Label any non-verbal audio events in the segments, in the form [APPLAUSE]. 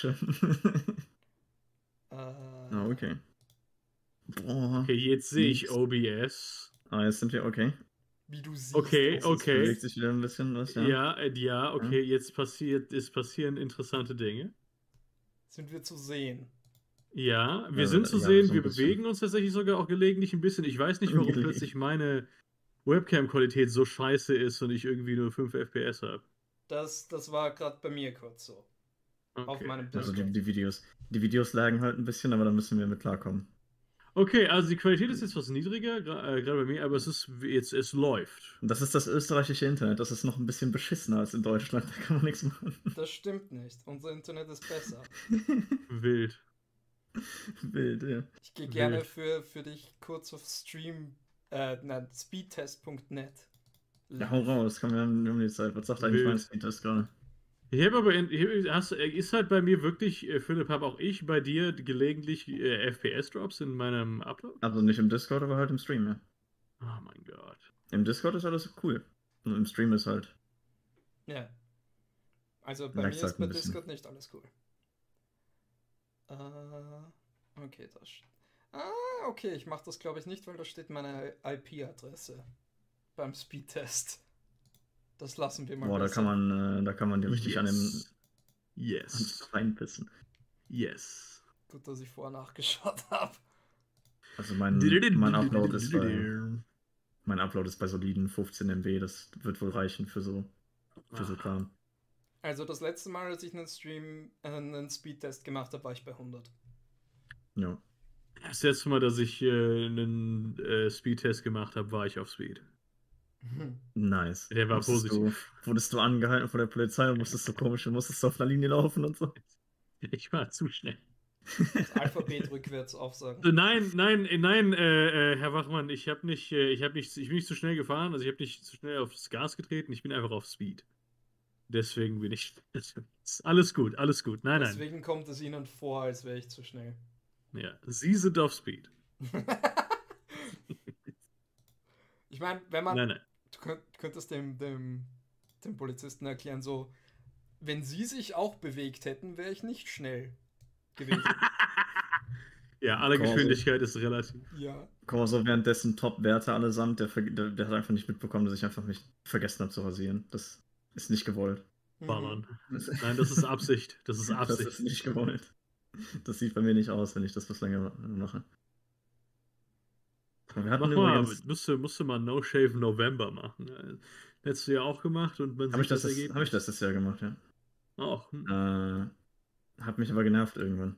Quatsche. Äh, ah, okay. Boah. Okay, jetzt sehe ich. OBS. Ah, jetzt sind wir okay. Wie du siehst. Okay, okay. Bewegt sich wieder ein bisschen was, ja. Ja, äh, ja, okay, jetzt passiert, es passieren interessante Dinge. Sind wir zu sehen. Ja, wir Äh, sind zu ja, sehen, so wir bisschen. bewegen uns tatsächlich sogar auch gelegentlich ein bisschen. Ich weiß nicht, warum plötzlich meine Webcam-Qualität so scheiße ist und ich irgendwie nur 5 FPS habe. Das, das war gerade bei mir kurz so. Auf Okay. meinem Also Discord. die, die Videos. Die Videos lagen halt ein bisschen, aber da müssen wir mit klarkommen. okay, also die Qualität ist jetzt was niedriger, äh, gerade bei mir, aber es ist jetzt, es läuft. Und das ist das österreichische Internet. Das ist noch ein bisschen beschissener als in Deutschland. Da kann man nichts machen. Das stimmt nicht. Unser Internet ist besser. [LAUGHS] Wild. Wild, ja. Ich gehe gerne Wild. für, für dich kurz auf Stream, äh, nein, speedtest.net. Ja, hau raus. Komm, wir haben, die Zeit. Was sagt eigentlich mein Speedtest gerade? Ich habe aber, in, ich- hast, äh, ist halt bei mir wirklich, äh, Philipp, habe auch ich bei dir gelegentlich äh, FPS-Drops in meinem Upload? Also nicht im Discord, aber halt im Stream, ja. Oh mein Gott. Im Discord ist alles cool. Und im Stream ist halt. Ja. Also bei Merkst mir halt ist bei bisschen. Discord nicht alles cool. Äh, okay, das. Ah, okay, ich mache das glaube ich nicht, weil da steht meine IP-Adresse beim Speedtest. Das lassen wir mal. Boah, da kann man, äh, da kann man dir richtig an dem Yes. Yes. reinpissen. Yes. Gut, dass ich vorher nachgeschaut [LAUGHS] habe. Also mein, mein Upload ist bei, mein Upload ist bei soliden 15 MB. Das wird wohl reichen für so, für so Ah. Kram. Also das letzte Mal, als ich einen Stream, äh, einen Speedtest gemacht habe, war ich bei 100. Ja. Das letzte Mal, dass ich äh, einen äh, Speedtest gemacht habe, war ich auf Speed. Nice. Der war Musstest positiv. Du, wurdest du angehalten von der Polizei und musstest so komisch und musstest auf einer Linie laufen und so? [LAUGHS] Ich war zu schnell. Das [LAUGHS] Alphabet rückwärts aufsagen. Äh, Nein, nein, äh, nein, äh, äh, Herr Wachmann, ich habe nicht, äh, ich habe nicht, ich bin nicht zu schnell gefahren, also ich habe nicht zu schnell aufs Gas getreten, ich bin einfach auf Speed. Deswegen bin ich. [LAUGHS] Alles gut, alles gut. Nein, nein. Deswegen kommt es Ihnen vor, als wäre ich zu schnell. Ja, Sie sind auf Speed. ich meine, wenn man. Nein, nein. Du könnt, könntest dem, dem, dem Polizisten erklären, so, wenn Sie sich auch bewegt hätten, wäre ich nicht schnell gewesen. [LAUGHS] Ja, alle Corso. Geschwindigkeit ist relativ. ja. Corso währenddessen Top-Werte allesamt, der, der, der hat einfach nicht mitbekommen, dass ich einfach nicht vergessen habe zu rasieren. Das ist nicht gewollt. Mhm. Ballern. Das, Nein, das ist Absicht. Das ist [LAUGHS] das Absicht. ist nicht gewollt. Das sieht bei mir nicht aus, wenn ich das was länger mache. Wir hatten Mach mal, übrigens, musste, musste mal No Shave November machen. Äh, Hättest du ja auch gemacht und man habe ich, das, das, Ergebnis. hab ich das das Jahr gemacht, ja. Auch. hm. Äh, hat mich aber genervt irgendwann.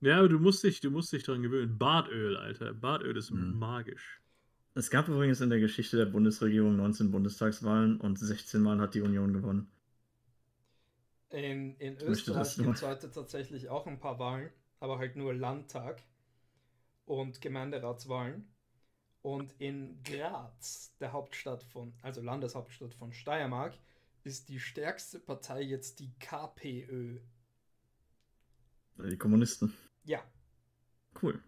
Ja, aber du musst dich, du musst dich dran gewöhnen. Bartöl, Alter. Bartöl ist Mhm. magisch. Es gab übrigens in der Geschichte der Bundesregierung 19 Bundestagswahlen und 16 Mal hat die Union gewonnen. In, in Österreich gibt es heute tatsächlich auch ein paar Wahlen, aber halt nur Landtag und Gemeinderatswahlen. Und in Graz, der Hauptstadt von, also Landeshauptstadt von Steiermark, ist die stärkste Partei jetzt die KPÖ. Die Kommunisten. Ja, Cool.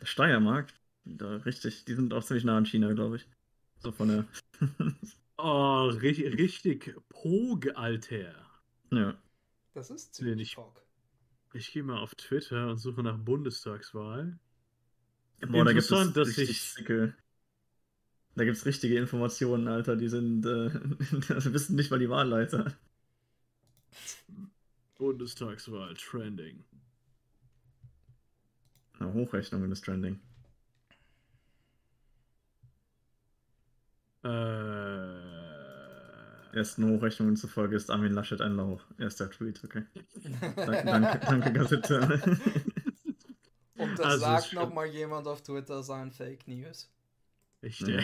Der Steiermark, da richtig, die sind auch ziemlich nah an China, glaube ich. So von der. [LAUGHS] Oh, ri richtig Pog, Alter. ja. das ist ziemlich nicht. Ich gehe mal auf Twitter und suche nach Bundestagswahl. Boah, da gibt es dass richtig ich- sicke. Da gibt es richtige Informationen, Alter, die sind. Äh, [LAUGHS] wissen nicht mal die Wahlleiter. Bundestagswahl, Trending. Na, Hochrechnungen ist trending. Äh, Ersten Hochrechnungen zufolge ist Armin Laschet ein Lauch. Erster Tweet, okay. [LAUGHS] Danke, danke, danke Gazette. [LAUGHS] Und das Also, sagt es nochmal jemand auf Twitter sein Fake News. Echt, Ja.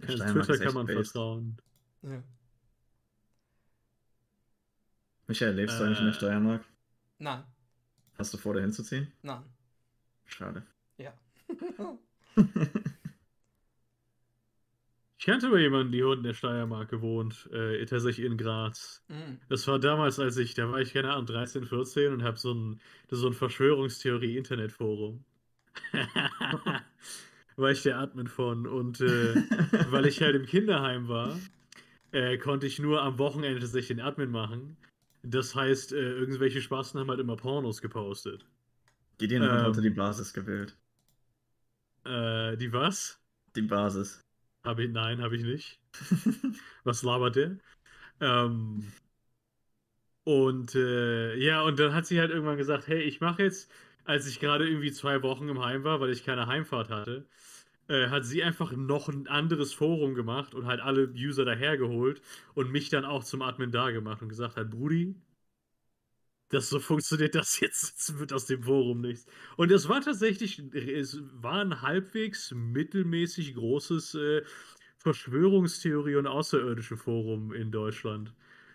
Twitter kann man based. vertrauen. Ja. Michael, lebst du eigentlich in der Äh. Steiermark? Nein, Hast du vor, da hinzuziehen? nein. Schade. Ja. [LAUGHS] Ich kannte aber jemanden, die unten in der Steiermark gewohnt, äh, tatsächlich in Graz. Mhm. Das war damals, als ich, da war ich, keine Ahnung, 13, 14 und habe so ein, so ein Verschwörungstheorie-Internetforum. [LAUGHS] war ich der Admin von und äh, [LAUGHS] weil ich halt im Kinderheim war, äh, konnte ich nur am Wochenende tatsächlich den Admin machen. Das heißt, äh, irgendwelche Spasten haben halt immer Pornos gepostet. Gideon ähm, hat heute die Basis gewählt. Äh, die was? Die Basis. Hab ich, nein, habe ich nicht. [LAUGHS] was labert der? Ähm, und äh, ja, und dann hat sie halt irgendwann gesagt, hey, ich mache jetzt, als ich gerade irgendwie zwei Wochen im Heim war, weil ich keine Heimfahrt hatte, äh, hat sie einfach noch ein anderes Forum gemacht und halt alle User dahergeholt und mich dann auch zum Admin da gemacht und gesagt hat, Brudi, das so funktioniert das jetzt, jetzt wird aus dem Forum nichts. Und es war tatsächlich, es war ein halbwegs mittelmäßig großes äh, Verschwörungstheorie und außerirdische Forum in Deutschland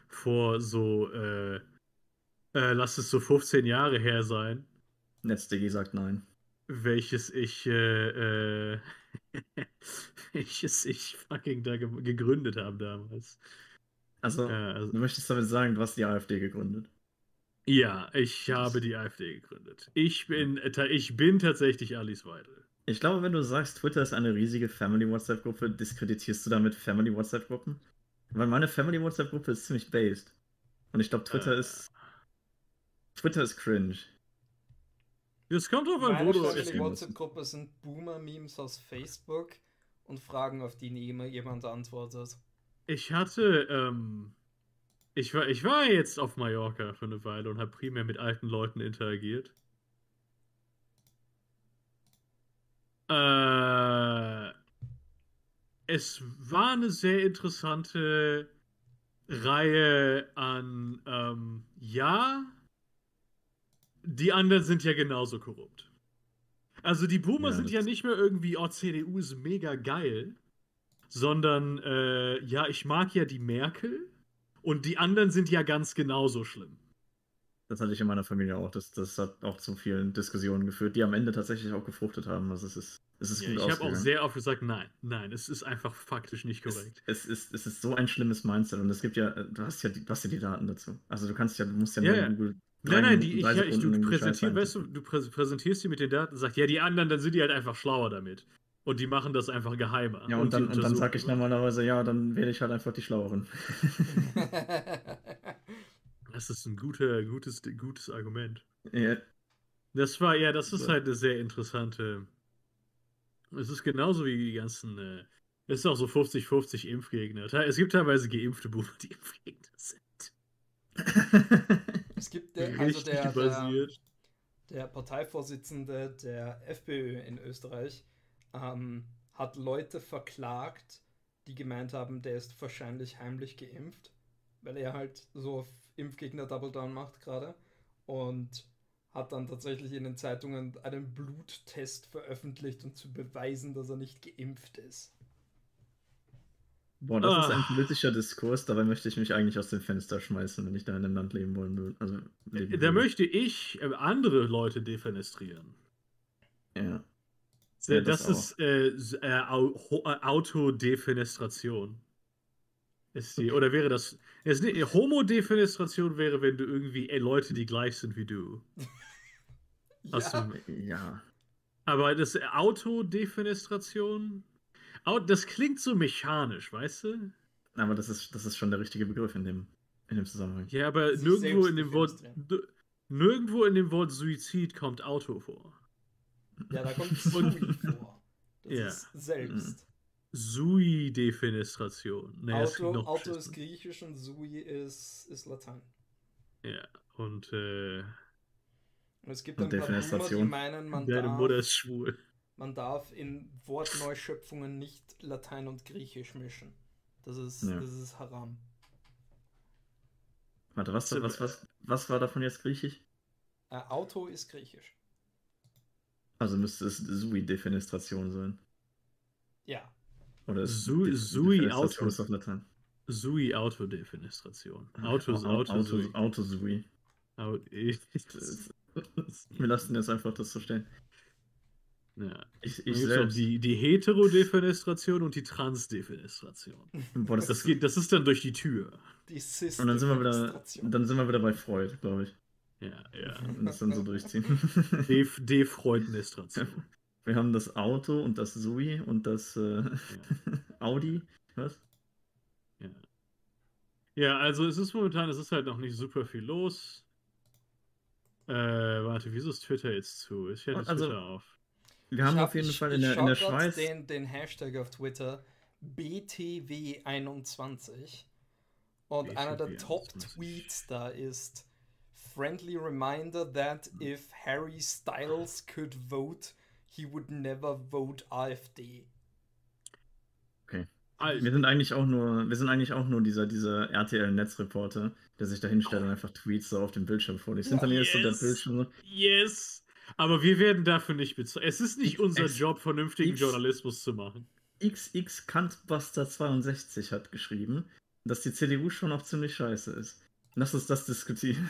vor so, äh, äh, lass es so 15 Jahre her sein. NetzDG sagt nein. Welches ich, äh, äh [LAUGHS] welches ich fucking da ge gegründet habe damals. Also, also, du möchtest damit sagen, du hast die AfD gegründet? Ja, ich habe die AfD gegründet. Ich bin, ich bin tatsächlich Alice Weidel. Ich glaube, wenn du sagst, Twitter ist eine riesige Family-WhatsApp-Gruppe, diskreditierst du damit Family-WhatsApp-Gruppen? Weil meine Family-WhatsApp-Gruppe ist ziemlich based. Und ich glaube, Twitter äh. ist. Twitter ist cringe. Das kommt drauf an, wo du Die WhatsApp-Gruppe sind Boomer-Memes aus Facebook und Fragen, auf die nie immer jemand antwortet. Ich hatte, ähm, ich war, ich war jetzt auf Mallorca für eine Weile und habe primär mit alten Leuten interagiert. Äh, es war eine sehr interessante Reihe an, ähm, ja, die anderen sind ja genauso korrupt. Also die Boomer ja, sind ja nicht mehr irgendwie, oh, CDU ist mega geil, sondern, äh, ja, ich mag ja die Merkel und die anderen sind ja ganz genauso schlimm. Das hatte ich in meiner Familie auch. Das, das hat auch zu vielen Diskussionen geführt, die am Ende tatsächlich auch gefruchtet haben. Also es ist, es ist ja, gut Ich habe auch sehr oft gesagt, nein, nein, es ist einfach faktisch nicht korrekt. Es, es, ist, es ist so ein schlimmes Mindset und es gibt ja, du hast ja die, du hast ja die Daten dazu. Also du kannst ja, du musst ja, ja, ja. Google Nein, nein, die, ich, ich, du, präsentier, weißt du, du präsentierst die mit den Daten und sagst, ja, die anderen, dann sind die halt einfach schlauer damit. Und die machen das einfach geheimer. Ja, und, und dann, und dann sag ich normalerweise, ja, dann wähle ich halt einfach die Schlaueren. [LAUGHS] das ist ein guter, gutes, gutes Argument. Ja. Das war, ja, das ist halt eine sehr interessante. Es ist genauso wie die ganzen. Äh, es ist auch so 50-50 Impfgegner. Es gibt teilweise geimpfte Boomer, die Impfgegner sind. [LAUGHS] es gibt der, also der, der, der, Parteivorsitzende der FPÖ in Österreich ähm, hat Leute verklagt, die gemeint haben, der ist wahrscheinlich heimlich geimpft, weil er halt so auf Impfgegner Double Down macht gerade und hat dann tatsächlich in den Zeitungen einen Bluttest veröffentlicht, um zu beweisen, dass er nicht geimpft ist. Boah, das ah. ist ein politischer Diskurs, dabei möchte ich mich eigentlich aus dem Fenster schmeißen, wenn ich da in einem Land leben wollen würde. Also, leben da würde. möchte ich äh, andere Leute defenestrieren. Ja. Ja das, das ist äh, äh, Autodefenestration. Ist die, okay. Oder wäre das. Ist ne, Homo-Defenestration wäre, wenn du irgendwie ey, Leute, die gleich sind wie du. [LAUGHS] ja. Du, ja. Aber das Autodefenestration das klingt so mechanisch, weißt du? Aber das ist, das ist schon der richtige Begriff in dem, in dem Zusammenhang. Ja, aber nirgendwo in dem Wort. Nirgendwo in dem Wort Suizid kommt Auto vor. Ja, da kommt [LAUGHS] Sui vor. Das ja. ist selbst. Sui-Defenestration. Nee, Auto, Auto ist griechisch und Sui ist, ist Latein. Ja, und äh, und es gibt und ein paar Boomer, die meinen, man Deine darf, Mutter ist schwul. Man darf in Wortneuschöpfungen nicht Latein und Griechisch mischen. Das ist, ja. das ist Haram. Warte, was, was, was, was war davon jetzt Griechisch? Äh, Auto ist Griechisch. Also müsste es Sui-Defenestration sein. Ja. Oder ist Sui, Auto. Ist auf Latein. Sui Autodefenestration. Auto, Auto, Auto, Auto, Auto Sui. Auto, [LAUGHS] Wir lassen jetzt einfach das so stehen. Ja. Ich, ich selbst. Die, die Heterodefenestration und die Transdefenestration. Boah, das, das, geht, das ist dann durch die Tür. Die und dann sind wir wieder, dann sind wir wieder bei Freud, glaube ich. Ja, ja. [LAUGHS] Und das dann so durchziehen. [LAUGHS] Def Defreudnestration. [LAUGHS] Wir haben das Auto und das Sui und das äh, ja. Audi. Was? Ja. Ja, also es ist momentan, es ist halt noch nicht super viel los. Äh, warte, wieso ist Twitter jetzt zu? Ich hätte Also, Twitter auf. Wir haben Ich auf hab- jeden ich- Fall ich in der, in der Schweiz. Den, den Hashtag auf Twitter BTW21 und einer der BTW21. Top-Tweets da ist Friendly reminder that if Harry Styles could vote, he would never vote AfD. Alter, Wir sind eigentlich auch nur, wir sind eigentlich auch nur dieser, dieser RTL-Netzreporter, der sich da hinstellt und einfach Tweets so auf dem Bildschirm vorliest. Mir ist so der Yes. Bildschirm. Yes! Aber wir werden dafür nicht bezahlt. Es ist nicht unser X- Job, vernünftigen X- Journalismus zu machen. XX Kantbuster 62 hat geschrieben, dass die CDU schon auch ziemlich scheiße ist. Lass uns das diskutieren.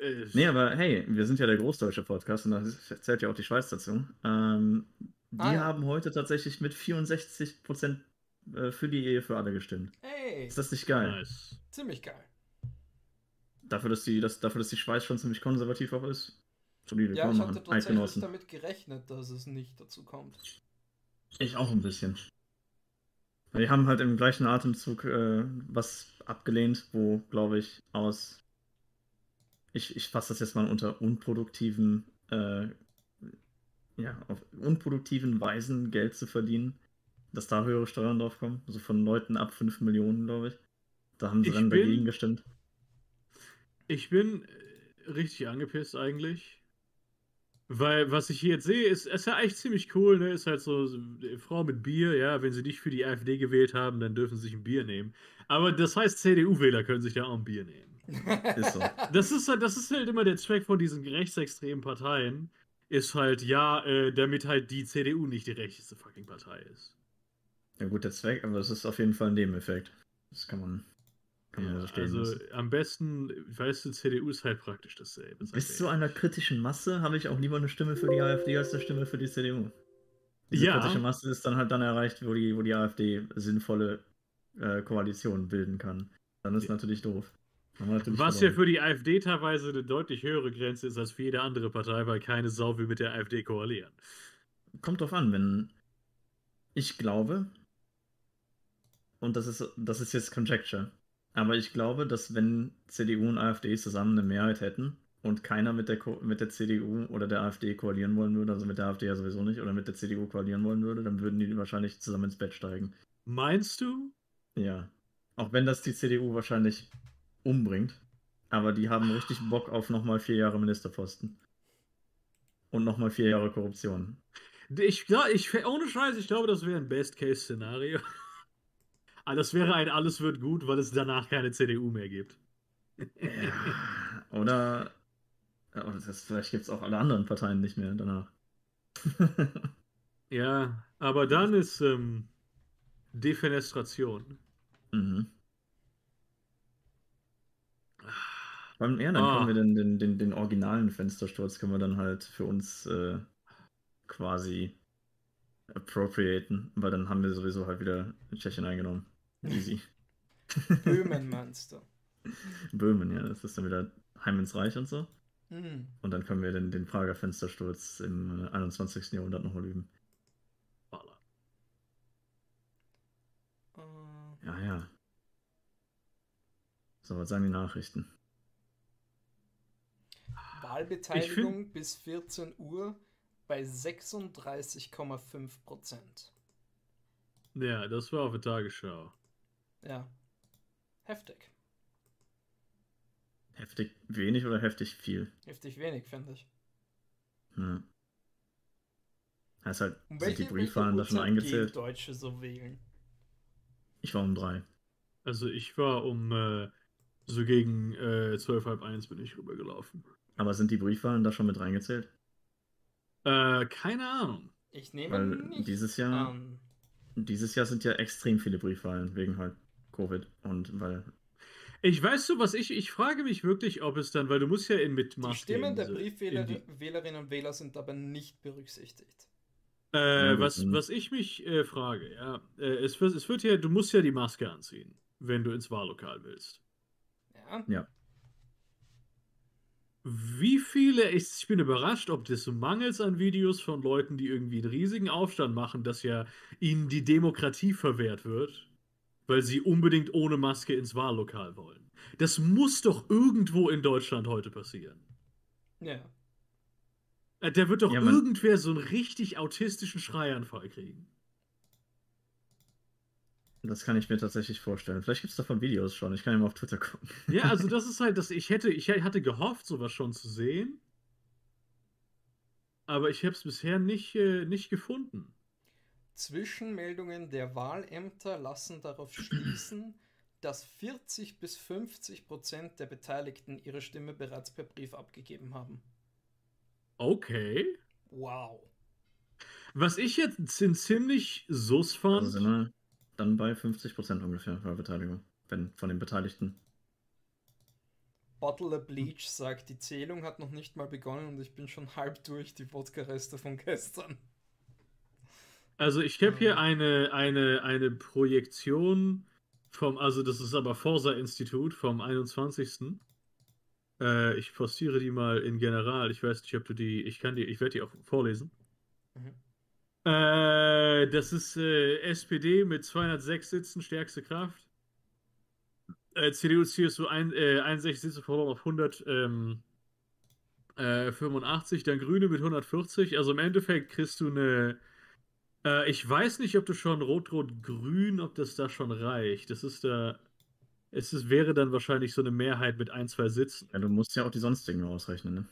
Äh, nee, aber hey, wir sind ja der großdeutsche Podcast und da zählt ja auch die Schweiz dazu. Ähm, die Ah, ja. haben heute tatsächlich mit 64% äh, für die Ehe für alle gestimmt. Hey, Ist das nicht geil? nice. ziemlich geil. Dafür, dass die, dass, dafür, dass die Schweiz schon ziemlich konservativ auch ist. Solide, Ja, ich hatte tatsächlich damit gerechnet, dass es nicht dazu kommt. Ich auch ein bisschen. Die haben halt im gleichen Atemzug äh, was abgelehnt, wo, glaube ich, aus. Ich, ich fasse das jetzt mal unter unproduktiven, äh, ja, auf unproduktiven Weisen Geld zu verdienen, dass da höhere Steuern drauf kommen. Also von Leuten ab 5 Millionen, glaube ich. Da haben sie Ich dann bin- dagegen gestimmt. Ich bin äh, richtig angepisst eigentlich. Weil, was ich hier jetzt sehe, ist, ist ja echt ziemlich cool, ne? Ist halt so, so Frau mit Bier, ja, wenn sie nicht für die AfD gewählt haben, dann dürfen sie sich ein Bier nehmen. Aber das heißt, CDU-Wähler können sich ja auch ein Bier nehmen. [LAUGHS] Ist so. Das ist halt, das ist halt immer der Zweck von diesen rechtsextremen Parteien, ist halt, ja, äh, damit halt die CDU nicht die rechteste fucking Partei ist. Ja, gut, der Zweck, aber es ist auf jeden Fall ein Nebeneffekt. Das kann man Ja, so also lassen. am besten, weißt du, CDU ist halt praktisch dasselbe. Bis ich. zu einer kritischen Masse habe ich auch lieber eine Stimme für die AfD als eine Stimme für die CDU. Diese Ja. kritische Masse ist dann halt dann erreicht, wo die, wo die AfD sinnvolle äh, Koalitionen bilden kann. Dann ist Ja. natürlich doof. Natürlich Was ja verloren. für die AfD teilweise eine deutlich höhere Grenze ist als für jede andere Partei, weil keine Sau will mit der AfD koalieren. Kommt drauf an, wenn ich glaube, und das ist, das ist jetzt Conjecture, aber ich glaube, dass wenn CDU und AfD zusammen eine Mehrheit hätten und keiner mit der, Ko mit der CDU oder der AfD koalieren wollen würde, also mit der AfD ja sowieso nicht, oder mit der CDU koalieren wollen würde, dann würden die wahrscheinlich zusammen ins Bett steigen. Meinst du? Ja. Auch wenn das die CDU wahrscheinlich umbringt, aber die haben richtig Bock auf nochmal vier Jahre Ministerposten. Und nochmal vier Jahre Korruption. Ich, ja, ich, ohne Scheiß, ich glaube, das wäre ein Best-Case-Szenario. Aber das wäre ein Alles wird gut, weil es danach keine CDU mehr gibt. Ja, oder oder das, vielleicht gibt es auch alle anderen Parteien nicht mehr danach. Ja, aber dann ist ähm, Defenestration. mhm. Beim ja, dann Ah. können wir den, den, den, den originalen Fenstersturz können wir dann halt für uns äh, quasi appropriaten, weil dann haben wir sowieso halt wieder Tschechien eingenommen. Easy. Böhmen meinst du? [LAUGHS] Böhmen, ja, das ist dann wieder Heim ins Reich und so. Hm. Und dann können wir den, den Prager Fenstersturz im äh, 21. Jahrhundert nochmal üben. Voila. Äh, Ja, ja. So, was sagen die Nachrichten? Wahlbeteiligung bis 14 Uhr bei 36,5 Prozent. Ja, das war auf der Tagesschau. Ja. Heftig. Heftig wenig oder heftig viel? Heftig wenig, finde ich. Ja. Heißt halt, Um sind die welche, Briefwahlen da welche schon eingezählt? Deutsche so wählen? Ich war um drei. Also ich war um äh, so gegen äh, 12, halb eins bin ich rübergelaufen. Aber sind die Briefwahlen da schon mit reingezählt? Äh, keine Ahnung. Ich nehme Weil nicht dieses Jahr, an. dieses Jahr sind ja extrem viele Briefwahlen wegen halt Covid und weil Ich weiß so, was ich, ich frage mich wirklich, ob es dann, weil du musst ja in mit Die Maske Stimmen der diese- in Briefwähler, die- Wählerinnen und Wähler sind aber nicht berücksichtigt. Äh, was, was ich mich äh, frage, ja, äh, es, wird, es wird ja, du musst ja die Maske anziehen, wenn du ins Wahllokal willst. Ja? Ja. Wie viele, ich, ich bin überrascht, ob das so mangels an Videos von Leuten, die irgendwie einen riesigen Aufstand machen, dass ja ihnen die Demokratie verwehrt wird. Weil sie unbedingt ohne Maske ins Wahllokal wollen. Das muss doch irgendwo in Deutschland heute passieren. Ja. Äh, Der wird doch Ja, irgendwer so einen richtig autistischen Schreianfall kriegen. Das kann ich mir tatsächlich vorstellen. Vielleicht gibt es davon Videos schon. Ich kann ja mal auf Twitter gucken. Ja, also [LAUGHS] das ist halt, das, ich hätte, ich hatte gehofft, sowas schon zu sehen. Aber ich habe es bisher nicht, äh, nicht gefunden. Zwischenmeldungen der Wahlämter lassen darauf schließen, dass 40 bis 50 Prozent der Beteiligten ihre Stimme bereits per Brief abgegeben haben. Okay. Wow. Was ich jetzt ziemlich sus fand. Also sind wir dann bei 50% ungefähr Wahlbeteiligung. Wenn von den Beteiligten. Bottle of Bleach sagt, die Zählung hat noch nicht mal begonnen und ich bin schon halb durch die Wodka-Reste von gestern. Also ich habe hier Ah. eine, eine, eine Projektion vom, also das ist aber Forsa-Institut vom 21. Äh, ich postiere die mal in General. Ich weiß nicht, ob du die, ich kann die, ich werde die auch vorlesen. Mhm. Äh, das ist äh, SPD mit 206 Sitzen, stärkste Kraft. Äh, CDU, CSU ein, äh, 61 Sitze verloren auf 100, ähm, äh, 85, dann Grüne mit 140. Also im Endeffekt kriegst du eine. Äh, ich weiß nicht, ob du schon Rot-Rot-Grün, ob das da schon reicht. Das ist da. Es ist, wäre dann wahrscheinlich so eine Mehrheit mit ein, zwei Sitzen. Ja, du musst ja auch die sonstigen ausrechnen, ne?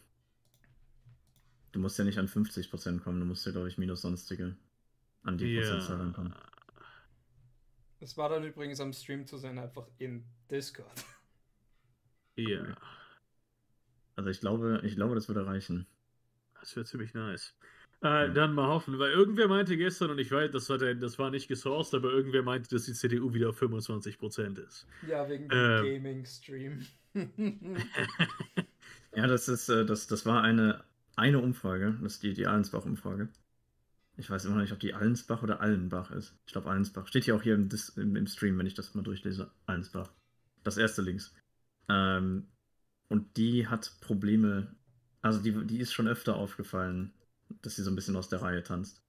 Du musst ja nicht an 50% kommen, du musst ja, glaube ich, minus sonstige an die Prozentzahl rankommen. Es war dann übrigens am Stream zu sein, einfach in Discord. Ja. Also ich glaube, ich glaube, das würde reichen. Das wäre ziemlich nice. Äh, dann mal hoffen, weil irgendwer meinte gestern, und ich weiß, das war, der, das war nicht gesourced, aber irgendwer meinte, dass die CDU wieder auf 25% ist. Ja, wegen Ähm. dem Gaming-Stream. [LAUGHS] [LAUGHS] Ja, das ist, äh, das, das war eine, eine Umfrage, das ist die, die Allensbach-Umfrage. Ich weiß immer noch nicht, ob die Allensbach oder Allenbach ist. Ich glaube Allensbach. Steht hier auch hier im, Dis, im, im Stream, wenn ich das mal durchlese. Allensbach. Das erste links. Ähm, und die hat Probleme. Also die, die ist schon öfter aufgefallen, dass sie so ein bisschen aus der Reihe tanzt.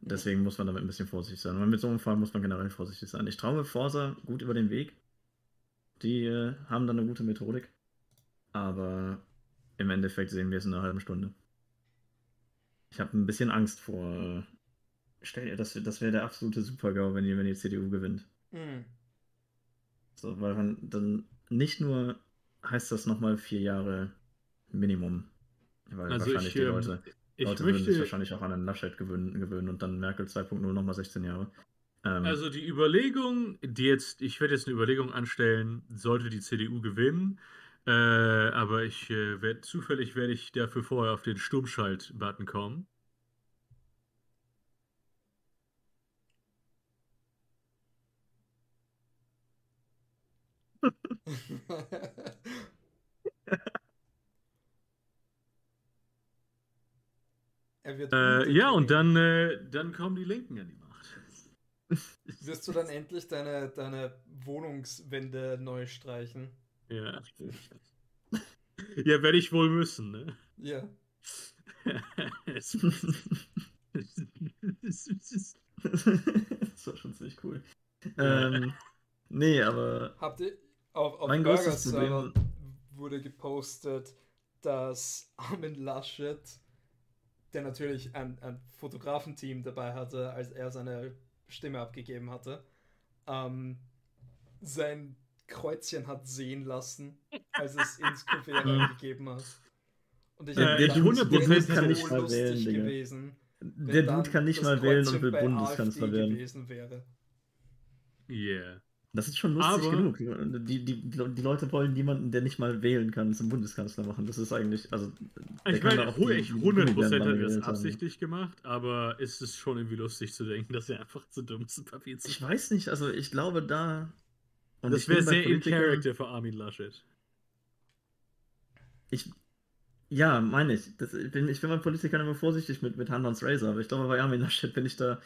Deswegen muss man damit ein bisschen vorsichtig sein. Und mit so einem Fall muss man generell vorsichtig sein. Ich traue Forsa gut über den Weg. Die äh, haben dann eine gute Methodik. Aber im Endeffekt sehen wir es in einer halben Stunde. Ich habe ein bisschen Angst vor. Äh, stell dir, das, das wäre der absolute Super-GAU, wenn die, wenn die CDU gewinnt. Hm. So, weil man dann nicht nur heißt das nochmal vier Jahre Minimum. Weil Also wahrscheinlich ich, die ähm, Leute, Ich Leute würden sich möchte, wahrscheinlich auch an einen Laschet gewöhnen, gewöhnen und dann Merkel 2.0 nochmal 16 Jahre. Ähm, also die Überlegung, die jetzt, ich werde jetzt eine Überlegung anstellen, sollte die CDU gewinnen, äh, aber ich äh, werde, zufällig werde ich dafür vorher auf den Stummschalt-Button kommen. [LAUGHS] [LAUGHS] er wird Äh, ja, und dann, äh, dann kommen die Linken an die Macht. [LAUGHS] Wirst du dann endlich deine, deine Wohnungswände neu streichen? Ja. Ja, werde ich wohl müssen, ne? Ja. [LAUGHS] Das war schon ziemlich cool. Ähm, nee, aber Habt ihr auf, auf Mein Burger größtes Problem- wurde gepostet, dass Armin Laschet, der natürlich ein, ein Fotografenteam dabei hatte, als er seine Stimme abgegeben hatte, ähm, sein Kreuzchen hat sehen lassen, als es [LAUGHS] ins Kuvert eingegeben hat. Und ich Der- hab der Dude- kann so nicht mal wählen, gewesen, der Dude kann nicht mal wählen und will Bundeskanzler werden. gewesen wäre. Yeah. Das ist schon lustig Aber- genug. Die, die, die Leute wollen jemanden, der nicht mal wählen kann, zum Bundeskanzler machen. Das ist eigentlich, also. Ich meine, die- ich die 100% Gummibärenbande hat er das gewählt haben. absichtlich gemacht, aber es ist schon irgendwie lustig zu denken, dass er einfach zu dumm ist, Papier zu Ich weiß nicht, also ich glaube da. und Das wäre sehr in Character für Armin Laschet. Ich, ja, meine ich. Das, ich, bin, ich bin bei Politikern immer vorsichtig mit, mit Hand ans Razor, aber ich glaube, bei Armin Laschet bin ich da,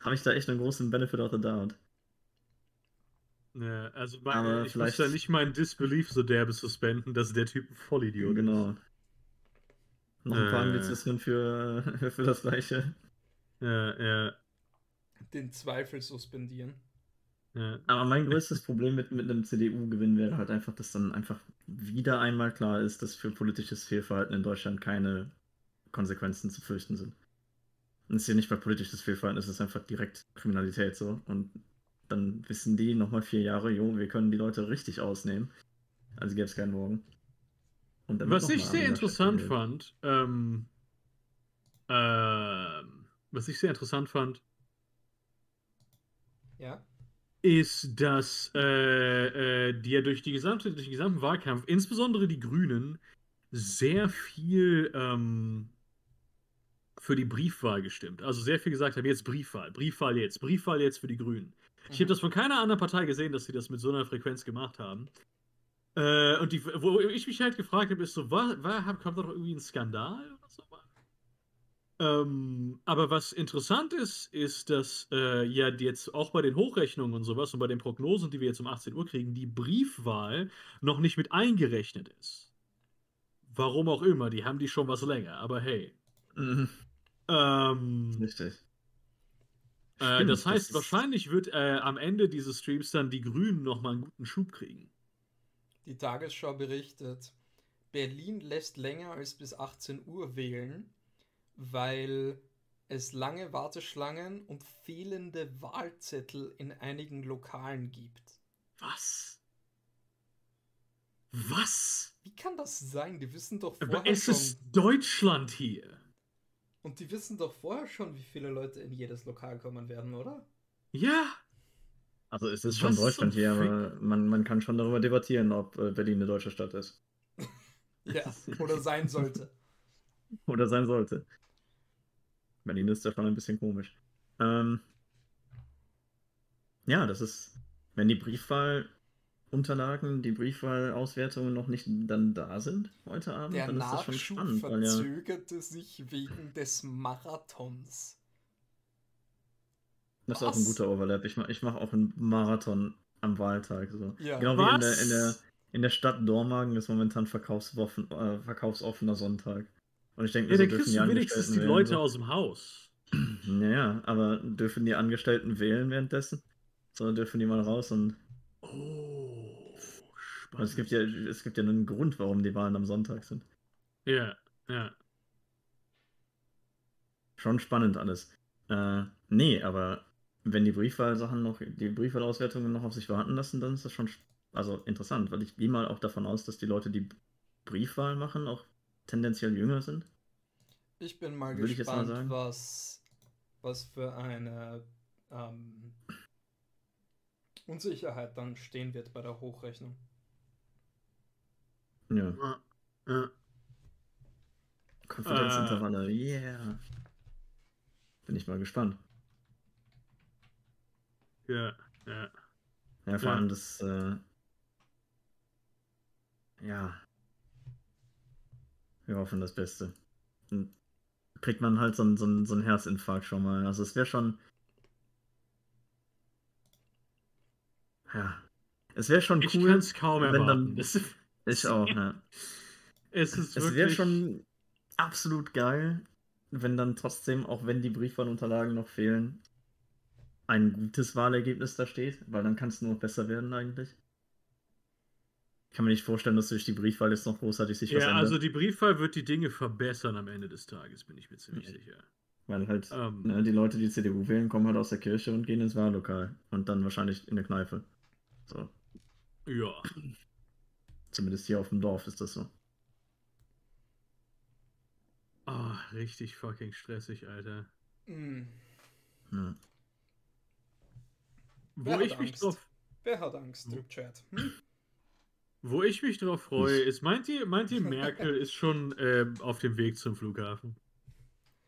habe ich da echt einen großen Benefit of the doubt. Ja, also bei, Aber ich vielleicht- muss da nicht meinen Disbelief so derbe suspenden, dass der Typ ein Vollidiot ist. Genau. Noch ein paar Äh. Anglizismen für, [LAUGHS] für das Gleiche. Ja, ja. Den Zweifel suspendieren. Ja. Aber mein größtes Problem mit, mit einem CDU-Gewinn wäre halt einfach, dass dann einfach wieder einmal klar ist, dass für politisches Fehlverhalten in Deutschland keine Konsequenzen zu fürchten sind. Und es ist ja nicht mal politisches Fehlverhalten, es ist einfach direkt Kriminalität so. Und dann wissen die nochmal vier Jahre, jo, wir können die Leute richtig ausnehmen. Also gäbe es keinen Morgen. Und dann wird Was ich sehr interessant fand, ähm, ähm, was ich sehr interessant fand, Ja. ist, dass äh, äh, die ja durch, die gesamte, durch den gesamten Wahlkampf, insbesondere die Grünen, sehr viel ähm, für die Briefwahl gestimmt. Also sehr viel gesagt haben, jetzt Briefwahl, Briefwahl jetzt, Briefwahl jetzt für die Grünen. Ich habe das von keiner anderen Partei gesehen, dass sie das mit so einer Frequenz gemacht haben. Äh, und die, wo ich mich halt gefragt habe, ist so, war, war, kommt da doch irgendwie ein Skandal oder so? Ähm, aber was interessant ist, ist, dass äh, ja jetzt auch bei den Hochrechnungen und sowas und bei den Prognosen, die wir jetzt um 18 Uhr kriegen, die Briefwahl noch nicht mit eingerechnet ist. Warum auch immer, die haben die schon was länger, aber hey. Mhm, Ähm, richtig. Äh, Stimmt, das heißt, ist- wahrscheinlich wird äh, am Ende dieses Streams dann die Grünen nochmal einen guten Schub kriegen. Die Tagesschau berichtet, Berlin lässt länger als bis 18 Uhr wählen, weil es lange Warteschlangen und fehlende Wahlzettel in einigen Lokalen gibt. Was? Was? Wie kann das sein? Die wissen doch Aber vorher es schon. ist Deutschland hier. Und die wissen doch vorher schon, wie viele Leute in jedes Lokal kommen werden, oder? Ja. Also es ist Was schon zum Deutschland hier, aber man, man kann schon darüber debattieren, ob äh, Berlin eine deutsche Stadt ist. [LAUGHS] Ja, oder sein sollte. [LAUGHS] Oder sein sollte. Berlin ist ja schon ein bisschen komisch. Ähm, ja, das ist, wenn die Briefwahlunterlagen, die Briefwahlauswertungen noch nicht dann da sind heute Abend, Der dann ist das schon Nachschub spannend, weil ja, verzögerte sich wegen des Marathons. das ist auch ein Was? guter Overlap. Ich mache ich mach auch einen Marathon am Wahltag. So. Ja. Genau wie in der, Was? in, der, in der Stadt Dormagen ist momentan verkaufsoffen, äh, verkaufsoffener Sonntag. Und ich denke, Ja, so dann dürfen kriegst die du wenigstens die Leute so. aus dem Haus. [CLEARS THROAT] Naja, aber dürfen die Angestellten wählen währenddessen? So dürfen die mal raus und Oh, und es gibt ja es gibt ja nur einen Grund, warum die Wahlen am Sonntag sind. Ja, ja. Schon spannend alles. Äh, nee, aber wenn die Briefwahlsachen noch, die Briefwahlauswertungen noch auf sich warten lassen, dann ist das schon, also interessant, weil ich gehe mal auch davon aus, dass die Leute, die Briefwahl machen, auch tendenziell jünger sind. Ich bin mal Würde mal gespannt, sagen. was, was für eine ähm, Unsicherheit dann stehen wird bei der Hochrechnung. Ja. Ja, ja. Konfidenzintervalle, yeah. Bin ich mal gespannt. Ja, ja. Ja, vor Ja. allem das, äh, ja. Wir hoffen das Beste. Dann kriegt man halt so einen so einen- so einen Herzinfarkt schon mal. Also es wäre schon. Ja. Es wäre schon Ich cool. wenn erwarten. dann- Ich auch, ja. [LAUGHS] es ist Es wäre schon absolut geil, wenn dann trotzdem, auch wenn die Briefwahlunterlagen noch fehlen, ein gutes Wahlergebnis da steht, weil dann kann es nur noch besser werden eigentlich. Ich kann mir nicht vorstellen, dass durch die Briefwahl jetzt noch großartig sich was Ja, ändert. also die Briefwahl wird die Dinge verbessern am Ende des Tages, bin ich mir ziemlich Ja. sicher. weil halt Ähm, ne, die Leute, die CDU wählen, kommen halt aus der Kirche und gehen ins Wahllokal. Und dann wahrscheinlich in der Kneipe. So. Ja. Zumindest hier auf dem Dorf ist das so. Ah, richtig fucking stressig, Alter. Hm. Ja. Wo Wer hat ich mich Angst? drauf, Wer hat Angst im Chat? Hm? wo ich mich drauf freue, ist, meint ihr, meint ihr, Merkel ist schon ähm, auf dem Weg zum Flughafen?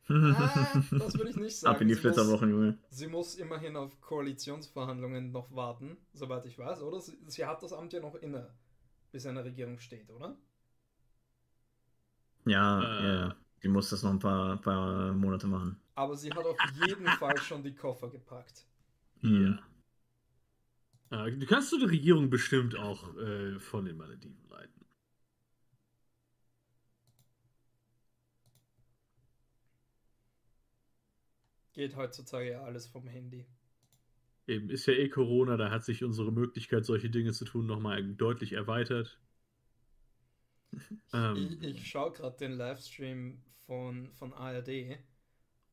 Ah, [LAUGHS] das würde ich nicht sagen. Ab in die Sie muss- Flitterwochen, Junge. Sie muss immerhin auf Koalitionsverhandlungen noch warten, soweit ich weiß, oder? Sie, sie hat das Amt ja noch inne, bis eine Regierung steht, oder? Ja, Äh. ja. Die muss das noch ein paar, paar Monate machen. Aber sie hat auf jeden [LAUGHS] Fall schon die Koffer gepackt. Ja. Äh, du kannst du die Regierung bestimmt auch äh, von den Malediven leiten. Geht heutzutage ja alles vom Handy. Eben ist ja eh Corona, da hat sich unsere Möglichkeit, solche Dinge zu tun, nochmal deutlich erweitert. Ähm, Ich, ich schaue gerade den Livestream von, von ARD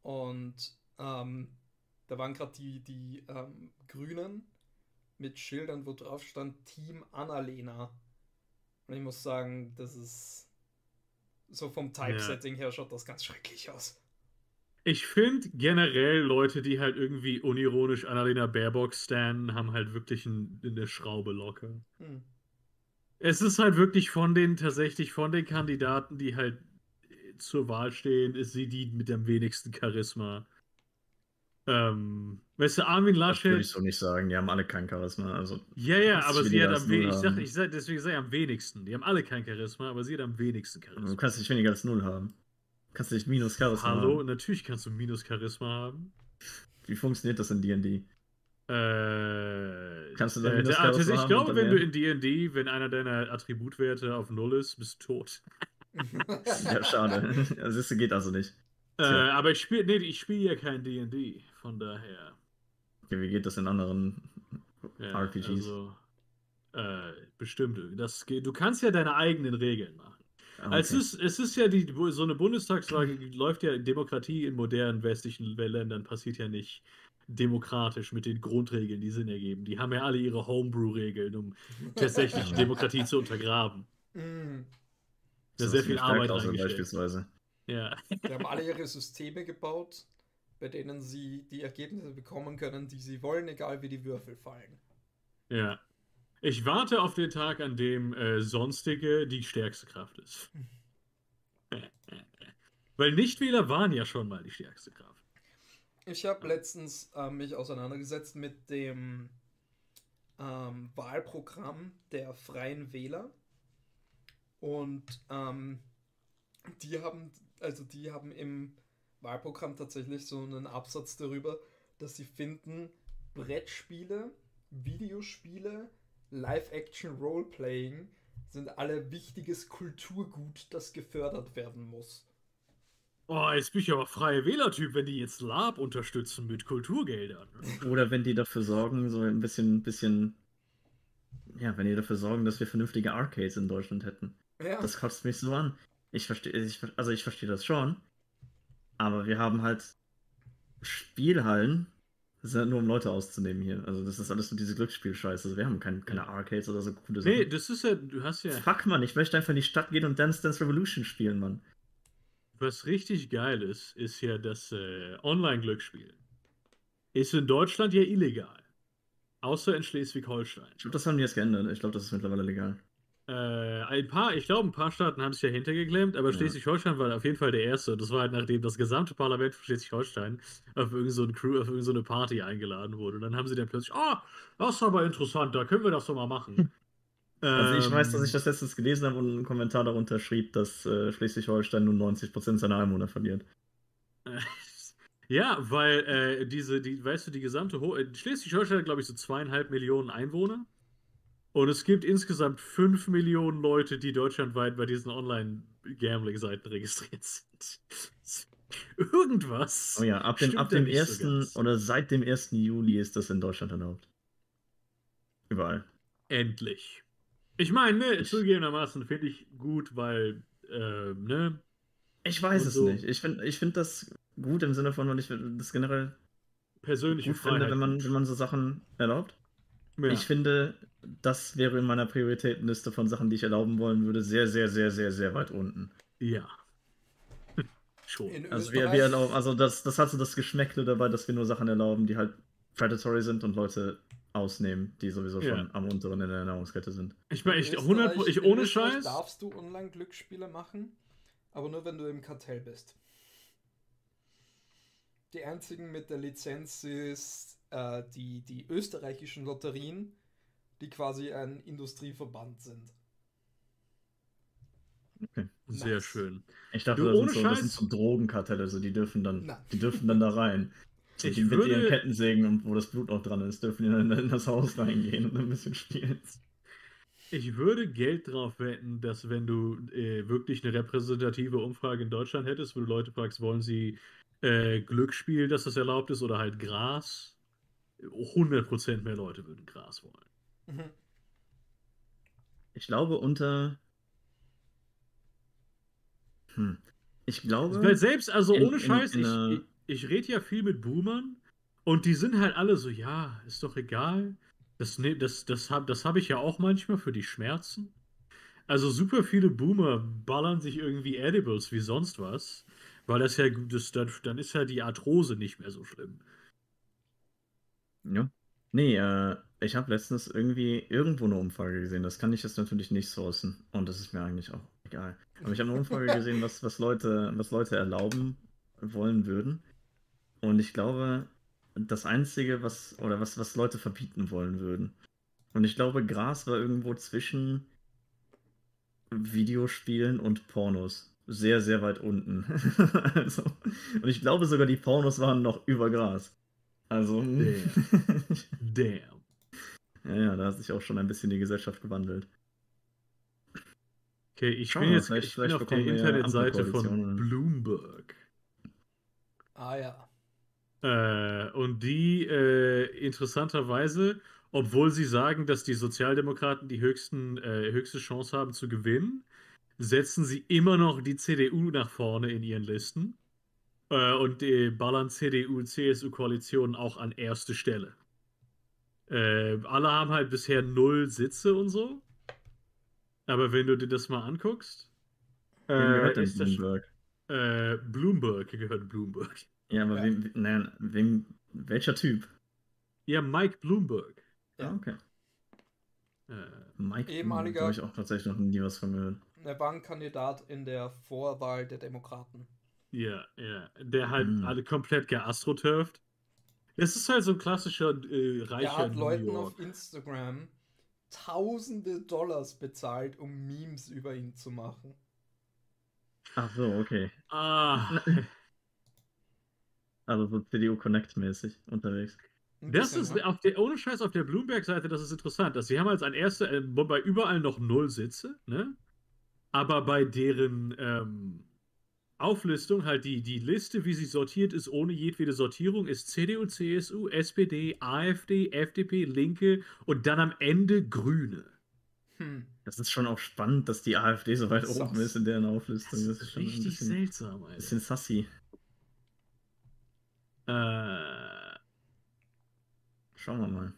und ähm, da waren gerade die, die ähm, Grünen mit Schildern, wo drauf stand Team Annalena. Und ich muss sagen, das ist so vom Typesetting her schaut das ganz schrecklich aus. Ich finde generell Leute, die halt irgendwie unironisch Annalena Baerbock stannen, haben halt wirklich ein, eine Schraube locker. Hm. Es ist halt wirklich von den, tatsächlich von den Kandidaten, die halt äh, zur Wahl stehen, ist sie die mit dem wenigsten Charisma. Ähm, weißt du, Armin Das würde ich Laschet. so nicht sagen. Die haben alle kein Charisma. Also, Ja, ja, aber sie hat am wenigsten. Ich sag, haben. ich sag, deswegen sage ich am wenigsten. Die haben alle kein Charisma, aber sie hat am wenigsten du Charisma. kannst nicht weniger als null haben. Du kannst nicht minus Charisma Hallo, haben. natürlich kannst du minus Charisma haben. Wie funktioniert das in D&D? Äh, Kannst du da äh, minus der- Charisma also ich glaube, wenn du in D&D, wenn einer deiner Attributwerte auf Null ist, bist du tot. [LAUGHS] Ja, schade. Das ist, geht also nicht. Äh, Tja. aber ich spiele, nee, ich spiele ja kein D&D, von daher. Okay, wie geht das in anderen Ja, RPGs? Also, äh, bestimmt. Das geht, du kannst ja deine eigenen Regeln machen. Ah, Es, okay. ist, es ist ja die, so eine Bundestagswahl [CLEARS THROAT] läuft ja Demokratie in modernen westlichen Ländern passiert ja nicht demokratisch mit den Grundregeln, die Sinn ergeben. Die haben ja alle ihre Homebrew-Regeln, um tatsächlich. [LAUGHS] Demokratie zu untergraben. Hm. Da So sehr viel Arbeit Berghaus reingesteckt. beispielsweise. Ja. Die haben alle ihre [LAUGHS] Systeme gebaut, bei denen sie die Ergebnisse bekommen können, die sie wollen, egal wie die Würfel fallen. Ja. Ich warte auf den Tag, an dem äh, Sonstige die stärkste Kraft ist. [LAUGHS] Weil Nichtwähler waren ja schon mal die stärkste Kraft. Ich habe letztens ähm, mich auseinandergesetzt mit dem ähm, Wahlprogramm der Freien Wähler. Und ähm, die haben, also die haben im Wahlprogramm tatsächlich so einen Absatz darüber, dass sie finden, Brettspiele, Videospiele, Live-Action-Roleplaying sind alle wichtiges Kulturgut, das gefördert werden muss. Oh, jetzt bin ich aber freie Wählertyp, wenn die jetzt Lab unterstützen mit Kulturgeldern. [LAUGHS] Oder wenn die dafür sorgen, so ein bisschen, bisschen, ja, wenn die dafür sorgen, dass wir vernünftige Arcades in Deutschland hätten. Ja, Das kotzt mich so an. Ich verstehe, also ich verstehe das schon, aber wir haben halt Spielhallen, sind nur um Leute auszunehmen hier. Also das ist alles nur diese Glücksspielscheiße. Also wir haben kein, keine Arcades oder so coole Nee, Sachen. das ist ja, du hast ja, Fuck, Mann, ich möchte einfach in die Stadt gehen und Dance Dance Revolution spielen, Mann. was richtig geil ist, ist ja das äh, Online-Glücksspiel. Ist in Deutschland ja illegal. Außer in Schleswig-Holstein. Ich glaube, das haben die jetzt geändert. Ich glaube, das ist mittlerweile legal. Äh, ein paar, ich glaube, ein paar Staaten haben es ja hintergeklemmt, aber Ja. Schleswig-Holstein war auf jeden Fall der erste. Das war halt nachdem das gesamte Parlament von Schleswig-Holstein auf irgendeine so Crew, auf irgendeine so Party eingeladen wurde. Und dann haben sie dann plötzlich, ah, das ist aber interessant, da können wir das doch mal machen. Also ich weiß, dass Ähm, ich das letztens gelesen habe und einen Kommentar darunter schrieb, dass äh, Schleswig-Holstein nur 90% seiner Einwohner verliert. [LAUGHS] Ja, weil äh, diese, die, weißt du, die gesamte Ho äh, Schleswig-Holstein hat, glaube ich, so zweieinhalb Millionen Einwohner. Und es gibt insgesamt fünf Millionen Leute, die deutschlandweit bei diesen Online-Gambling-Seiten registriert sind. [LAUGHS] Irgendwas. Oh ja, ab dem, ab dem nicht so 1. ganz. oder seit dem 1. Juli ist das in Deutschland erlaubt. Überall. Endlich. Ich meine, ne, Ich- zugegebenermaßen finde ich gut, weil, äh, ne, Ich weiß es so. nicht. Ich finde ich find das gut im Sinne von, weil ich das generell persönliche gut finde, wenn man, wenn man so Sachen erlaubt. Ja. Ich finde, das wäre in meiner Prioritätenliste von Sachen, die ich erlauben wollen würde, sehr, sehr, sehr, sehr, sehr weit unten. ja. [LAUGHS] Schon. In Also wir, Österreich, wir erlauben, also das, das hat so das Geschmäckle dabei, dass wir nur Sachen erlauben, die halt predatory sind und Leute ausnehmen, die sowieso schon Ja. am unteren in der Nahrungskette sind. Ich meine, in ich, 100, Österreich- ich ohne Scheiß. darfst du Online-Glücksspiele machen, aber nur wenn du im Kartell bist. Die einzigen mit der Lizenz ist äh, die, die österreichischen Lotterien, die quasi ein Industrieverband sind. Sehr Nice. schön. Ich dachte, Du, das, sind so, das sind so Drogenkartelle, also die dürfen dann, Nein. die dürfen dann da rein. Ich die mit würde- ihren Kettensägen und wo das Blut auch dran ist, dürfen die dann in das Haus reingehen und ein bisschen spielen. Ich würde Geld drauf wetten, dass wenn du äh, wirklich eine repräsentative Umfrage in Deutschland hättest, wo du Leute fragst, wollen sie äh, Glücksspiel, dass das erlaubt ist, oder halt Gras, 100% mehr Leute würden Gras wollen. Mhm. Ich glaube, unter. Hm. Ich glaube. Weil selbst, also in- ohne in- Scheiß, in ich, einer- ich, ich rede ja viel mit Boomern und die sind halt alle so, ja, ist doch egal. Das, ne, das, das habe das hab ich ja auch manchmal für die Schmerzen. Also super viele Boomer ballern sich irgendwie Edibles wie sonst was, weil das ja, das, dann, dann ist ja die Arthrose nicht mehr so schlimm. Ja. Nee, äh, ich habe letztens irgendwie irgendwo eine Umfrage gesehen. Das kann ich jetzt natürlich nicht sourcen. Und das ist mir eigentlich auch egal. Aber ich habe eine Umfrage gesehen, was, was, Leute, was Leute erlauben wollen würden. Und ich glaube, das Einzige, was, oder was, was Leute verbieten wollen würden. Und ich glaube, Gras war irgendwo zwischen Videospielen und Pornos. Sehr, sehr weit unten. [LAUGHS] also, und ich glaube sogar, die Pornos waren noch über Gras. Also. Damn. [LAUGHS] Ja, ja, da hat sich auch schon ein bisschen die Gesellschaft gewandelt. Okay, ich Schauen bin wir, jetzt vielleicht- ich bin auf der Internetseite von Ampelkoalitionen. Bloomberg. Ah ja. Äh, und die äh, interessanterweise, obwohl sie sagen, dass die Sozialdemokraten die höchsten, äh, höchste Chance haben zu gewinnen, setzen sie immer noch die CDU nach vorne in ihren Listen äh, und äh, ballern CDU und CSU-Koalitionen auch an erste Stelle. Äh, alle haben halt bisher null Sitze und so. Aber wenn du dir das mal anguckst, Wem äh, gehört denn ist das, Bloomberg? äh, Bloomberg gehört Bloomberg. Ja, aber Ja. Wem, nein, wem, welcher Typ? Ja, Mike Bloomberg. Ja. Ah, okay. Äh, Mike Ehemaliger- habe ich auch tatsächlich noch nie was von gehört. Er war ein Kandidat in der Vorwahl der Demokraten. Ja, ja. Der halt Hm. alle komplett geastroturft. Es ist halt so ein klassischer äh, Er reicher hat New Leuten York. auf Instagram tausende Dollars bezahlt, um Memes über ihn zu machen. Ach so, okay. Ah, [LAUGHS] Also so CDU Connect-mäßig unterwegs. Das ist ne? auf der, ohne Scheiß auf der Bloomberg-Seite, das ist interessant. Dass sie haben als ein erster, äh, bei überall noch null Sitze, ne? Aber bei deren ähm, Auflistung, halt die, die Liste, wie sie sortiert ist, ohne jedwede Sortierung, ist CDU, CSU, SPD, AfD, FDP, Linke und dann am Ende Grüne. Hm. Das ist schon auch spannend, dass die AfD so weit Sass. oben ist in deren Auflistung. Das Das ist richtig bisschen, seltsam, Alter. bisschen sassy. Äh, Schauen wir mal.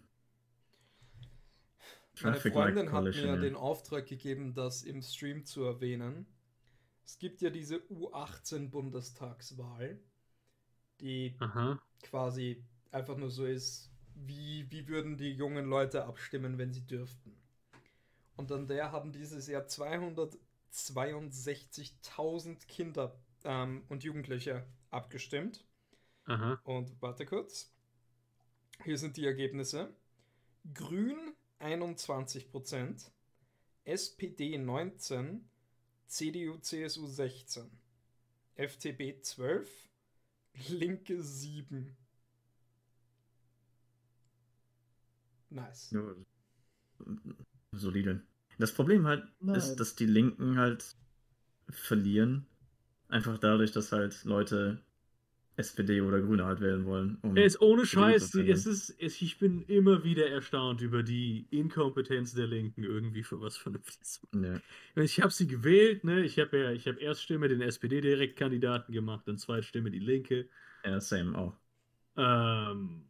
Meine Traffic Freundin hat mir den Auftrag gegeben, das im Stream zu erwähnen. Es gibt ja diese U18-Bundestagswahl, die aha. quasi einfach nur so ist, wie, wie würden die jungen Leute abstimmen, wenn sie dürften. Und an der haben dieses Jahr 262.000 Kinder ähm, und Jugendliche abgestimmt. Aha. Und warte kurz. Hier sind die Ergebnisse. Grün 21%, SPD 19, CDU, CSU 16, FDP 12, Linke 7. Nice. Ja, solide. Das Problem halt Nein. ist, dass die Linken halt verlieren. Einfach dadurch, dass halt Leute SPD oder Grüne halt wählen wollen. Um Es ist ohne Scheiß, es ist, es, ich bin immer wieder erstaunt über die Inkompetenz der Linken irgendwie für was Vernünftiges. Ja. Ich habe sie gewählt, ne? Ich habe ja, ich habe Erststimme den SPD-Direktkandidaten gemacht, dann Zweitstimme die Linke. ja, same auch. Ähm,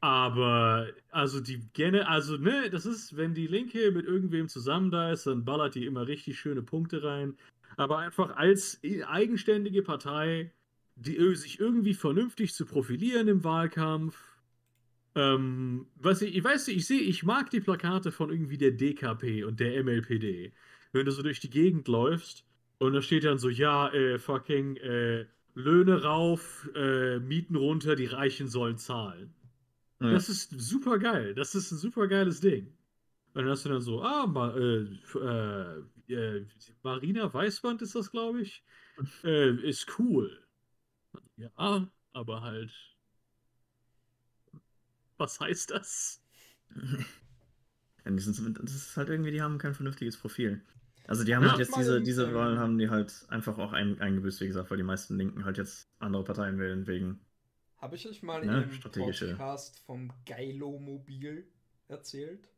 aber, also die Gene, also, ne, das ist, wenn die Linke mit irgendwem zusammen da ist, dann ballert die immer richtig schöne Punkte rein. Aber einfach als eigenständige Partei, die sich irgendwie vernünftig zu profilieren im Wahlkampf. Ähm, was ich, ich weiß nicht, ich sehe, ich mag die Plakate von irgendwie der DKP und der MLPD. Wenn du so durch die Gegend läufst und da steht dann so, ja, äh, fucking, äh, Löhne rauf, äh, Mieten runter, die Reichen sollen zahlen. Ja. Das ist super geil. Das ist ein super geiles Ding. Und dann hast du dann so, ah, Ma äh, äh, äh, Marina Weißband ist das, glaube ich. Äh, ist cool. Ja, aber halt. Was heißt das? Das ist halt irgendwie, die haben kein vernünftiges Profil. Also die haben Ja. halt jetzt diese, diese Wahlen haben die halt einfach auch ein, eingebüßt, wie gesagt, weil die meisten Linken halt jetzt andere Parteien wählen wegen Habe ich euch mal Ja, im strategische. Podcast vom Geilomobil erzählt?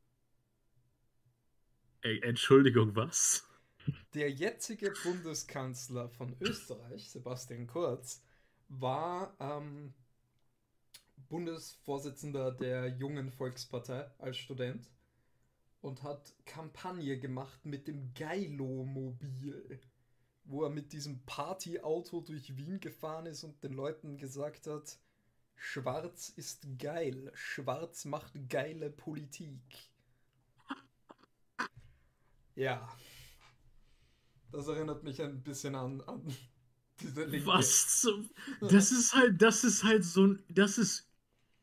Ey, Entschuldigung, was? Der jetzige Bundeskanzler von Österreich, Sebastian Kurz, war ähm, Bundesvorsitzender der Jungen Volkspartei als Student und hat Kampagne gemacht mit dem Geilo-Mobil, wo er mit diesem Partyauto durch Wien gefahren ist und den Leuten gesagt hat, Schwarz ist geil, Schwarz macht geile Politik. Ja. Das erinnert mich ein bisschen an, an. Was zum. Das ist halt, das ist halt so ein. Das ist.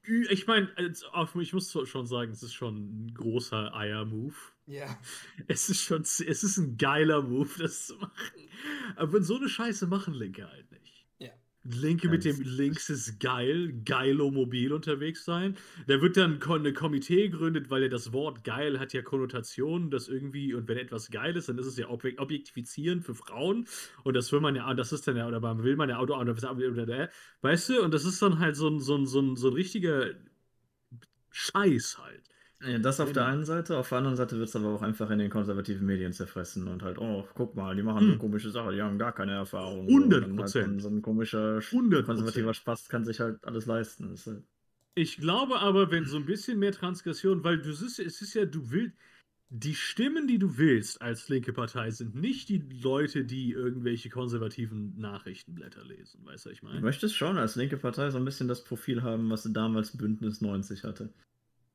Ich meine, ich muss schon sagen, es ist schon ein großer Eier-Move. Ja. Es ist schon, es ist ein geiler Move, das zu machen. Aber wenn so eine Scheiße machen Linke halt nicht. Linke mit dem Links ist geil, geilo mobil unterwegs sein. Da wird dann eine Komitee gegründet, weil ja das Wort geil hat ja Konnotationen, das irgendwie, und wenn etwas geil ist, dann ist es ja objek objektifizierend für Frauen. Und das will man ja, das ist dann ja, oder man will man ja Auto, weißt du, und das ist dann halt so ein, so ein, so ein, so ein richtiger Scheiß halt. Ja, das auf der einen Seite, auf der anderen Seite wird es aber auch einfach in den konservativen Medien zerfressen und halt, oh, guck mal, die machen so Hm. komische Sachen, die haben gar keine Erfahrung. 100 So, und dann halt Prozent. so ein komischer, sch- 100 konservativer Spast kann sich halt alles leisten. Halt, Ich glaube aber, wenn so ein bisschen mehr Transgression, weil du siehst, es ist ja, du willst, die Stimmen, die du willst als linke Partei, sind nicht die Leute, die irgendwelche konservativen Nachrichtenblätter lesen, weißt du, was ich du meine? möchtest schon als linke Partei so ein bisschen das Profil haben, was damals Bündnis 90 hatte.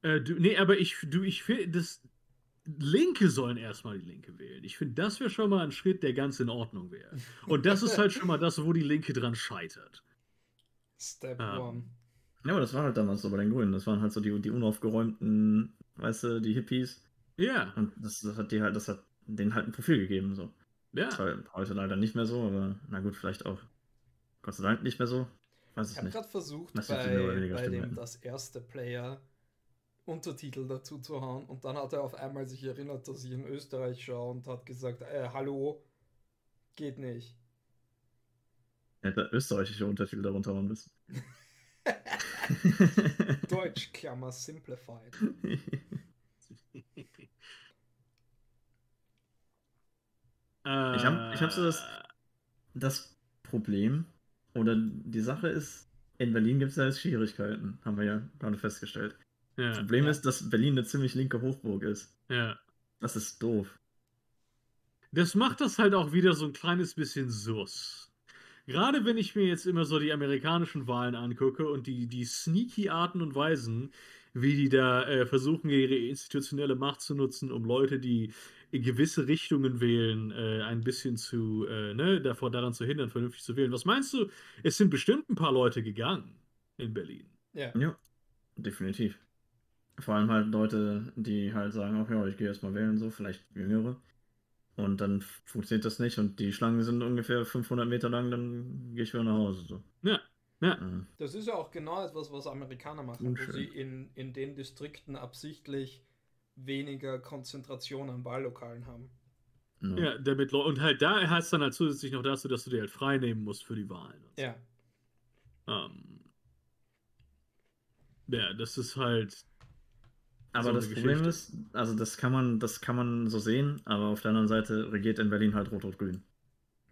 Äh, du, nee, aber ich, du, ich finde, das, Linke sollen erstmal die Linke wählen. Ich finde, das wäre schon mal ein Schritt, der ganz in Ordnung wäre. Und das ist halt schon mal das, wo die Linke dran scheitert. Step Ah. one. Ja, aber das war halt damals so bei den Grünen. Das waren halt so die, die unaufgeräumten, weißt du, die Hippies. Ja, Und das, das hat die halt, das hat denen halt ein Profil gegeben. So. Das ja. war heute leider nicht mehr so, aber na gut, vielleicht auch Gott sei Dank nicht mehr so. Weiß Ich ich habe nicht. gerade versucht, oder bei, bei dem hätten. das erste Player Untertitel dazu zu hauen und dann hat er auf einmal sich erinnert, dass ich in Österreich schaue und hat gesagt, äh, hallo, geht nicht. Hätte österreichische Untertitel darunter machen müssen. [LAUGHS] Deutsch, Klammer, simplified. [LAUGHS] Ich hab- ich hab so das- Äh, das Problem oder die Sache ist, in Berlin gibt es ja jetzt Schwierigkeiten, haben wir ja gerade festgestellt. Ja, Das Problem Ja. ist, dass Berlin eine ziemlich linke Hochburg ist. ja. Das ist doof. Das macht das halt auch wieder so ein kleines bisschen sus. Gerade wenn ich mir jetzt immer so die amerikanischen Wahlen angucke und die, die sneaky Arten und Weisen, wie die da äh, versuchen, ihre institutionelle Macht zu nutzen, um Leute, die in gewisse Richtungen wählen, äh, ein bisschen zu, äh, ne, davor daran zu hindern, vernünftig zu wählen. Was meinst du? Es sind bestimmt ein paar Leute gegangen in Berlin. Ja, Ja, definitiv. Vor allem halt Leute, die halt sagen, ach ja, ich gehe jetzt mal wählen, so, vielleicht Jüngere. Und dann funktioniert das nicht und die Schlangen sind ungefähr 500 Meter lang, dann gehe ich wieder nach Hause. So. Ja, ja. Das ist ja auch genau etwas, was Amerikaner machen, wo Unschön. sie in, in den Distrikten absichtlich weniger Konzentration an Wahllokalen haben. no. Ja, damit und halt da heißt dann halt zusätzlich noch dazu, dass du dir halt frei nehmen musst für die Wahlen. und so. Ja, Ähm, ja, das ist halt. Aber so das Problem ist, also das kann man, das kann man so sehen, aber auf der anderen Seite regiert in Berlin halt Rot-Rot-Grün.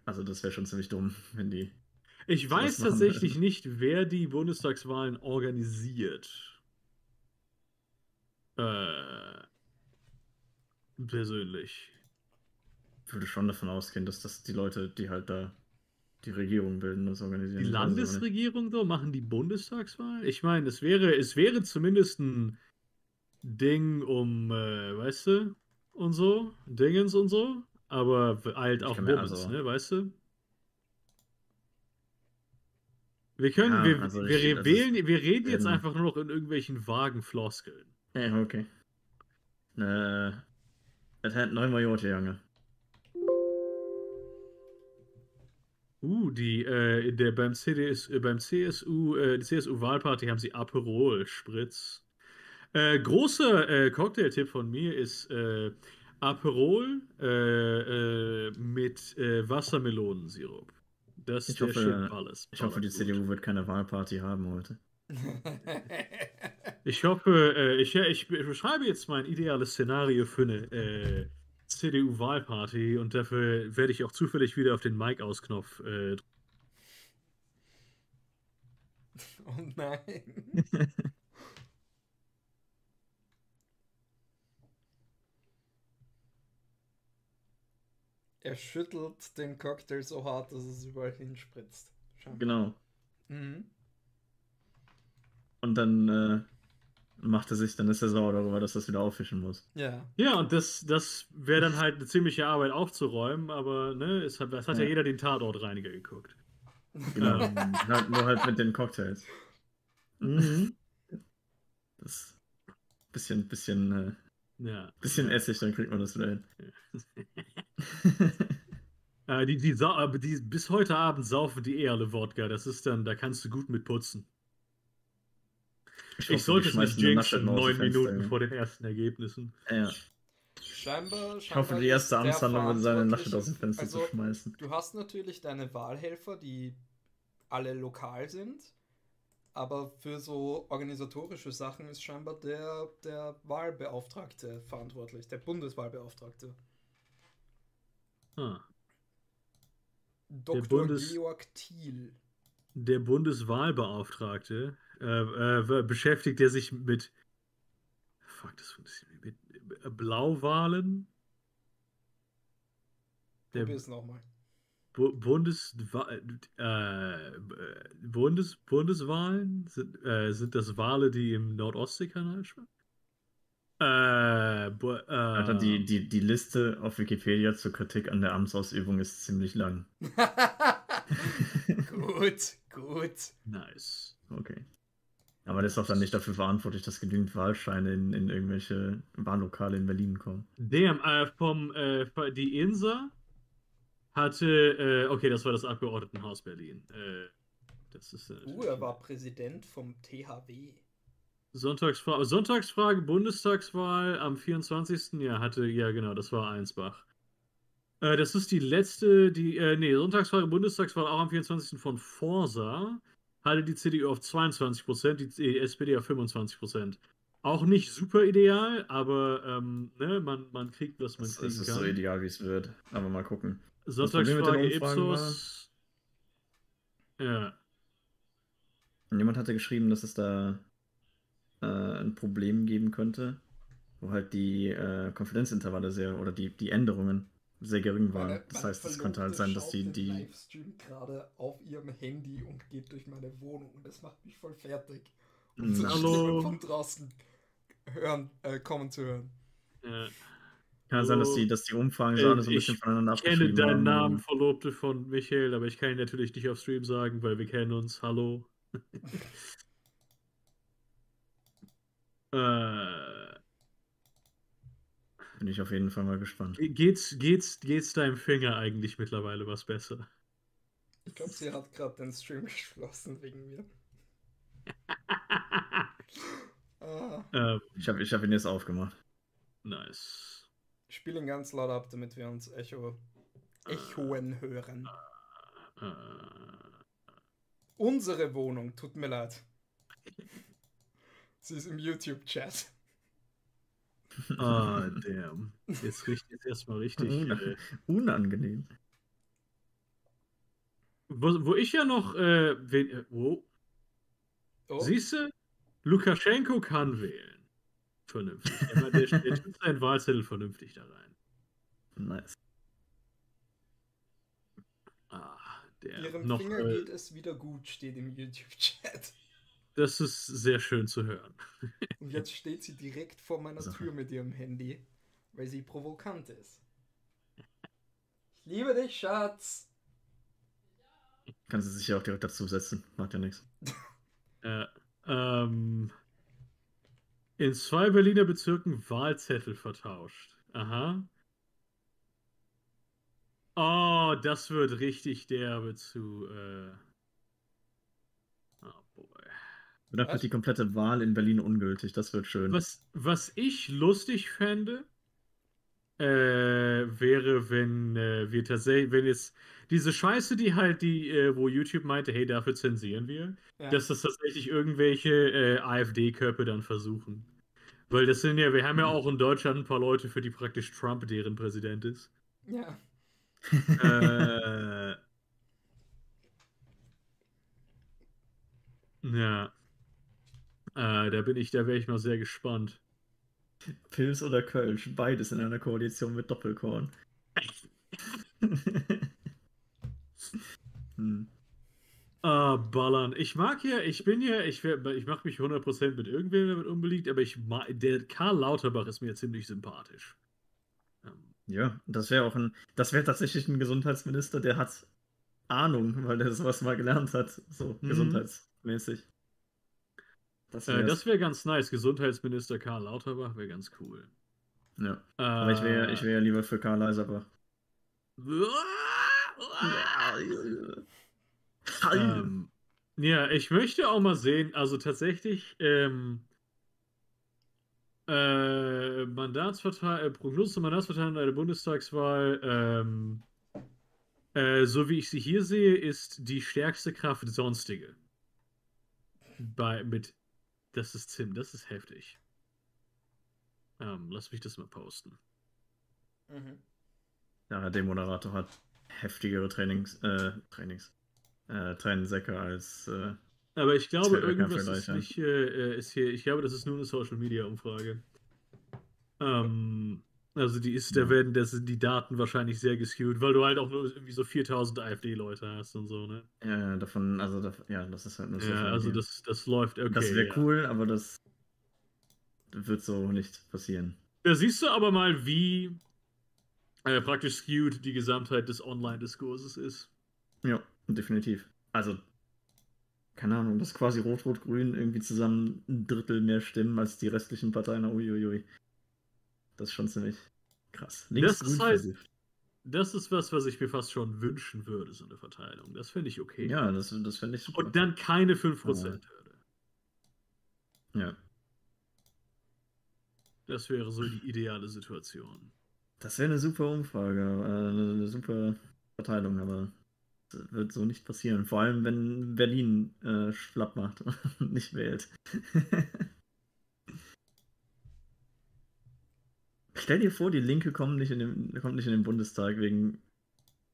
Also das wäre schon ziemlich dumm, [LAUGHS] wenn die. Ich weiß tatsächlich nicht, wer die Bundestagswahlen organisiert. Äh, persönlich. Ich würde schon davon ausgehen, dass das die Leute, die halt da die Regierung bilden, das organisieren. Die. Landesregierung so machen die Bundestagswahl? Ich meine, es wäre, es wäre zumindest ein Ding um, äh, weißt du, und so, Dingens und so, aber halt Ich auch Bummens, also- ne, weißt du? Wir können, Ja, wir, also wir, re- also wählen, wir reden jetzt einfach nur noch in irgendwelchen vagen Floskeln. Ja, okay. Äh, es hat neun Majote, Junge. Uh, die, äh, der, beim, CDS, äh, beim CSU, äh, die CSU-Wahlparty haben sie Aperol Spritz. Äh, großer äh, Cocktailtipp von mir ist äh, Aperol äh, äh, mit äh, Wassermelonensirup. Das Ich hoffe, alles. Ich hoffe, die gut. CDU wird keine Wahlparty haben heute. [LAUGHS] Ich hoffe, äh, ich, ich beschreibe jetzt mein ideales Szenario für eine äh, CDU-Wahlparty und dafür werde ich auch zufällig wieder auf den Mic-Ausknopf äh, drücken. [LAUGHS] oh nein. [LAUGHS] Er schüttelt den Cocktail so hart, dass es überall hinspritzt. Scheinbar. Genau. Mhm. Und dann äh, macht er sich, dann ist er sauer darüber, dass er das wieder auffischen muss. Ja. Ja, und das, das wäre dann halt eine ziemliche Arbeit aufzuräumen, aber ne, es hat, es hat ja. Ja. jeder den Tatortreiniger geguckt. Genau. Ähm, [LAUGHS] halt, nur halt mit den Cocktails. Mhm. Das bisschen, bisschen, äh, ja. bisschen Essig, dann kriegt man das wieder hin. [LAUGHS] Äh, die, die, aber die, bis heute Abend saufen die eh alle Wodka. Das ist dann, da kannst du gut mit putzen. Ich, hoffe, sollte die es nicht jinxen, neun Minuten vor den ersten Ergebnissen. Ja. Scheinbar, Ich hoffe, scheinbar die erste Amtshandlung wird seine Nasche aus dem Fenster also, zu schmeißen. Du hast natürlich deine Wahlhelfer, die alle lokal sind, aber für so organisatorische Sachen ist scheinbar der, der Wahlbeauftragte verantwortlich, der Bundeswahlbeauftragte. Ah. Dr. Bundes- Georg Thiel. Der Bundeswahlbeauftragte äh, äh, beschäftigt er sich mit. Fuck, das funktioniert mit äh, Blauwahlen. Der Probier's nochmal. Bu Bundes, äh, Bundes Bundeswahlen sind, äh, sind das Wale, die im Nordostseekanal schwimmen? Äh, bu- äh, Alter, die, die, die Liste auf Wikipedia zur Kritik an der Amtsausübung ist ziemlich lang. [LAUGHS] gut, gut. Nice. Okay. Aber der ist doch dann nicht dafür verantwortlich, dass genügend Wahlscheine in, in irgendwelche Wahllokale in Berlin kommen. Damn, äh, vom, äh, die INSA hatte, äh, okay, das war das Abgeordnetenhaus Berlin. Äh, das ist, äh, Uh, er war Präsident vom THW. Sonntagsfrage, Sonntagsfrage, Bundestagswahl am 24. Ja, hatte, ja genau, das war Einsbach. Äh, das ist die letzte, die, äh, nee, Sonntagsfrage, Bundestagswahl auch am 24. von Forsa. Hatte die CDU auf 22%, die, die SPD auf 25%. Auch nicht super ideal, aber ähm, ne, man, man kriegt, was man Das, kriegen das ist kann. so ideal, wie es wird. Aber mal gucken. Sonntagsfrage Ipsos. Ja. Und jemand hatte geschrieben, dass es da äh, ein Problem geben könnte, wo halt die äh, Konfidenzintervalle sehr oder die, die Änderungen sehr gering waren. Meine- das heißt, es könnte halt sein, dass die, die Livestream gerade auf ihrem Handy und geht durch meine Wohnung und das macht mich voll fertig. Und so Hallo. Von draußen hören, äh, kommen zu hören. ja. Kann sein, dass die, dass die Umfragen so Äh, alle so ein bisschen ich voneinander Ich kenne abgeschrieben deinen haben. Namen, Verlobte von Michael, aber ich kann ihn natürlich nicht auf Stream sagen, weil wir kennen uns. Hallo. [LAUGHS] äh, Bin ich auf jeden Fall mal gespannt. geht's, geht's, geht's deinem Finger eigentlich mittlerweile was besser? Ich glaube, sie hat gerade den Stream geschlossen wegen mir. [LAUGHS] Ah, ähm, Ich habe ich hab ihn jetzt aufgemacht. nice. Ich spiele ihn ganz laut ab, damit wir uns Echo, Echoen hören. Unsere Wohnung, tut mir leid. Sie ist im YouTube-Chat. ah, damn. Jetzt, richt- jetzt erstmal richtig. Äh, Unangenehm. wo, wo ich ja noch. Äh, wen, äh, wo, Oh, Siehst du? Lukaschenko kann wählen. Vernünftig. Der, der, der tut seinen Wahlzettel vernünftig da rein. Nice. Ah, der ihrem noch. Finger Äh, geht es wieder gut, steht im YouTube-Chat. das ist sehr schön zu hören. [LAUGHS] Und jetzt steht sie direkt vor meiner So. Tür mit ihrem Handy, weil sie provokant ist. Ich liebe dich, Schatz. Kann sie sich ja auch direkt dazusetzen. Macht ja nichts. [LAUGHS] Äh, ähm, in zwei Berliner Bezirken Wahlzettel vertauscht. Aha. Oh, das wird richtig derbe zu. Äh... Oh boy. Was? wird die komplette Wahl in Berlin ungültig. Das wird schön. Was, was ich lustig fände, äh, wäre, wenn äh, wir tatsächlich, wenn jetzt diese Scheiße, die halt, die, äh, wo YouTube meinte, hey, dafür zensieren wir, Ja. dass das tatsächlich irgendwelche äh, AfD-Köpfe dann versuchen. Weil das sind ja, wir haben ja auch in Deutschland ein paar Leute, für die praktisch Trump deren Präsident ist. ja. äh, [LAUGHS] ja. Äh, da bin ich, da wäre ich mal sehr gespannt. Pils oder Kölsch, beides in einer Koalition mit Doppelkorn. [LAUGHS] hm. Ah, ballern. Ich mag ja, ich bin ja, ich, ich mache mich 100% mit irgendwem damit unbeliebt, aber ich der Karl Lauterbach ist mir ziemlich sympathisch. Ähm, Ja, das wäre auch ein, das wäre tatsächlich ein Gesundheitsminister, der hat Ahnung, weil der sowas mal gelernt hat, so Mhm. gesundheitsmäßig. Das äh, das wäre ganz nice. Gesundheitsminister Karl Lauterbach wäre ganz cool. ja. Aber ich wäre Äh, ich wär ja lieber für Karl Eiserbach. [LAUGHS] Ähm, ja, ich möchte auch mal sehen, also tatsächlich, ähm, äh, Mandatsverteilung, äh, Prognose zur Mandatsverteilung bei der Bundestagswahl, ähm, äh, so wie ich sie hier sehe, ist die stärkste Kraft sonstige. Bei, mit, das ist Tim, das ist heftig. Ähm, lass mich das mal posten. Mhm. Ja, der Moderator hat heftigere Trainings, äh, Trainings, äh, Tränensäcke als, äh, Aber ich glaube, irgendwas ist nicht, äh, äh, ist hier, ich glaube, das ist nur eine Social Media Umfrage. Ähm, also die ist, da Ja. werden das, die Daten wahrscheinlich sehr geskewt, weil du halt auch nur irgendwie so 4000 AfD-Leute hast und so, ne? ja, davon, also, dav- ja, das ist halt nur Ja, Social also das, das läuft, okay. Das wäre ja. cool, aber das wird so nicht passieren. Da siehst du aber mal, wie äh, praktisch skewed die Gesamtheit des Online-Diskurses ist. Ja, definitiv. Also, keine Ahnung, das ist quasi Rot-Rot-Grün irgendwie zusammen ein Drittel mehr Stimmen als die restlichen Parteien. Uiuiui. Das ist schon ziemlich krass. Das ist halt-. Das ist was, was ich mir fast schon wünschen würde, so eine Verteilung. Das finde ich okay. Ja, das, das finde ich super. Und dann keine 5%-Hürde. ja, Das wäre so die ideale Situation. das wäre eine super Umfrage, äh, eine, eine super Verteilung, aber das wird so nicht passieren. Vor allem, wenn Berlin äh, schlapp macht [LAUGHS] und nicht wählt. [LAUGHS] Stell dir vor, die Linke kommt nicht, in den, kommt nicht in den Bundestag wegen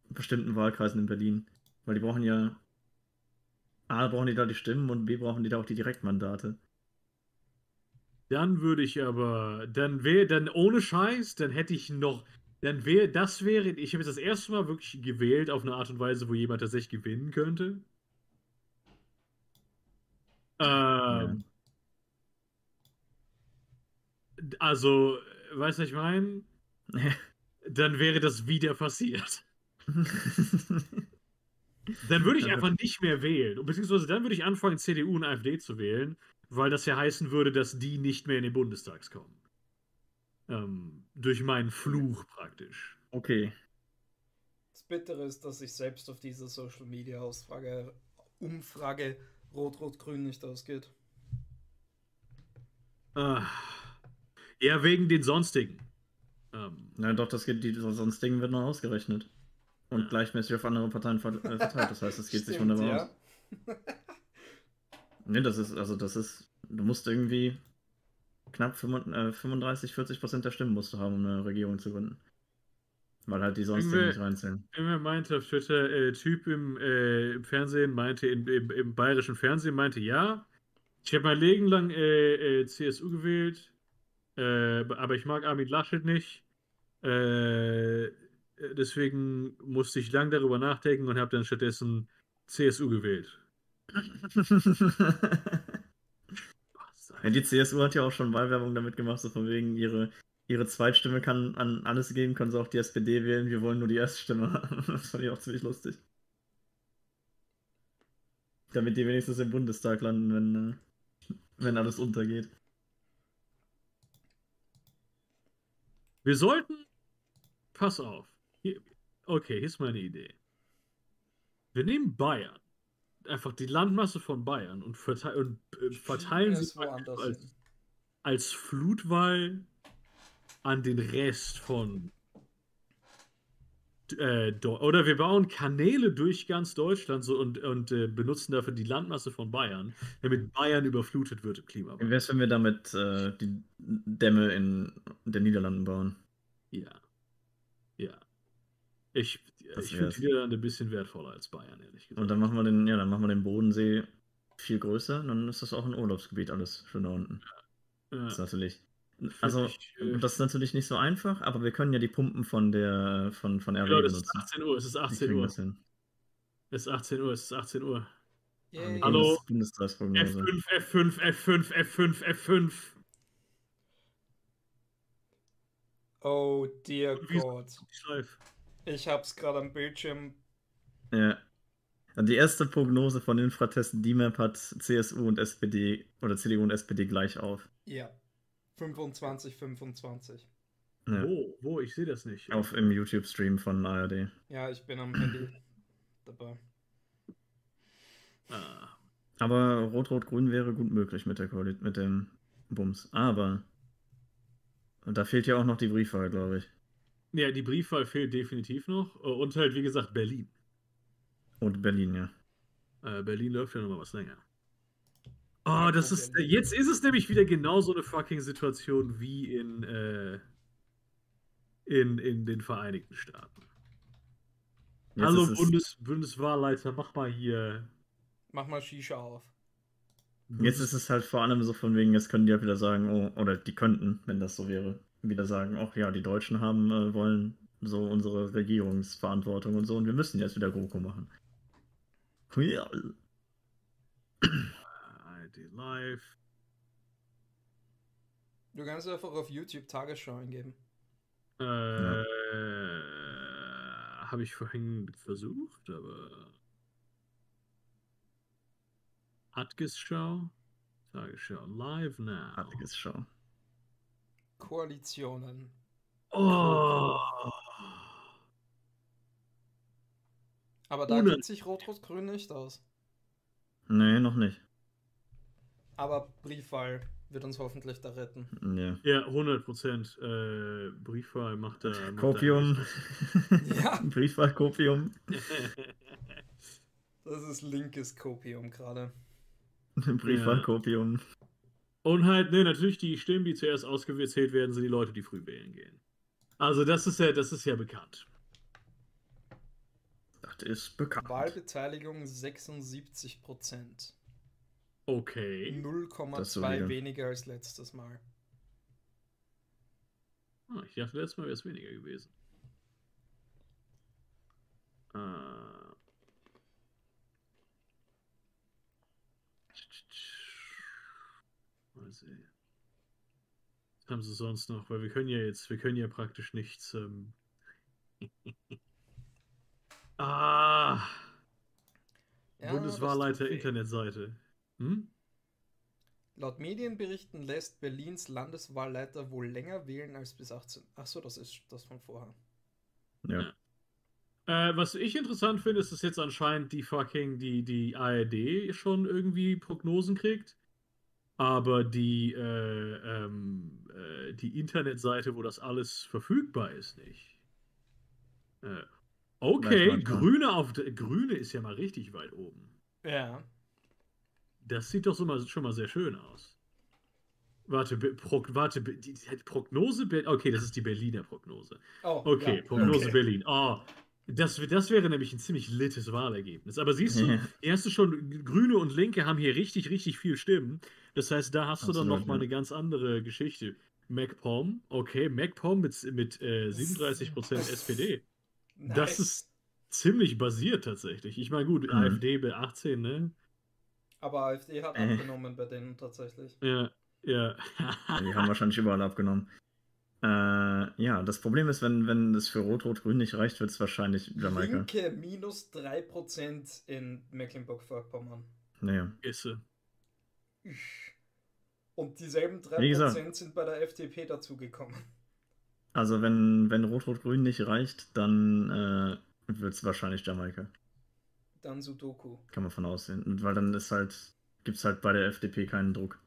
bestimmten Wahlkreisen in Berlin. Weil die brauchen ja. A, brauchen die da die Stimmen und B, brauchen die da auch die Direktmandate. Dann würde ich aber, dann wäre, dann ohne Scheiß, dann hätte ich noch, dann wäre, das wäre, ich habe jetzt das erste Mal wirklich gewählt auf eine Art und Weise, wo jemand tatsächlich gewinnen könnte. Ähm, Also, weißt du, was ich meine? [LAUGHS] Dann wäre das wieder passiert. [LAUGHS] Dann würde ich einfach nicht mehr wählen. Und Beziehungsweise dann würde ich anfangen, CDU und AfD zu wählen, weil das ja heißen würde, dass die nicht mehr in den Bundestag kommen. Ähm, durch meinen Fluch praktisch. okay. Das Bittere ist, dass sich selbst auf diese Social Media Ausfrage, Umfrage Rot-Rot-Grün nicht ausgeht. Ah. Ja, wegen den sonstigen. Ähm, Na doch, das geht, die sonstigen wird noch ausgerechnet. Und Ja. gleichmäßig auf andere Parteien äh, verteilt. Das heißt, es geht sich Stimmt, wunderbar ja. aus. Ne, das ist, also das ist, du musst irgendwie knapp 35, äh, 35 40 Prozent der Stimmen musst du haben, um eine Regierung zu gründen. Weil halt die sonstigen Irgendwie- nicht reinzählen. Immer meinte auf Twitter, äh, Typ im, äh, im Fernsehen meinte, in, im, im bayerischen Fernsehen meinte, ja, ich habe mein Leben lang äh, äh, CSU gewählt, äh, aber ich mag Armin Laschet nicht. Äh, deswegen musste ich lang darüber nachdenken und habe dann stattdessen CSU gewählt. ja, die CSU hat ja auch schon Wahlwerbung damit gemacht, so von wegen ihre, ihre Zweitstimme kann an alles gehen, können sie auch die SPD wählen, wir wollen nur die Erststimme haben. [LAUGHS] Das fand ich auch ziemlich lustig. Damit die wenigstens im Bundestag landen, wenn, äh, wenn alles untergeht. Wir sollten. Pass auf. Hier, okay, hier ist meine Idee. Wir nehmen Bayern. Einfach die Landmasse von Bayern und, verte und äh, verteilen sie als, als Flutwahl an den Rest von äh, oder wir bauen Kanäle durch ganz Deutschland so und, und äh, benutzen dafür die Landmasse von Bayern, damit Bayern überflutet wird im Wie Klimawandel. wäre es, wenn wir damit äh, die Dämme in den Niederlanden bauen? Ja. Ja. Ich, Das ich finde Niederlande ein bisschen wertvoller als Bayern, ehrlich gesagt. Und dann machen wir den, ja, dann machen wir den Bodensee viel größer, dann ist das auch ein Urlaubsgebiet alles schon da unten. ja, Das ist natürlich. Also, ich, äh, das ist natürlich nicht so einfach, aber wir können ja die Pumpen von der von, von RW genau, das ist benutzen. 18 Uhr, es ist Die 18 kriegen Uhr. Es ist 18 Uhr, es ist 18 Uhr. Yay. Hallo? Bundes Bundestagsprognose. F5, F5, F5, F5, F5. Oh dear God. Ich hab's gerade am Bildschirm. Ja. Die erste Prognose von Infratest DMAP hat CSU und SPD oder CDU und SPD gleich auf. Ja. 25, 25. Ja. Wo? Wo? Ich sehe das nicht. Auf im YouTube-Stream von ARD. Ja, ich bin am Handy dabei. Ah. Aber Rot-Rot-Grün wäre gut möglich mit, der Koali mit dem Bums. Aber da fehlt ja auch noch die Briefwahl, glaube ich. Ja, die Briefwahl fehlt definitiv noch. Äh, Und halt, wie gesagt, Berlin. Und Berlin, ja. Äh, Berlin läuft ja noch mal was länger. Oh, das ist. Jetzt ist es nämlich wieder genau so eine fucking Situation wie in, äh, in, in den Vereinigten Staaten. Jetzt Hallo, Bundes, Bundeswahlleiter, mach mal hier. Mach mal Shisha auf. jetzt ist es halt vor allem so von wegen, jetzt können die ja wieder sagen, oh, oder die könnten, wenn das so wäre, wieder sagen, ach ja, die Deutschen haben, äh, wollen so unsere Regierungsverantwortung und so und wir müssen jetzt wieder GroKo machen. Ja. Live. Du kannst einfach auf YouTube Tagesschau eingeben. Äh, Habe ich vorhin versucht, aber. Tagesschau. Tagesschau. Live now. Artiges Schau. Koalitionen. Oh. Aber da Ohne- geht sich Rot-Rot-Grün nicht aus. Nee, noch nicht. Aber Briefwahl wird uns hoffentlich da retten. Ja. Ja, 100 Prozent. Äh, Briefwahl macht er. er Kopium. Ja. [LAUGHS] Briefwahl-Kopium. [LAUGHS] Das ist linkes Kopium gerade. [LAUGHS] Briefwahl-Kopium. Und halt, ne, natürlich die Stimmen, die zuerst ausgezählt werden, sind die Leute, die früh wählen gehen. Also das ist ja, das ist ja bekannt. Das ist bekannt. Wahlbeteiligung 76%. Okay. Das ist 0,2 solide. weniger als letztes Mal. Ah, ich dachte, letztes Mal wäre es weniger gewesen. Äh. Mal sehen. Was haben sie sonst noch? Weil wir können ja jetzt, wir können ja praktisch nichts. Ähm... [LAUGHS] ah, Ja, tut weh. Internetseite. Hm? Laut Medienberichten lässt Berlins Landeswahlleiter wohl länger wählen als bis 18. Achso, das ist das von vorher. Ja. Äh, was ich interessant finde, ist, dass jetzt anscheinend die fucking, die, die ARD schon irgendwie Prognosen kriegt. Aber die, äh, ähm, äh, die Internetseite, wo das alles verfügbar ist, nicht. Äh, okay. Grüne auf Grüne ist ja mal richtig weit oben. Ja. Das sieht doch so mal, schon mal sehr schön aus. Warte, Be- Pro, warte, die, die Prognose, Be- okay, das ist die Berliner Prognose. Oh, Okay, ja. Prognose Okay. Berlin. Oh, das, das wäre nämlich ein ziemlich littes Wahlergebnis. Aber siehst du, [LAUGHS] hier hast du schon, Grüne und Linke haben hier richtig, richtig viel Stimmen. Das heißt, da hast du dann Absolut, nochmal eine ganz andere Geschichte. MacPom, okay, MacPom mit, mit äh, 37% SPD. Das Nice. ist ziemlich basiert tatsächlich. Ich meine, gut, Mhm. AfD bei 18, ne? Aber AfD hat Äh. abgenommen bei denen tatsächlich. Ja, ja. Die haben wahrscheinlich überall abgenommen. Äh, ja, das Problem ist, wenn, wenn es für Rot-Rot-Grün nicht reicht, wird es wahrscheinlich Jamaika. Linke minus 3% in Mecklenburg-Vorpommern. Naja. Isse. Und dieselben 3% Wie gesagt. sind bei der FDP dazugekommen. Also wenn, wenn Rot-Rot-Grün nicht reicht, dann äh, wird es wahrscheinlich Jamaika. Dann Sudoku. Kann man von aussehen. Und weil dann ist halt, gibt es halt bei der FDP keinen Druck.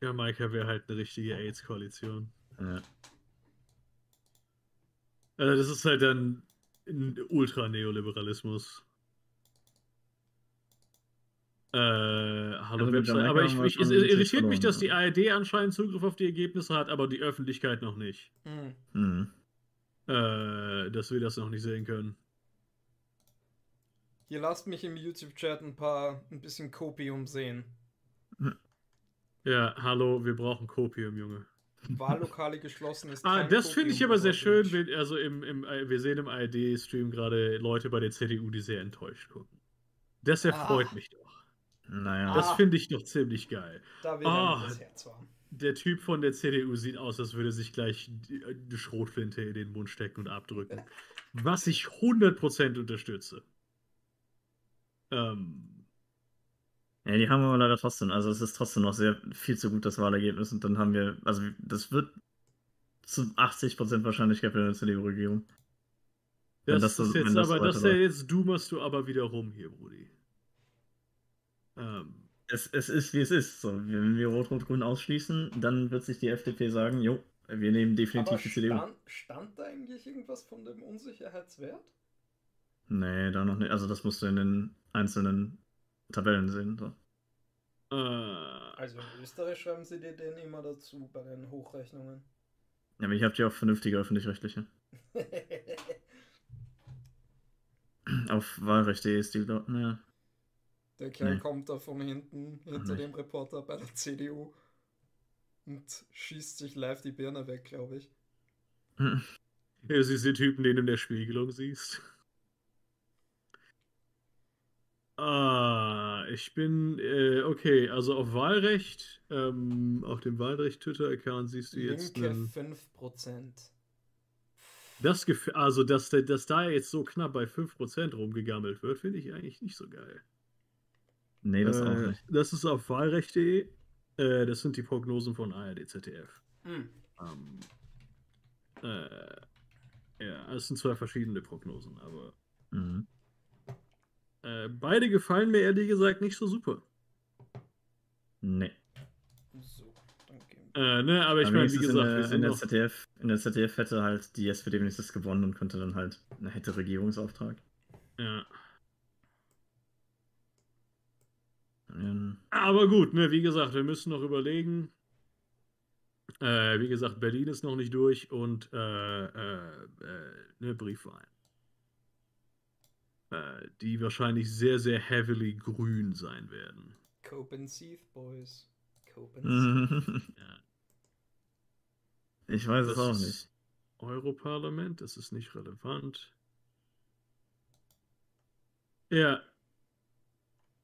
Jamaika wäre halt eine richtige AIDS-Koalition. Ja. Also das ist halt dann ein Ultra-Neoliberalismus. Äh, hallo Also Website. Aber ich, ich, es irritiert mich, verloren, dass die ja. ARD anscheinend Zugriff auf die Ergebnisse hat, aber die Öffentlichkeit noch nicht. Hm. Mhm. Äh, dass wir das noch nicht sehen können. Ihr lasst mich im YouTube-Chat ein paar, ein bisschen Kopium sehen. Ja, hallo, wir brauchen Kopium, Junge. Wahllokale geschlossen ist. Ah, kein das finde ich aber sehr schön. Wenn, also im, im, äh, wir sehen im ARD-Stream gerade Leute bei der CDU, die sehr enttäuscht gucken. Das erfreut Ah. mich doch. Naja. Das Ah. finde ich doch ziemlich geil. Da Ah. einem das Herz warm. Der Typ von der CDU sieht aus, als würde sich gleich die, die Schrotflinte in den Mund stecken und abdrücken. [LAUGHS] Was ich 100% unterstütze. Ähm, Ja, die haben aber leider trotzdem, also es ist trotzdem noch sehr viel zu gut, das Wahlergebnis. Und dann haben wir, also das wird zu 80% Wahrscheinlichkeit für eine CDU-Regierung. Das, das ist jetzt das aber, das weiterläuft. jetzt dummerst du aber wieder rum hier, Brudi. Ähm, Es, es ist, wie es ist. So, wenn wir Rot-Rot-Grün ausschließen, dann wird sich die FDP sagen, jo, wir nehmen definitiv Aber die CDU. stand, stand da eigentlich irgendwas von dem Unsicherheitswert? Nee, da noch nicht. Also das musst du in den einzelnen Tabellen sehen. So. äh, Also in Österreich schreiben sie dir den immer dazu bei den Hochrechnungen. Ja, aber ich habe ja auch vernünftige öffentlich-rechtliche. [LAUGHS] Auf Wahlrecht.de ist die, glaub- naja. Der Kerl Nee. kommt da von hinten hinter dem Reporter bei der CDU und schießt sich live die Birne weg, glaube ich. [LAUGHS] Ja, siehst den Typen, den du in der Spiegelung siehst. Ah, ich bin, äh, okay, also auf Wahlrecht, ähm, auf dem Wahlrecht-Twitter-Account siehst du jetzt Linke einen, 5%. das Gefühl, also dass, der- dass da jetzt so knapp bei 5% rumgegammelt wird, finde ich eigentlich nicht so geil. Nee, das auch Äh, nicht. Das ist auf Wahlrecht.de, äh, das sind die Prognosen von ARD, ZDF. Hm. Ähm, äh, ja, es sind zwei verschiedene Prognosen, aber Mhm. Äh, beide gefallen mir ehrlich gesagt nicht so super. Nee. So, gehen Äh, ne, aber ich meine, wie gesagt, in wir der, sind in, der ZDF, in der ZDF hätte halt die SPD wenigstens gewonnen und könnte dann halt, hätte Regierungsauftrag. ja. Ähm, Aber gut, ne, wie gesagt, wir müssen noch überlegen. Äh, wie gesagt, Berlin ist noch nicht durch und äh, äh, äh, ne, Briefwahl. Äh, die wahrscheinlich sehr, sehr heavily grün sein werden. Cope and Seath, Boys. Cope and [LAUGHS] Seath. Ja. ich weiß Das es auch ist nicht. Europarlament, das ist nicht relevant. Ja.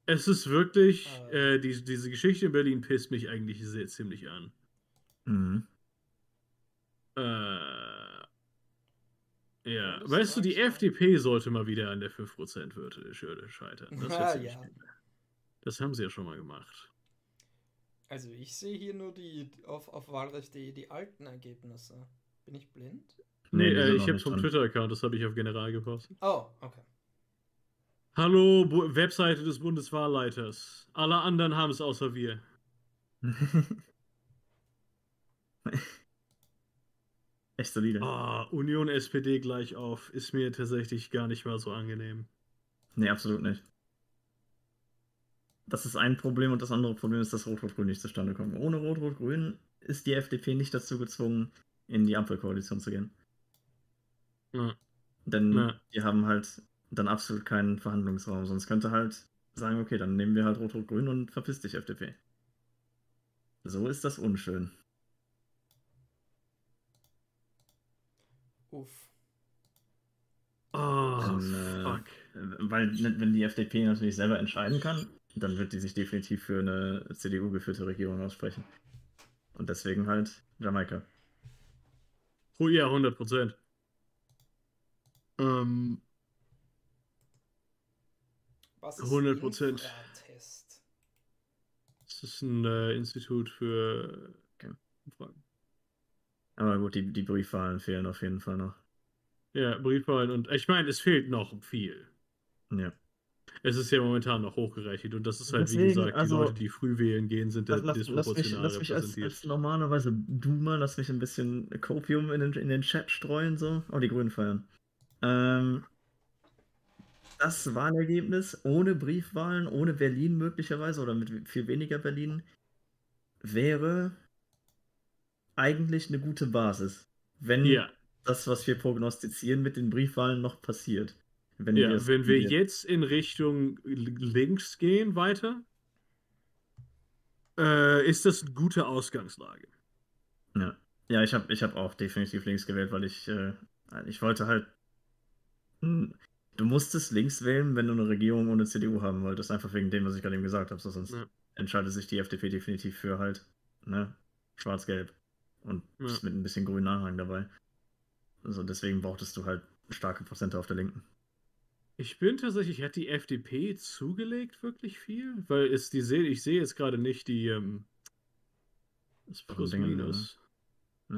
Es ist wirklich, Äh. äh, die, diese Geschichte in Berlin pisst mich eigentlich sehr ziemlich an. Mhm. Äh, ja, weißt du, die. FDP sollte mal wieder an der 5%-Hürde scheitern. Das, Ah, ja. das haben sie ja schon mal gemacht. Also ich sehe hier nur die auf, auf Wahlrecht.de die alten Ergebnisse. Bin ich blind? Nee, Nee, die äh, ich habe vom. Twitter-Account, das habe ich auf General gepostet. Oh, okay. Hallo, Bu Webseite des Bundeswahlleiters. Alle anderen haben es außer wir. [LAUGHS] Echt solide. Ah, Union SPD gleich auf. Ist mir tatsächlich gar nicht mal so angenehm. Nee, absolut nicht. Das ist ein Problem und das andere Problem ist, dass Rot-Rot-Grün nicht zustande kommt. Ohne Rot-Rot-Grün ist die FDP nicht dazu gezwungen, in die Ampelkoalition zu gehen. Ja. Denn Ja. die haben halt dann absolut keinen Verhandlungsraum. Sonst könnte halt sagen, okay, dann nehmen wir halt Rot-Rot-Grün und verpiss dich, FDP. So ist das unschön. Uff. Oh, fuck. Weil, wenn die FDP natürlich selber entscheiden kann, dann wird die sich definitiv für eine CDU-geführte Regierung aussprechen. Und deswegen halt Jamaika. Oh ja, 100 Prozent. Ähm, Was 100%. Infratest? das ist ein äh, Institut für Okay. Umfragen. Aber gut, die, die Briefwahlen fehlen auf jeden Fall noch. Ja, Briefwahlen und ich meine, es fehlt noch viel. Ja. Es ist ja momentan noch hochgerechnet und das ist halt, wie Deswegen, gesagt, also- die Leute, die früh wählen gehen, sind Lass, lass, lass mich, disproportional lass mich als, als normalerweise Doomer, lass mich ein bisschen Copium in den, in den Chat streuen, so. Oh, die Grünen feiern. Ähm, das Wahlergebnis ohne Briefwahlen, ohne Berlin möglicherweise oder mit viel weniger Berlin, wäre eigentlich eine gute Basis. Wenn ja, das, was wir prognostizieren, mit den Briefwahlen noch passiert. Wenn ja es wenn wir jetzt in Richtung links gehen weiter, äh, ist das eine gute Ausgangslage. Ja, ja ich habe ich hab auch definitiv links gewählt, weil ich, äh, ich wollte halt. Hm, Du musstest links wählen, wenn du eine Regierung ohne CDU haben wolltest. Einfach wegen dem, was ich gerade eben gesagt habe. So, sonst Ja. entscheidet sich die FDP definitiv für halt ne, schwarz-gelb. Und Ja. ist mit ein bisschen grünen Anhang dabei. Also deswegen brauchtest du halt starke Prozente auf der Linken. Ich bin tatsächlich, hat die FDP zugelegt wirklich viel? Weil es die sehe, ich sehe jetzt gerade nicht die ähm, das Von Plus Dingen, Minus. Nee.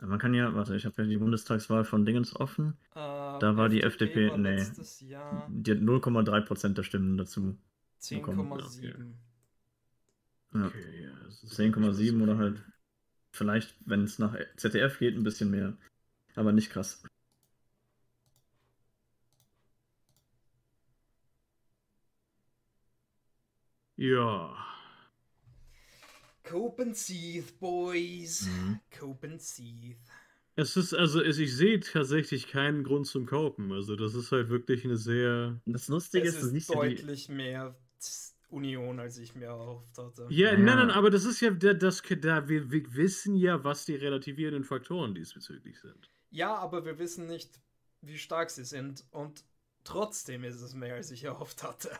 Ja, Man kann ja, warte, ich habe ja die Bundestagswahl von Dingens offen. Äh, Da war die FDP war nee. Jahr Die hat 0,3% der Stimmen dazu. bekommen. 10,7. Ja. Okay, ja, das ist 10,7 oder halt vielleicht, wenn es nach ZDF geht, ein bisschen mehr. Aber nicht krass. Ja. Copenseeth, Boys. Mhm. Copenseeth. Es ist, also es, ich sehe tatsächlich keinen Grund zum Kaufen. Also das ist halt wirklich eine sehr. Das Lustige Es ist, ist siehst ja die. deutlich mehr Union, als ich mir erhofft hatte. Ja, Ja. nein, nein, aber das ist ja, da- das, da, wir, wir wissen ja, was die relativierenden Faktoren diesbezüglich sind. Ja, aber wir wissen nicht, wie stark sie sind. Und trotzdem ist es mehr, als ich erhofft hatte.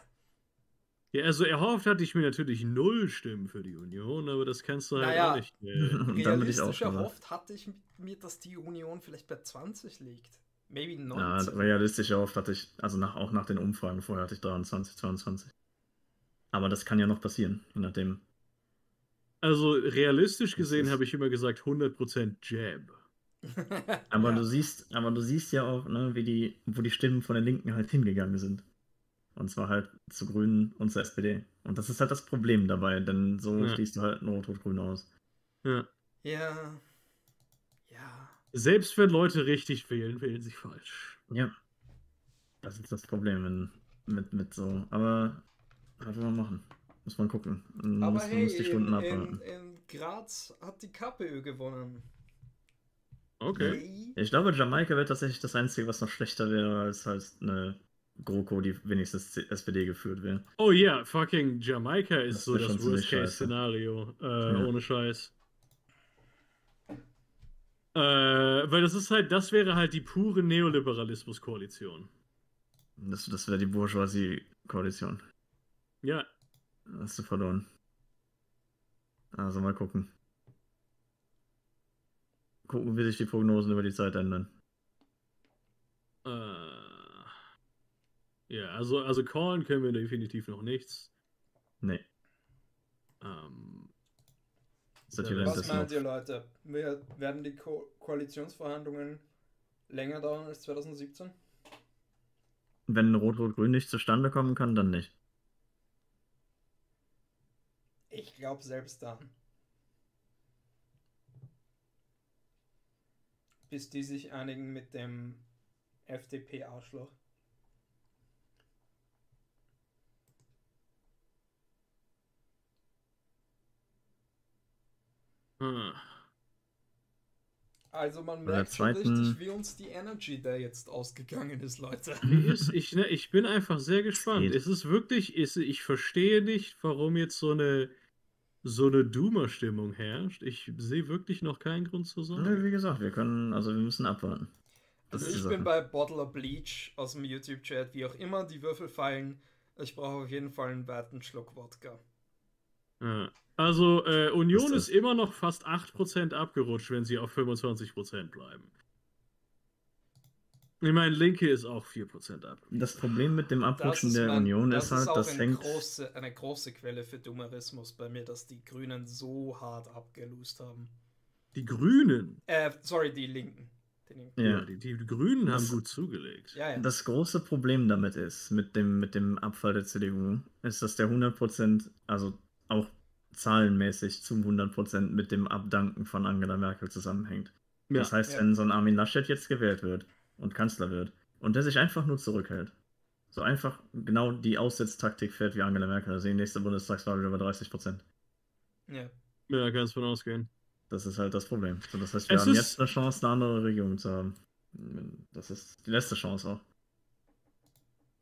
Ja, also erhofft hatte ich mir natürlich null Stimmen für die Union, aber das kannst du halt Naja. auch nicht. Äh, [LAUGHS] ich auch Realistisch schon erhofft hatte ich mir, dass die Union vielleicht bei 20 liegt. Maybe Ja, 19. realistisch oft hatte ich, also nach, auch nach den Umfragen vorher hatte ich 23, 22. Aber das kann ja noch passieren, je nachdem. also realistisch gesehen habe ich immer gesagt 100% Jab. [LAUGHS] Aber Ja. du siehst, aber du siehst ja auch, ne, wie die, wo die Stimmen von den Linken halt hingegangen sind. Und zwar halt zu Grünen und zur SPD. Und das ist halt das Problem dabei, denn so Ja. schließt du halt ein Rot-Rot-Grün aus. Ja. Ja. Ja. Selbst wenn Leute richtig wählen, wählen sie falsch. Ja. Das ist das Problem wenn, mit, mit so. Aber was will man machen? Muss man gucken. Man Aber muss, man hey, muss die in, Stunden in, abwarten. in Graz hat die KPÖ gewonnen. Okay. Yay. Ich glaube, Jamaika wäre tatsächlich das Einzige, was noch schlechter wäre, als halt eine GroKo, die wenigstens SPD geführt wäre. Oh ja, fucking Jamaika ist Das so das Worst-Case-Szenario. Äh, Ja. Ohne Scheiß. Äh, weil das ist halt, das wäre halt die pure Neoliberalismus-Koalition. Das, das wäre die Bourgeoisie-Koalition. Ja, Hast du verloren. Also mal gucken. Gucken, wie sich die Prognosen über die Zeit ändern. äh, ja, also, also callen können wir definitiv noch nichts. Nee. Ähm, Was meint ihr, Leute? Wir, werden die Ko Koalitionsverhandlungen länger dauern als 2017? Wenn Rot-Rot-Grün nicht zustande kommen kann, dann nicht. Ich glaube selbst dann. Bis die sich einigen mit dem FDP-Arschloch. hm. Also man merkt schon zweiten- richtig, wie uns die Energy da jetzt ausgegangen ist, Leute. [LAUGHS] Ist, ich, ne, ich bin einfach sehr gespannt. Es ist wirklich, ist, ich verstehe nicht, warum jetzt so eine, so eine Doomer-Stimmung herrscht. Ich sehe wirklich noch keinen Grund zur Sorge. wie gesagt, wir können, also wir müssen abwarten. Das Also ich bin Sache. bei Bottle of Bleach aus dem YouTube-Chat, wie auch immer die Würfel fallen. Ich brauche auf jeden Fall einen weiten Schluck Wodka. Ja. Also, äh, Union ist ist- immer noch fast 8% abgerutscht, wenn sie auf 25% bleiben. Ich meine, Linke ist auch 4% ab. Das Problem mit dem Abrutschen der mein- Union das ist halt, auch das eine, hängt. große, eine große Quelle für Dummerismus bei mir, dass die Grünen so hart abgelust haben. Die Grünen. Äh, sorry, die Linken. Ja. Die, die Grünen haben Das- gut zugelegt. ja, ja. Das große Problem damit ist, mit dem, mit dem Abfall der CDU, ist, dass der 100%, also auch zahlenmäßig zum 100% mit dem Abdanken von Angela Merkel zusammenhängt. Ja. Das heißt, Ja. wenn so ein Armin Laschet jetzt gewählt wird und Kanzler wird und der sich einfach nur zurückhält, so einfach genau die Aussetztaktik fährt wie Angela Merkel, also die nächste Bundestagswahl wieder über 30%. ja. Ja, kannst von ausgehen. Das ist halt das Problem. So, das heißt, wir Es haben ist- jetzt eine Chance, eine andere Regierung zu haben. Das ist die letzte Chance auch.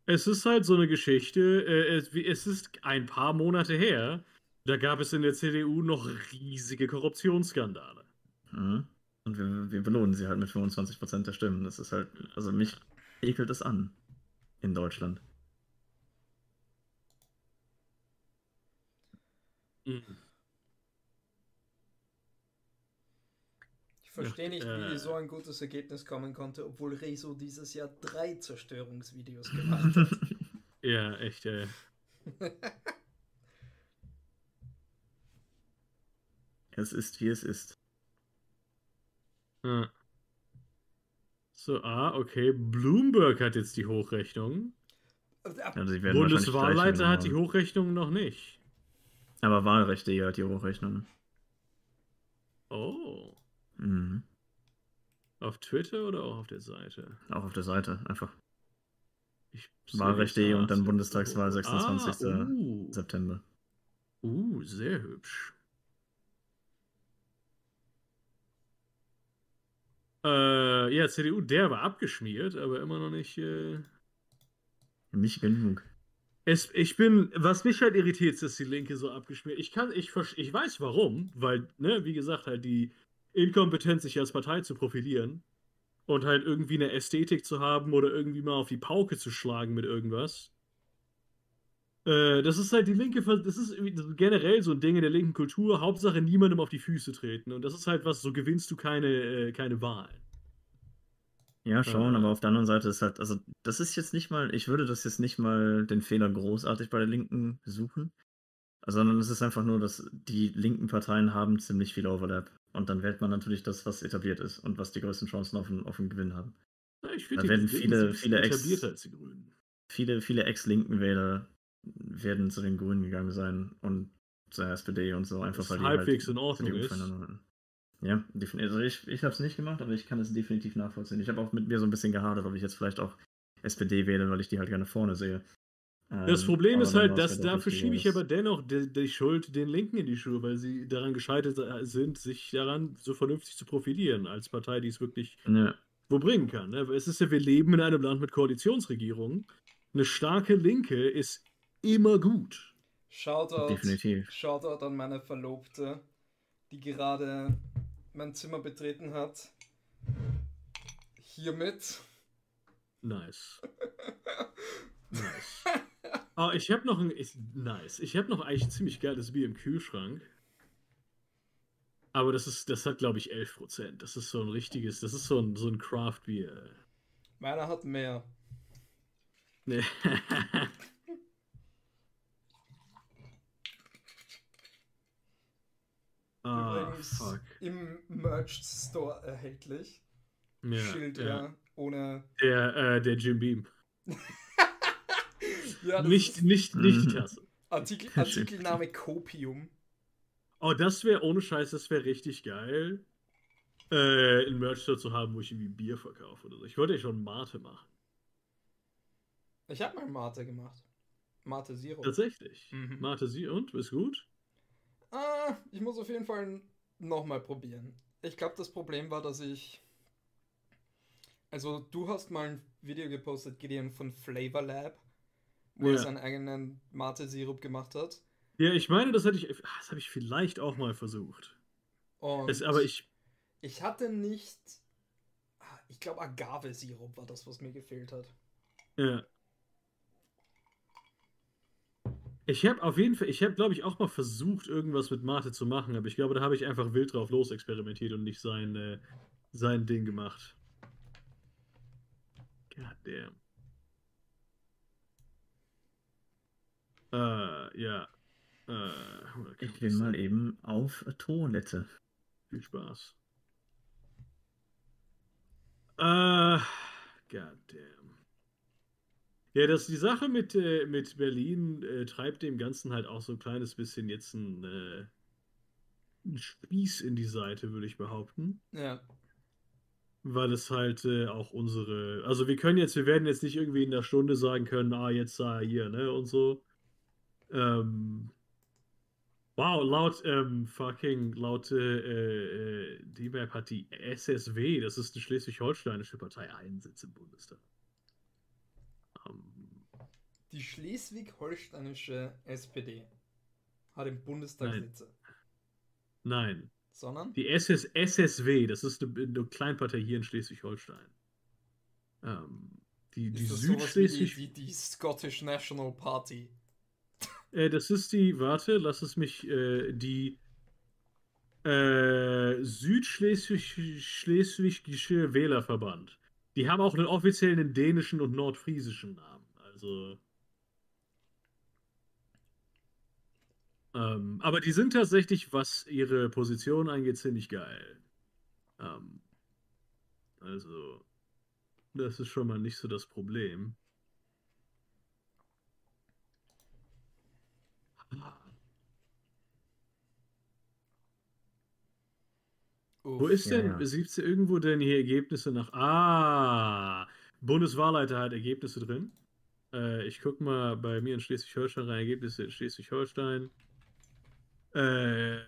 Es ist halt so eine Geschichte, äh, es, wie- es ist ein paar Monate her, da gab es in der CDU noch riesige Korruptionsskandale. Mhm. Und wir, wir belohnen sie halt mit 25% der Stimmen. Das ist halt, also mich ekelt es an in Deutschland. Ich verstehe nicht, äh, wie so ein gutes Ergebnis kommen konnte, obwohl Rezo dieses Jahr drei Zerstörungsvideos gemacht hat. [LAUGHS] Ja, echt, äh. [LAUGHS] es ist, wie es ist. Ja. So, ah, okay. Bloomberg hat jetzt die Hochrechnung. Also werden wahrscheinlich Bundeswahlleiter hat die. Hochrechnung noch nicht. Aber Wahlrechte hier hat die Hochrechnung. Oh. Mhm. Auf Twitter oder auch auf der Seite? Auch auf der Seite. Einfach Wahlrechte und dann. Bundestagswahl 26. Ah, uh, September. uh, sehr hübsch. Äh, ja, CDU, der war abgeschmiert, aber immer noch nicht. Äh... Nicht genug. Es, ich bin, was mich halt irritiert, ist, dass die Linke so abgeschmiert. Ich kann, ich, ich weiß warum, weil, ne, wie gesagt, halt die Inkompetenz, sich als Partei zu profilieren und halt irgendwie eine Ästhetik zu haben oder irgendwie mal auf die Pauke zu schlagen mit irgendwas. Äh, das ist halt die linke, das ist generell so ein Ding in der linken Kultur. Hauptsache niemandem auf die Füße treten. Und das ist halt was, so gewinnst du keine, äh, keine Wahlen. Ja, schon, Äh. aber auf der anderen Seite ist halt, also das ist jetzt nicht mal, ich würde das jetzt nicht mal den Fehler großartig bei der Linken suchen, sondern es ist einfach nur, dass die linken Parteien haben ziemlich viel Overlap. Und dann wählt man natürlich das, was etabliert ist und was die größten Chancen auf einen, auf einen Gewinn haben. Ja, ich Da finde, die werden viele- viele Ex- etablierter als die Grünen. Viele, viele ex-linken Wähler werden zu den Grünen gegangen sein und zur SPD und so, einfach weil die halbwegs halt in Ordnung ist. Ja, definitiv. Also ich, ich habe es nicht gemacht, aber ich kann es definitiv nachvollziehen. Ich habe auch mit mir so ein bisschen gehadert, ob ich jetzt vielleicht auch SPD wähle, weil ich die halt gerne vorne sehe. Das Ähm, Problem ist halt, dass doch dafür schiebe ich aber dennoch die, die Schuld den Linken in die Schuhe, weil sie daran gescheitert äh, sind, sich daran so vernünftig zu profilieren, als Partei, die es wirklich Ja, wo bringen kann. Ne? Es ist ja, wir leben in einem Land mit Koalitionsregierungen. Eine starke Linke ist immer gut. Shoutout, definitiv. Shoutout an meine Verlobte, die gerade mein Zimmer betreten hat. Hiermit. Nice. [LAUGHS] Nice. Oh, ich habe noch ein. Ich, nice. Ich habe noch eigentlich ein ziemlich geiles Bier im Kühlschrank. Aber das ist, das hat, glaube ich, 11%. Das ist so ein richtiges, das ist so ein, so ein Craft-Bier. Meiner hat mehr. [LAUGHS] ah, Übrigens fuck. im Merch Store erhältlich. Ja, Schild ja. ja ohne. Der, äh, der Jim Beam. [LAUGHS] Ja, das Nicht, ist nicht, nicht die Mhm. Tasse. Artikel, [LAUGHS] Artikelname Copium. Oh, das wäre ohne Scheiß, das wäre richtig geil, äh, einen Merch-Store zu haben, wo ich irgendwie Bier verkaufe oder so. Ich wollte ja schon Mate machen. Ich habe mal Mate gemacht. Mate Zero. Tatsächlich. Mhm. Mate sie und? Ist gut? Ah, ich muss auf jeden Fall nochmal probieren. Ich glaube, das Problem war, dass ich. Also, du hast mal ein Video gepostet, Gideon, von Flavor Lab, wo er Ja. seinen eigenen Mate-Sirup gemacht hat. Ja, ich meine, das hätte ich, ah, das habe ich vielleicht auch mal versucht. Es, aber ich, ich hatte nicht. ah, Ich glaube, Agave-Sirup war das, was mir gefehlt hat. ja. Ich habe auf jeden Fall, ich habe, glaube ich, auch mal versucht, irgendwas mit Mate zu machen, aber ich glaube, da habe ich einfach wild drauf los experimentiert und nicht sein, äh, sein Ding gemacht. God damn. Äh, ja. Äh, Ich bin mal eben auf Toilette. Viel Spaß. Äh, goddamn. Ja, das die Sache mit, äh, mit Berlin äh, treibt dem Ganzen halt auch so ein kleines bisschen jetzt ein, äh, einen Spieß in die Seite, würde ich behaupten. Ja. Weil es halt äh, auch unsere. Also wir können jetzt, wir werden jetzt nicht irgendwie in der Stunde sagen können, ah, jetzt sah er hier, ne? Und so. Ähm, wow, laut ähm, fucking, laut äh, äh, die Map hat die SSW, das ist eine schleswig-holsteinische Partei, einen Sitz im Bundestag. Die schleswig-holsteinische SPD hat im Bundestag Nein. Sitze. nein, Sondern? die SS, SSW, das ist eine, eine Kleinpartei hier in Schleswig-Holstein. Ähm, die die wie die, Südschleswig. die, die Scottish National Party? [LAUGHS] Äh, das ist die, warte, lass es mich, äh, die äh, Südschleswigsche Wählerverband. Die haben auch einen offiziellen dänischen und nordfriesischen Namen. Also. Ähm, aber die sind tatsächlich, was ihre Position angeht, ziemlich geil. Ähm, also, das ist schon mal nicht so das Problem. Wo Uff. ist Ja, denn, ja. gibt es irgendwo denn hier Ergebnisse nach. Ah, Bundeswahlleiter hat Ergebnisse drin. Äh, ich gucke mal bei mir in Schleswig-Holstein rein, Ergebnisse in Schleswig-Holstein. Äh,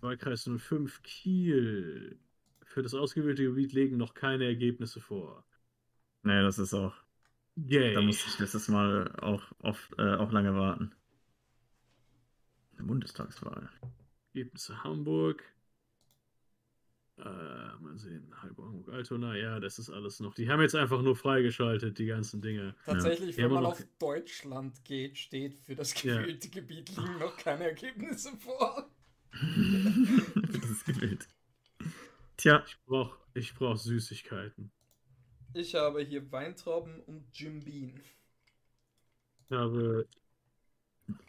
Wahlkreis 05 Kiel. Für das ausgewählte Gebiet liegen noch keine Ergebnisse vor. Nee, das ist auch. Yay. Da musste ich letztes Mal auch, oft, äh, auch lange warten. Eine Bundestagswahl. Ergebnisse Hamburg. Äh, mal sehen, Hamburg, Altona, ja, das ist alles noch. Die haben jetzt einfach nur freigeschaltet, die ganzen Dinge. Tatsächlich, Ja, wenn man noch- auf Deutschland geht, steht für das Ja. gewählte Gebiet liegen noch keine Ergebnisse vor. das ist gewählt. Tja, Ich brauch, ich brauch Süßigkeiten. Ich habe hier Weintrauben und Jim Beam. Ich habe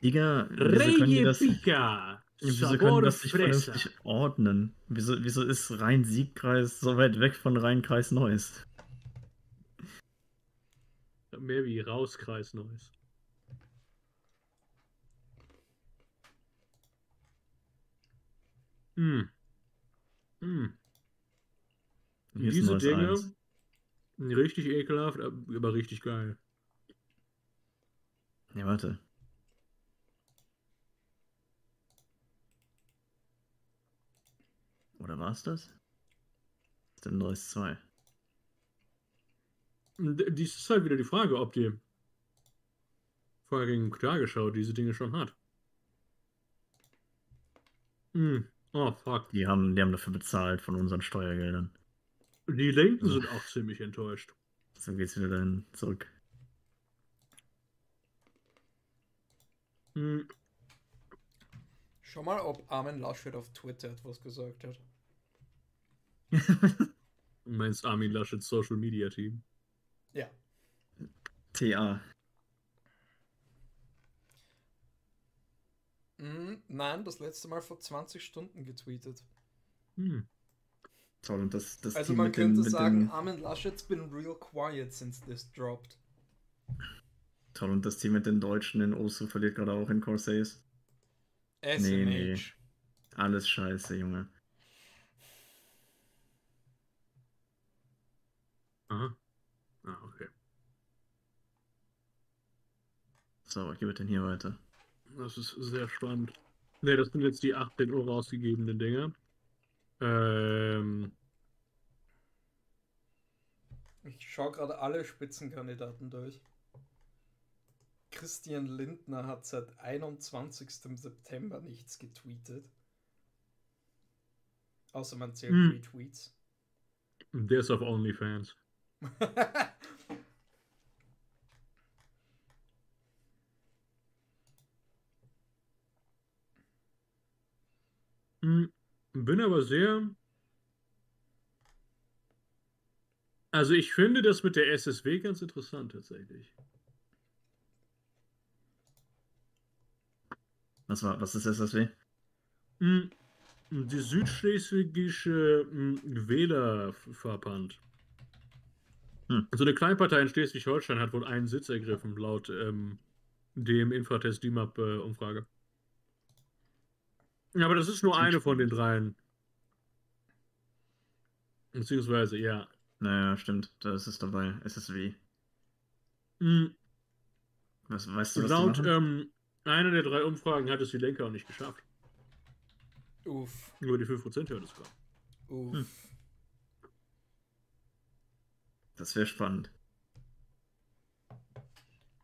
Digga, wieso können die das. Wieso können Sabor die das nicht vernünftig ordnen? Wieso, wieso ist Rhein-Sieg-Kreis so weit weg von Rhein-Kreis Neuss? Mehr wie Rauskreis Neues. Hm. Hm. Diese Neuss Dinge, 1. richtig ekelhaft, aber richtig geil. Nee, warte. Oder war es das? Denn Neuss 2? D- Dies ist halt wieder die Frage, ob die fucking Tagesschau diese Dinge schon hat. Hm. Oh, fuck. Die haben, die haben dafür bezahlt von unseren Steuergeldern. Die Linken sind auch ziemlich enttäuscht. So geht's wieder dahin zurück. Hm. Schau mal, ob Armin Laschet auf Twitter etwas gesagt hat. [LAUGHS] Du meinst Armin Laschets Social Media Team? Ja. TA. Hm, nein, das letzte Mal vor 20 Stunden getweetet. Hm. Toll, und das, das Also Team man mit den, könnte mit sagen, den, Armin Laschet's been real quiet since this dropped. Toll, und das Team mit den Deutschen in Osu verliert gerade auch in Corsays. SMH. Nee, nee. Alles scheiße, Junge. Aha. Ah, okay. So, was gibt es denn hier weiter? Das ist sehr spannend. Ne, das sind jetzt die 18 Uhr rausgegebenen Dinge. Ähm, Ich schaue gerade alle Spitzenkandidaten durch. Christian Lindner hat seit 21. September nichts getweetet. Außer man zählt Hm. Retweets. der ist auf OnlyFans. [LAUGHS] Hm, Bin aber sehr. Also ich finde das mit der SSW ganz interessant tatsächlich. Was war, was ist SSW? Hm, Die südschleswigische hm, Wählerverband. Hm. So eine Kleinpartei in Schleswig-Holstein hat wohl einen Sitz ergriffen, laut ähm, dem Infratest DIMAP-Umfrage. ja, aber das ist nur eine von den dreien. Beziehungsweise, ja. Naja, stimmt. Da ist es dabei. SSW. Mhm. Was, weißt du, was Laut ähm, einer der drei Umfragen hat es die Lenker auch nicht geschafft. Uff, Über die 5%-Hürde sogar. uff. Hm. Das wäre spannend.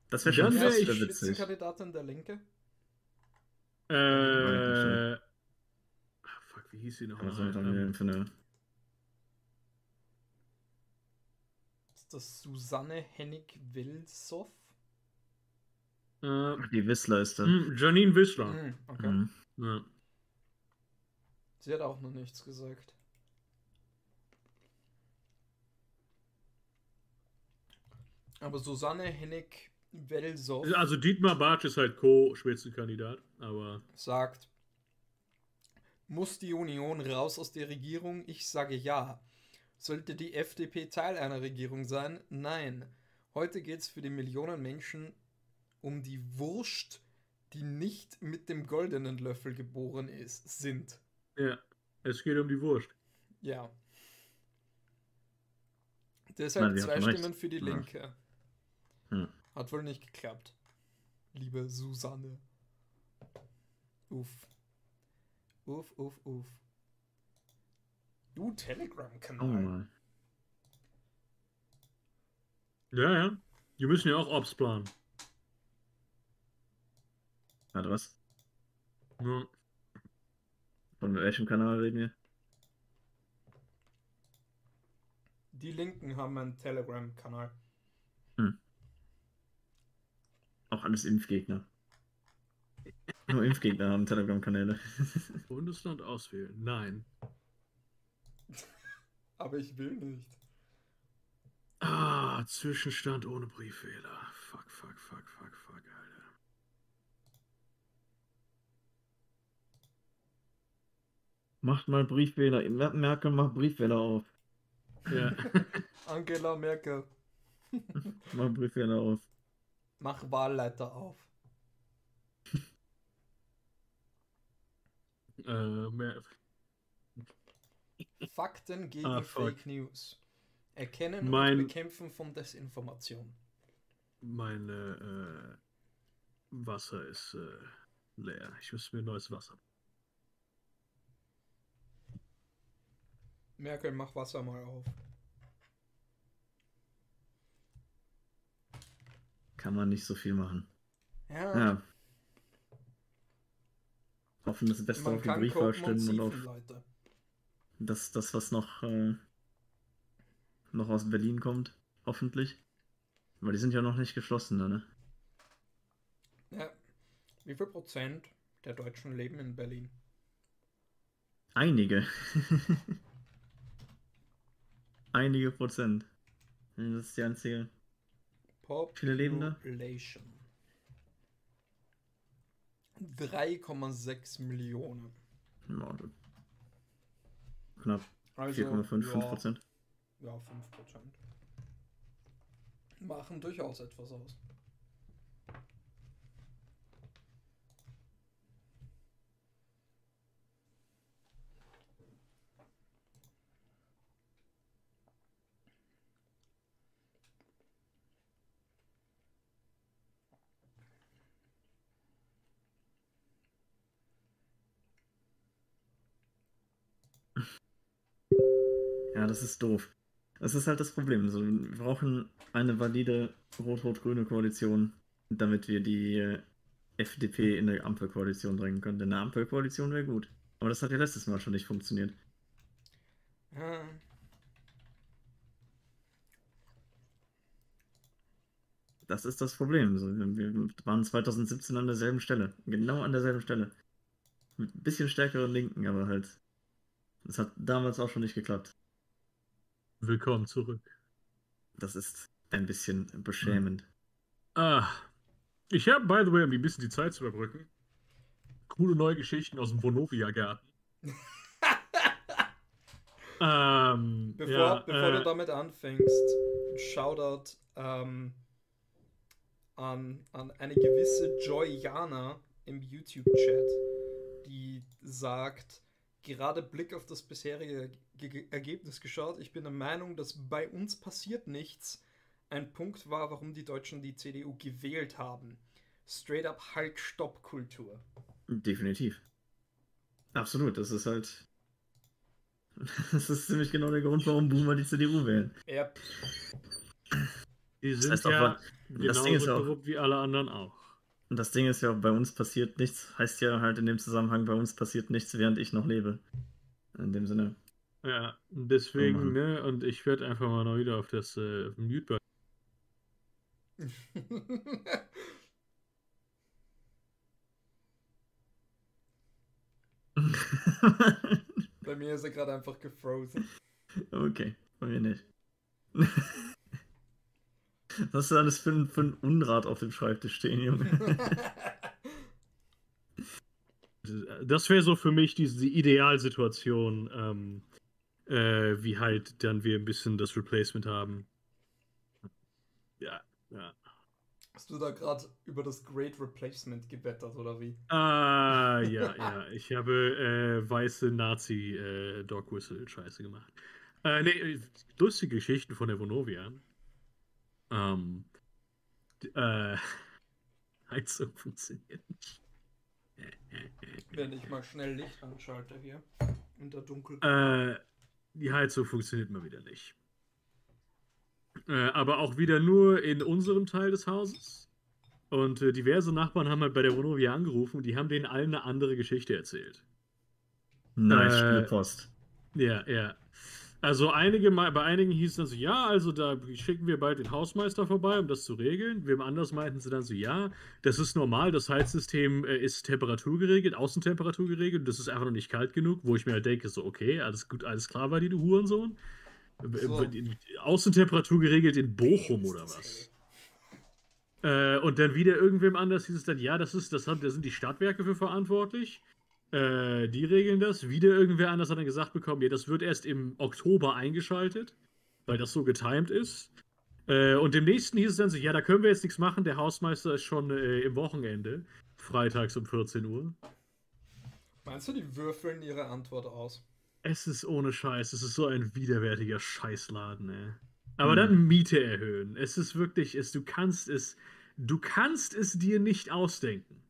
Das wäre schon wär fast ist ich- die wieder witzig. Spitzenkandidatin der Linke? Äh. ah, fuck, wie hieß sie noch? Was soll ich dann für eine. Ist das Susanne Hennig-Wilsow? äh, die Whistler ist da. hm, Janine Wissler. Hm, okay. Mhm. Ja. Sie hat auch noch nichts gesagt. Aber Susanne Hennig-Wilsow Also Dietmar Bartsch ist halt Co-Spitzenkandidat, aber sagt, muss die Union raus aus der Regierung? Ich sage ja. Sollte die FDP Teil einer Regierung sein? Nein. Heute geht es für die Millionen Menschen um die Wurst, die nicht mit dem goldenen Löffel geboren ist, sind. ja, es geht um die Wurst. Ja. Deshalb Nein, zwei hatten recht. Stimmen für die. Linke. Ja. Hat wohl nicht geklappt. Liebe Susanne. Uff. Uff, uff, uff. Du, Oh Telegram-Kanal. mal. Ja, ja. Die müssen ja auch Ops planen. Warte, was? Ja. Von welchem Kanal reden wir? Die Linken haben einen Telegram-Kanal. Auch alles Impfgegner. [LAUGHS] Nur Impfgegner haben Telegram-Kanäle. [LAUGHS] Bundesland auswählen. Nein. [LAUGHS] Aber ich will nicht. Ah, Zwischenstand ohne Brieffehler. Fuck, fuck, fuck, fuck, fuck, Alter. Macht mal Briefwähler. Mer- Merkel macht Briefwähler auf. Ja. Angela Merkel, Mach Briefwähler auf. Mach Wahlleiter auf. [LAUGHS] äh, Fakten gegen Ah. Fake News. Erkennen Mein- und Bekämpfen von Desinformation. meine äh, Wasser ist äh, leer. Ich muss mir neues Wasser. Merkel, mach Wasser mal auf. Kann man nicht so viel machen. Ja, Ja. Hoffen das Beste man auf die kopen und und auf Leute. das, das was noch, äh, noch aus Berlin kommt. Hoffentlich. Weil die sind ja noch nicht geschlossen, ne? Ja. Wie viel Prozent der Deutschen leben in Berlin? Einige. [LAUGHS] Einige Prozent. Das ist die einzige. Viele leben da? Population. 3,6 Millionen. Ja, knapp Also 4,5 ja, Prozent. ja, 5 Prozent. Machen durchaus etwas aus. Das ist doof. Das ist halt das Problem. So, wir brauchen eine valide rot-rot-grüne Koalition, damit wir die FDP in eine Ampelkoalition drängen können. Denn eine Ampelkoalition wäre gut. Aber das hat ja letztes Mal schon nicht funktioniert. Ja. Das ist das Problem. Wir waren 2017 an derselben Stelle. Genau an derselben Stelle. Mit ein bisschen stärkeren Linken, aber halt. Das hat damals auch schon nicht geklappt. Willkommen zurück. Das ist ein bisschen beschämend. Ah, ich habe, by the way, um ein bisschen die Zeit zu überbrücken, coole neue Geschichten aus dem Vonovia-Garten. [LAUGHS] Ähm, Bevor, ja, bevor äh, du damit anfängst, Shoutout ähm, an, an eine gewisse Joyana im YouTube-Chat, die sagt, gerade Blick auf das bisherige Ge Ge Ergebnis geschaut, ich bin der Meinung, dass bei uns passiert nichts ein Punkt war, warum die Deutschen die CDU gewählt haben. Straight up Halt-Stopp-Kultur. Definitiv. Absolut, das ist halt. [LAUGHS] Das ist ziemlich genau der Grund, warum Boomer die CDU wählen. Ja, die sind heißt auch, ja das Ding ist auch- wie alle anderen auch. Und das Ding ist ja, bei uns passiert nichts, heißt ja halt in dem Zusammenhang, bei uns passiert nichts, während ich noch lebe. In dem Sinne. Ja, und deswegen, Mann. ne, und ich werde einfach mal noch wieder auf das äh, auf Mute [LAUGHS] bei mir ist er gerade einfach gefrozen. okay, bei mir nicht. [LAUGHS] Was ist alles für ein, für ein Unrat auf dem Schreibtisch stehen, Junge? [LAUGHS] Das wäre so für mich diese die Idealsituation, ähm, äh, wie halt dann wir ein bisschen das Replacement haben. Ja, ja. Hast du da gerade über das Great Replacement gewettert oder wie? Ah, ja, ja. Ich habe äh, weiße Nazi äh, Dog Whistle Scheiße gemacht. Äh, nee, äh, lustige Geschichten von der Vonovia. Ähm, äh, [LAUGHS] Heizung funktioniert nicht. [LAUGHS] Wenn ich mal schnell Licht anschalte hier. In der Dunkel. Äh, die Heizung funktioniert mal wieder nicht. Äh, aber auch wieder nur in unserem Teil des Hauses. Und äh, diverse Nachbarn haben halt bei der Vonovia angerufen und die haben denen allen eine andere Geschichte erzählt. Nice, Äh, Spielepost. Ja, ja. Also einige bei einigen hieß es dann so, ja, also da schicken wir bald den Hausmeister vorbei, um das zu regeln. Wem anders meinten sie dann so, ja, das ist normal, das Heizsystem äh, ist temperaturgeregelt, Außentemperatur geregelt, das ist einfach noch nicht kalt genug, wo ich mir halt denke, so, okay, alles gut, alles klar bei dir, du Hurensohn. So. Außentemperatur geregelt in Bochum oder was? Äh, und dann wieder irgendwem anders hieß es dann, ja, das ist, das haben, da sind die Stadtwerke für verantwortlich. Äh, die regeln das. Wieder irgendwer anders hat dann gesagt bekommen, ja, das wird erst im Oktober eingeschaltet, weil das so getimed ist. Äh, und dem nächsten hieß es dann so, ja, da können wir jetzt nichts machen, der Hausmeister ist schon äh, im Wochenende, freitags um 14 Uhr. Meinst du, die würfeln ihre Antwort aus? Es ist ohne Scheiß, es ist so ein widerwärtiger Scheißladen, ey. Aber Hm. dann Miete erhöhen. Es ist wirklich, es, du kannst es, du kannst es dir nicht ausdenken.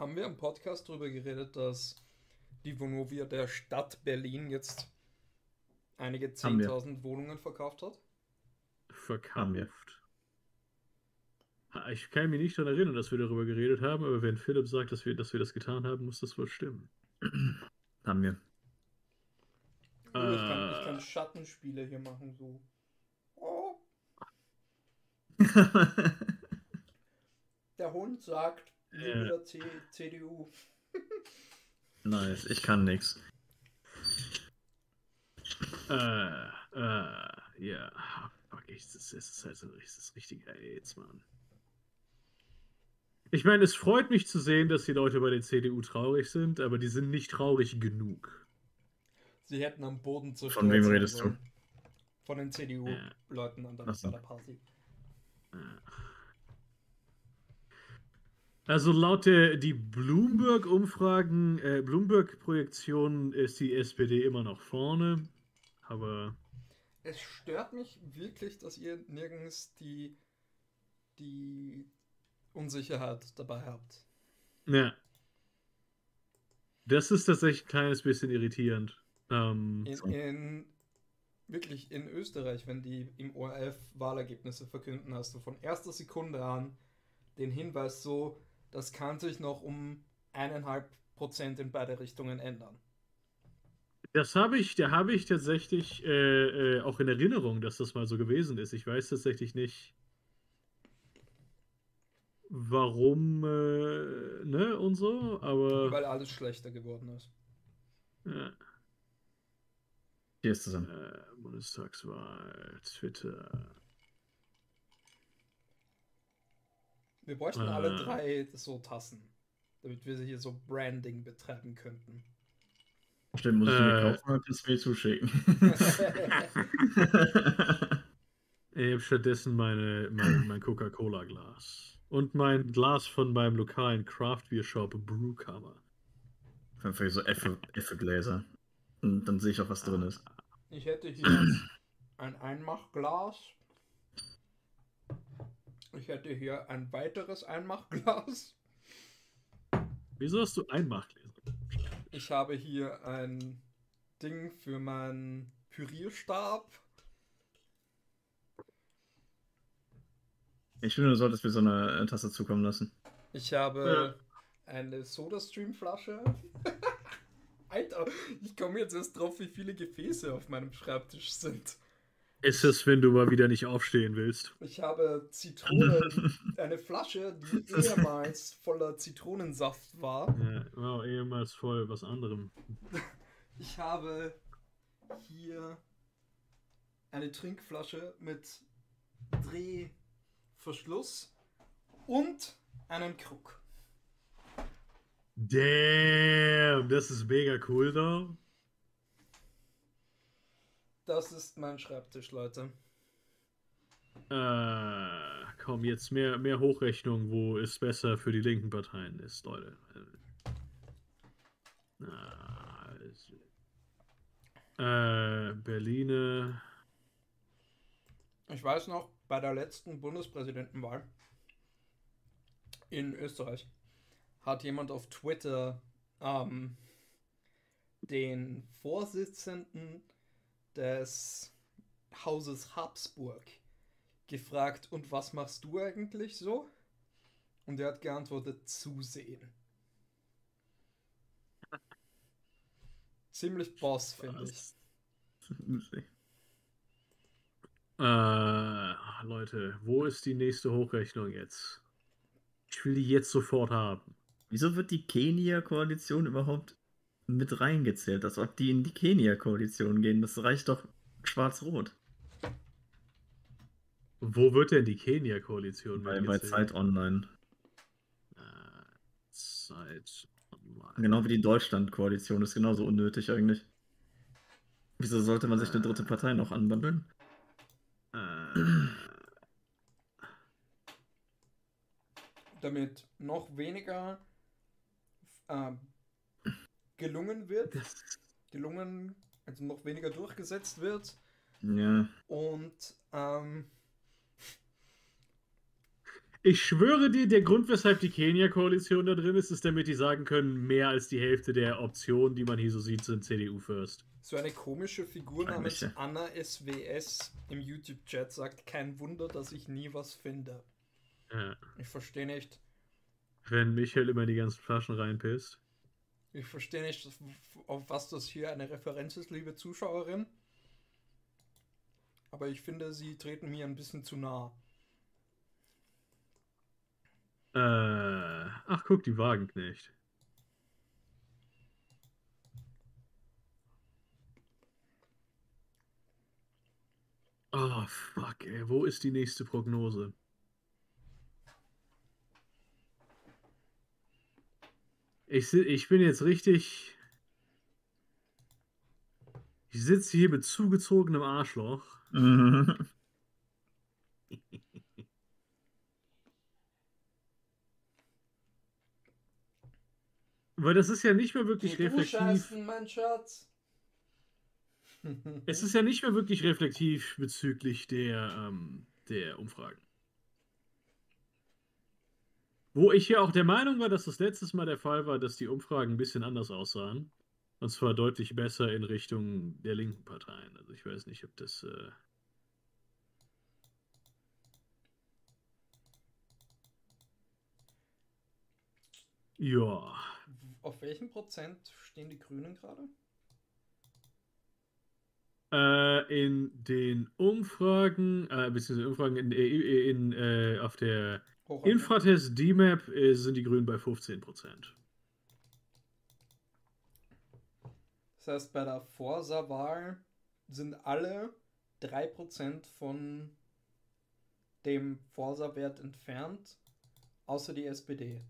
Haben wir im Podcast darüber geredet, dass die Vonovia der Stadt Berlin jetzt einige Haben wir. 10.000 Wohnungen verkauft hat? Verkauft. Ich kann mich nicht daran erinnern, dass wir darüber geredet haben, aber wenn Philipp sagt, dass wir, dass wir das getan haben, muss das wohl stimmen. [CLEARS THROAT] Haben wir. Ich, kann, ich Äh. kann Schattenspiele hier machen, so. Oh, [LAUGHS] der Hund sagt, Ja. lieber C CDU. [LAUGHS] nice, ich kann nix. Äh, äh, ja. Fuck, ich, das, das ist halt so das ist richtiger AIDS, Mann. Ich meine, es freut mich zu sehen, dass die Leute bei der CDU traurig sind, aber die sind nicht traurig genug. Sie hätten am Boden zerstört Von wem redest du? Von den CDU-Leuten an der, so. der Party. Also laut der die Bloomberg-Umfragen, äh, Bloomberg-Projektionen ist die SPD immer noch vorne. Aber Es stört mich wirklich, dass ihr nirgends die, die Unsicherheit dabei habt. ja. Das ist tatsächlich ein kleines bisschen irritierend. Ähm, In, in wirklich in Österreich, wenn die im ORF Wahlergebnisse verkünden, hast du von erster Sekunde an den Hinweis so, das kann sich noch um eineinhalb Prozent in beide Richtungen ändern. Das habe ich, da habe ich tatsächlich äh, äh, auch in Erinnerung, dass das mal so gewesen ist. Ich weiß tatsächlich nicht, warum, äh, ne, und so, aber Weil alles schlechter geworden ist. ja, Hier ist zusammen. äh, Bundestagswahl, Twitter. Wir bräuchten Äh. alle drei so Tassen, damit wir hier so Branding betreiben könnten. Stimmt, muss ich mir Äh. kaufen oder du mir zuschicken? [LAUGHS] Ich habe stattdessen meine, mein, mein Coca-Cola-Glas. Und mein Glas von meinem lokalen Craft Beer Shop Brewcover. Einfach so Effe, Effegläser. Und dann sehe ich auch, was drin ist. Ich hätte hier ein Einmachglas. Ich hätte hier ein weiteres Einmachglas. Wieso hast du Einmachgläser? Ich habe hier ein Ding für meinen Pürierstab. Ich finde, du solltest mir so eine äh, Tasse zukommen lassen. Ich habe eine Soda-Stream-Flasche. [LAUGHS] Alter, ich komme jetzt erst drauf, wie viele Gefäße auf meinem Schreibtisch sind. Ist es, wenn du mal wieder nicht aufstehen willst? Ich habe Zitronen, [LAUGHS] eine Flasche, die ehemals voller Zitronensaft war. Ja, wow, ehemals voll was anderem. [LAUGHS] Ich habe hier eine Trinkflasche mit Drehverschluss und einen Krug. Damn, das ist mega cool, though. Das ist mein Schreibtisch, Leute. Äh, komm, jetzt mehr, mehr Hochrechnung, wo es besser für die linken Parteien ist, Leute. Es- Äh, Berliner. Ich weiß noch, bei der letzten Bundespräsidentenwahl in Österreich hat jemand auf Twitter ähm, den Vorsitzenden des Hauses Habsburg gefragt, und was machst du eigentlich so? Und er hat geantwortet, zusehen. [LAUGHS] Ziemlich Boss, finde ich. [LAUGHS] Äh, Leute, wo ist die nächste Hochrechnung jetzt? Ich will die jetzt sofort haben. Wieso wird die Kenia-Koalition überhaupt mit reingezählt? Als ob die in die Kenia-Koalition gehen. Das reicht doch schwarz-rot. Wo wird denn die Kenia-Koalition Bei, bei? Zeit Online. Äh, Zeit online. Genau wie die Deutschland-Koalition ist genauso unnötig eigentlich. Wieso sollte man sich eine dritte Partei noch anbandeln? Äh, Damit noch weniger ähm, gelungen wird. gelungen, also noch weniger durchgesetzt wird. Ja. Und ähm, ich schwöre dir, der Grund, weshalb die Kenia-Koalition da drin ist, ist, damit die sagen können, mehr als die Hälfte der Optionen, die man hier so sieht, sind CDU-First. so eine komische Figur namens. Anna SWS im YouTube-Chat sagt, kein Wunder, dass ich nie was finde. Ja. Ich verstehe nicht. Wenn Michael immer die ganzen Flaschen reinpisst. Ich verstehe nicht, auf was das hier eine Referenz ist, liebe Zuschauerin. Aber ich finde, sie treten mir ein bisschen zu nah. Äh, ach, guck, die Wagenknecht. Oh, fuck, ey. Wo ist die nächste Prognose? Ich, ich bin jetzt richtig. Ich sitze hier mit zugezogenem Arschloch. Mhm. [LAUGHS] Weil das ist ja nicht mehr wirklich Geh reflektiv. scheißen, mein Schatz. Es ist ja nicht mehr wirklich reflektiv bezüglich der, ähm, der Umfragen. Wo ich ja auch der Meinung war, dass das letztes Mal der Fall war, dass die Umfragen ein bisschen anders aussahen. Und zwar deutlich besser in Richtung der linken Parteien. Also ich weiß nicht, ob das. Äh ja. Auf welchem Prozent stehen die Grünen gerade? Äh, in den Umfragen, äh, beziehungsweise Umfragen in, in, in, äh, auf der Infratest DMAP äh, sind die Grünen bei 15%. Das heißt, bei der Forsa-Wahl sind alle 3% von dem Forsa-Wert entfernt, außer die SPD.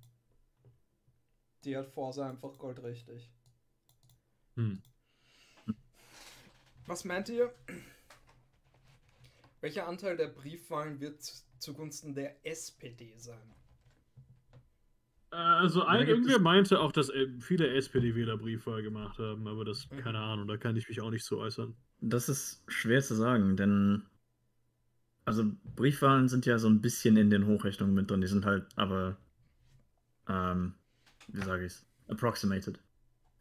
Die hat Forsa einfach goldrichtig. Hm. Was meint ihr? Welcher Anteil der Briefwahlen wird zugunsten der SPD sein? Äh, Also ein, irgendwer es- meinte auch, dass äh, viele SPD-Wähler Briefwahl gemacht haben, aber das, Mhm. keine Ahnung, da kann ich mich auch nicht so äußern. Das ist schwer zu sagen, denn also Briefwahlen sind ja so ein bisschen in den Hochrechnungen mit drin. Die sind halt aber, ähm, wie sage ich's, approximated.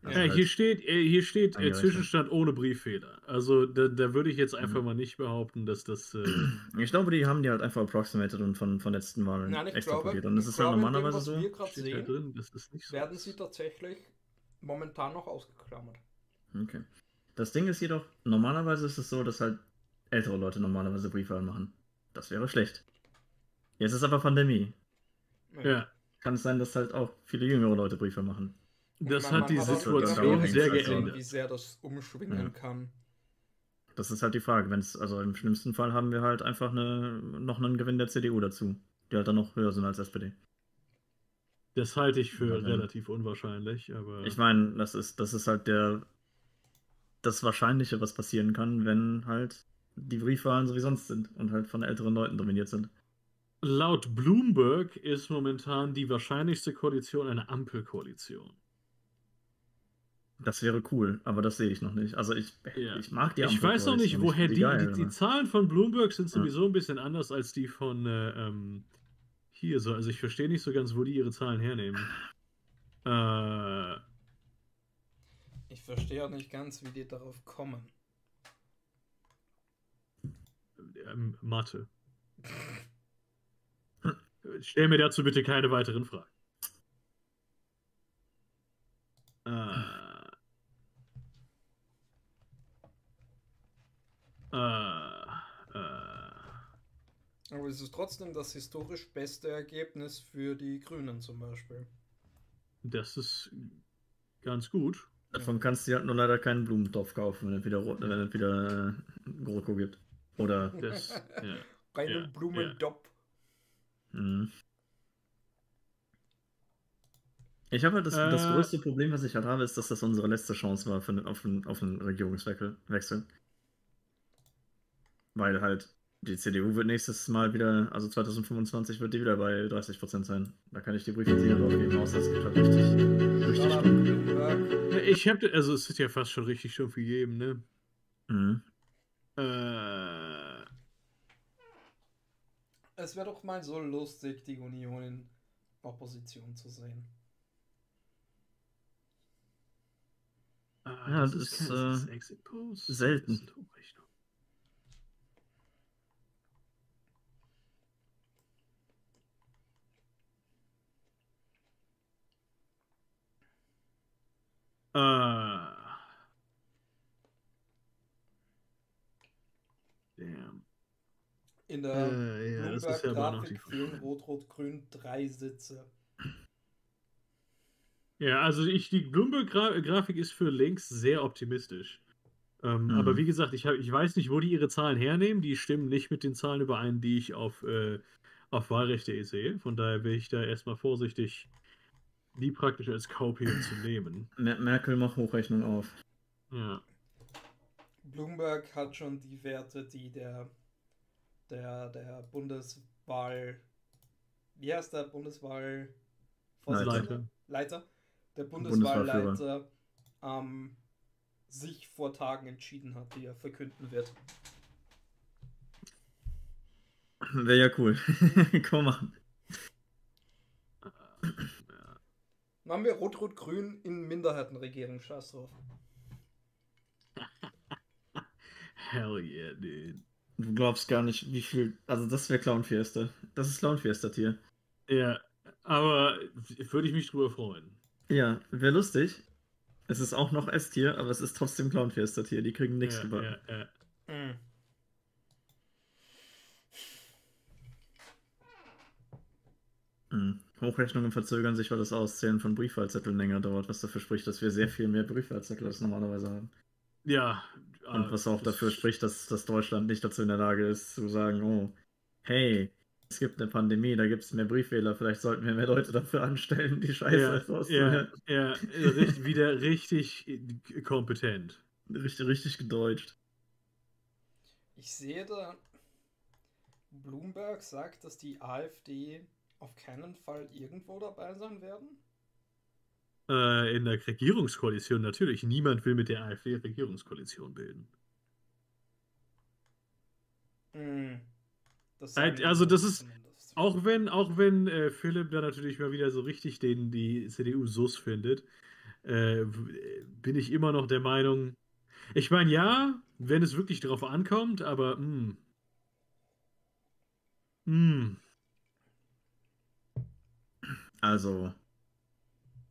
Also Ja, halt- hier steht, äh, hier steht äh, eingerechnet. Zwischenstand ohne Brieffehler. Also da, da würde ich jetzt einfach Mhm. mal nicht behaupten, dass das. Äh, [CLEARS THROAT] Ich glaube, die haben die halt einfach approximated und von, von letzten Wahlen Nein, ich extrapoliert. glaube, Und das ich ist halt glaube, dem, normalerweise was so. wir gerade steht sehen, drin, das ist nicht so. werden ist. sie tatsächlich momentan noch ausgeklammert. Okay. Das Ding ist jedoch, normalerweise ist es so, dass halt ältere Leute normalerweise Briefwahlen machen. Das wäre schlecht. Jetzt ist aber Pandemie. Ja, Kann es sein, dass halt auch viele jüngere Leute Briefe machen. Das man- hat die Situation sehr geändert. Wie sehr das umschwingen Ja. kann. Das ist halt die Frage. Wenn's, also im schlimmsten Fall haben wir halt einfach eine, noch einen Gewinn der CDU dazu, die halt dann noch höher sind als SPD. Das halte ich für Ja, relativ unwahrscheinlich, aber. Ich meine, das ist, das ist halt der das Wahrscheinliche, was passieren kann, wenn halt die Briefwahlen so wie sonst sind und halt von älteren Leuten dominiert sind. Laut Bloomberg ist momentan die wahrscheinlichste Koalition eine Ampelkoalition. Das wäre cool, aber das sehe ich noch nicht. Also ich, Ja. ich mag die ich weiß noch nicht, Ampelkoalition, woher die, die, die geil, Zahlen von Bloomberg sind Ja. sowieso ein bisschen anders als die von äh, ähm, hier so. Also ich verstehe nicht so ganz, wo die ihre Zahlen hernehmen. Äh, Ich verstehe auch nicht ganz, wie die darauf kommen. ähm, Mathe. Stell mir dazu bitte keine weiteren Fragen. Äh, äh, äh, Aber es ist trotzdem das historisch beste Ergebnis für die Grünen zum Beispiel. das ist ganz gut. Davon kannst du halt nur leider keinen Blumentopf kaufen, wenn es wieder, wenn es wieder äh, GroKo gibt. Oder. Das, ja. [LAUGHS] Bei Ja, einem Blumendopp. Mhm. Ich habe halt das, das Äh. größte Problem, was ich halt habe, ist, dass das unsere letzte Chance war für, einen- auf, einen, auf einen Regierungswechsel. Weil halt die CDU wird nächstes Mal wieder, also 2025 wird die wieder bei 30% sein. Da kann ich die Briefe hier drauf geben, außer es gibt halt richtig, richtig. Ich habe, also es ist ja fast schon richtig schon für jeden, ne? Mhm. Äh, Es wäre doch mal so lustig, die Union in Opposition zu sehen. ah, Ja, das ist, äh, das ist Exit Post. selten. Äh. Damn. In der Äh, ja, das ist ja aber noch die Bloomberg-Grafik fehlen Rot-Rot-Grün drei Sitze. Ja, also ich, die Bloomberg-Grafik ist für links sehr optimistisch. Ähm, Mhm. Aber wie gesagt, ich, hab, ich weiß nicht, wo die ihre Zahlen hernehmen. Die stimmen nicht mit den Zahlen überein, die ich auf, äh, auf Wahlrecht.de sehe. Von daher wäre ich da erstmal vorsichtig, die praktisch als Kauphebel zu nehmen. Mer Merkel macht Hochrechnung auf. Ja. Bloomberg hat schon die Werte, die der, der, der Bundeswahl. Wie heißt der Bundeswahl? Leiter. Leiter? Der. Bundeswahlleiter ähm, sich vor Tagen entschieden hat, die er verkünden wird. Wäre ja cool. [LAUGHS] Komm machen. Machen wir Rot-Rot-Grün in Minderheitenregierung. Scheiß drauf. [LAUGHS] Hell yeah, dude. Du glaubst gar nicht, wie viel. Also, das wäre Clown Fiesta. Das ist Clown Fiesta-Tier. Ja, aber würde ich mich drüber freuen. Ja, wäre lustig. Es ist auch noch S-Tier, aber es ist trotzdem Clown Fiesta-Tier. Die kriegen nichts ja, gebacken. ja, ja. Mhm. Mhm. Hochrechnungen verzögern sich, weil das Auszählen von Briefwahlzetteln länger dauert, was dafür spricht, dass wir sehr viel mehr Briefwahlzettel als normalerweise haben. Ja. Und äh, was auch dafür spricht, dass, dass Deutschland nicht dazu in der Lage ist, zu sagen, oh, hey, es gibt eine Pandemie, da gibt es mehr Briefwähler, vielleicht sollten wir mehr Leute dafür anstellen, die Scheiße Ja, als ja, auszuhören. ja, richtig, wieder richtig kompetent. Richtig, richtig gedeutscht. Ich sehe da, Bloomberg sagt, dass die AfD auf keinen Fall irgendwo dabei sein werden. Äh, in der Regierungskoalition natürlich. Niemand will mit der AfD Regierungskoalition bilden. Hm. Das Halt, also das ist- zumindest. Auch wenn, auch wenn äh, Philipp da natürlich mal wieder so richtig den die CDU sus findet, äh, w- bin ich immer noch der Meinung. Ich meine, ja, wenn es wirklich darauf ankommt, aber hm. Hm. Also,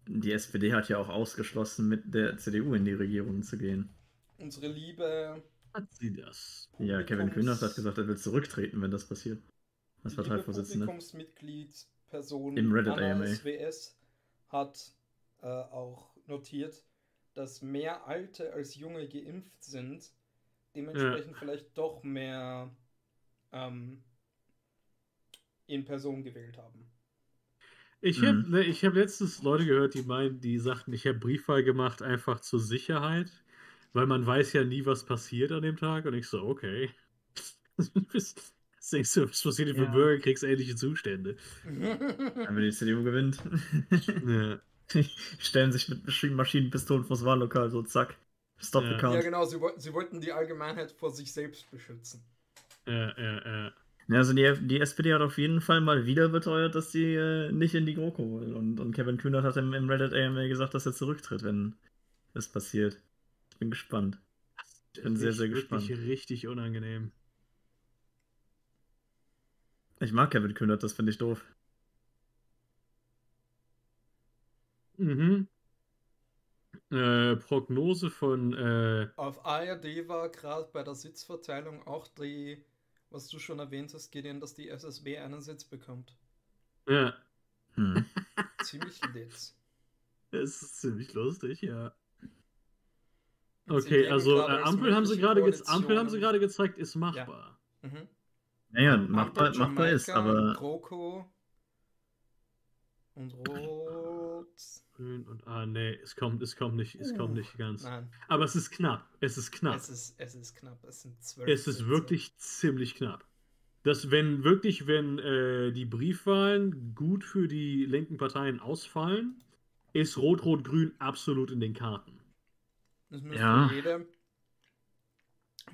die SPD hat ja auch ausgeschlossen, mit der CDU in die Regierung zu gehen. Unsere liebe, Hat sie das? Ja, Kevin Kühnert hat gesagt, er will zurücktreten, wenn das passiert. Als liebe Parteivorsitzender. Publikumsmitgliedsperson Im Reddit Anna AMA. SWS hat äh, auch notiert, dass mehr Alte als Junge geimpft sind, dementsprechend vielleicht doch mehr ähm, in Person gewählt haben. Ich Mhm. habe ich hab letztens Leute gehört, die meinen, die sagten, ich habe Briefwahl gemacht, einfach zur Sicherheit, weil man weiß ja nie, was passiert an dem Tag. Und ich so, okay. [LAUGHS] was denkst du, was passiert für Ja. bürgerkriegsähnliche Zustände? Wenn die CDU gewinnt. [LAUGHS] Ja. [LAUGHS] Stellen sich mit Maschinen- Maschinenpistolen vors Wahllokal, so zack. Stop Ja. the count. ja, genau, sie, sie wollten die Allgemeinheit vor sich selbst beschützen. Ja, ja, ja. Ja, also die, die SPD hat auf jeden Fall mal wieder beteuert, dass sie äh, nicht in die GroKo will. Und, und Kevin Kühnert hat im, im Reddit AMA gesagt, dass er zurücktritt, wenn es passiert. Ich bin gespannt. Ich bin sehr, sehr Wirklich gespannt. richtig unangenehm. Ich mag Kevin Kühnert, das finde ich doof. Mhm. Äh, Prognose von äh, Auf ARD war gerade bei der Sitzverteilung auch die, was du schon erwähnt hast, Gideon, dass die SSB einen Sitz bekommt. ja, Hm. [LAUGHS] Ziemlich lit. es ist ziemlich lustig, ja. Okay, also äh, Ampel haben sie gerade ge Ampel haben sie gerade gezeigt, ist machbar. Mhm. Naja, Ampel, machbar, machbar ist, Jamaika, aber GroKo und Rot. Grün und ah nee, es kommt, es kommt nicht, es kommt Uh, nicht ganz. Nein, Aber es ist knapp. Es ist knapp. es ist, es ist knapp. Es sind zwölf. Es ist wirklich ziemlich knapp. Dass wenn wirklich, wenn äh, die Briefwahlen gut für die linken Parteien ausfallen, ist Rot-Rot-Grün absolut in den Karten. Es müsste Ja. jede,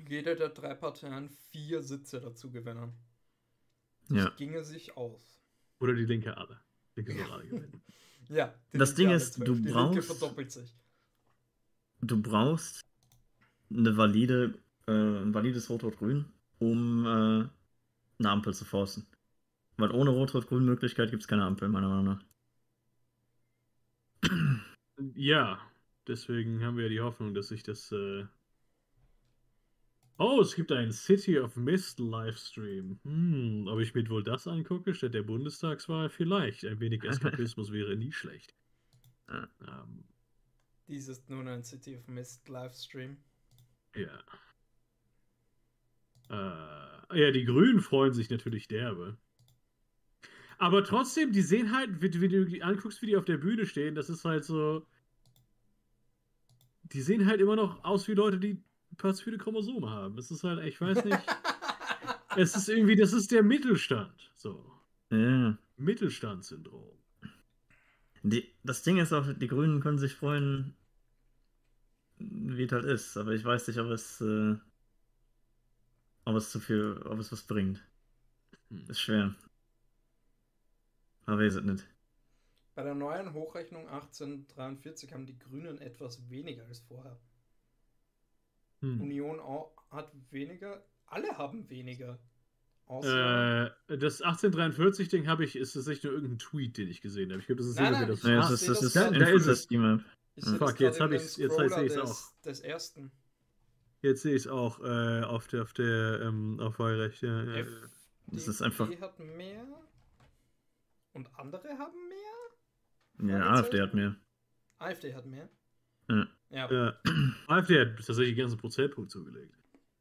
jede der drei Parteien vier Sitze dazu gewinnen. Das Ja. ginge sich aus. Oder die Linke alle. Linke soll alle gewinnen. [LAUGHS] Ja, die Das Ding ist, du Die Linke brauchst- verdoppelt sich. du brauchst eine valide, äh, ein valides Rot-Rot-Grün, um äh, eine Ampel zu forcen. Weil ohne Rot-Rot-Grün-Möglichkeit gibt es keine Ampel, meiner Meinung nach. Ja, deswegen haben wir ja die Hoffnung, dass sich das. Äh... Oh, es gibt einen City of Mist Livestream. Hm, ob ich mir wohl das angucke, statt der Bundestagswahl? Vielleicht. Ein wenig [LAUGHS] Eskapismus wäre nie schlecht. Ja. Ähm, Dies ist nun ein City of Mist Livestream. ja. Äh, ja, die Grünen freuen sich natürlich derbe. Aber trotzdem, die sehen halt, wie du die anguckst, wie die auf der Bühne stehen, das ist halt so. Die sehen halt immer noch aus wie Leute, die ein paar zu viele Chromosome haben. Es ist halt, ich weiß nicht. [LAUGHS] es ist irgendwie, das ist der Mittelstand. So. Ja. Mittelstandssyndrom. Die, das Ding ist auch, die Grünen können sich freuen, wie es halt ist, aber ich weiß nicht, ob es, äh, ob es zu viel, ob es was bringt. Hm. Ist schwer. Aber weiß es nicht. Bei der neuen Hochrechnung 1843 haben die Grünen etwas weniger als vorher. Hm. Union hat weniger. Alle haben weniger. Außer. Äh, das 1843-Ding habe ich, ist das nicht nur irgendein Tweet, den ich gesehen habe. Ich glaube, das ist Nein, nein, das ich- Ah, das, das das ist gerade. Da- ist es. Ich sehe fuck, das jetzt gerade hab in dem ich's- jetzt sehe ich's des, auch. des ersten. Jetzt sehe ich es auch äh, auf der, auf der ähm, auf Wahlrecht. Ja, ja, F- ja. Das ist einfach- hat mehr. Und andere haben mehr? Ja, AfD hat mehr. AfD hat mehr. Ja. Ja. [CLEARS THROAT] Ja. AfD hat tatsächlich den ganzen Prozentpunkt zugelegt.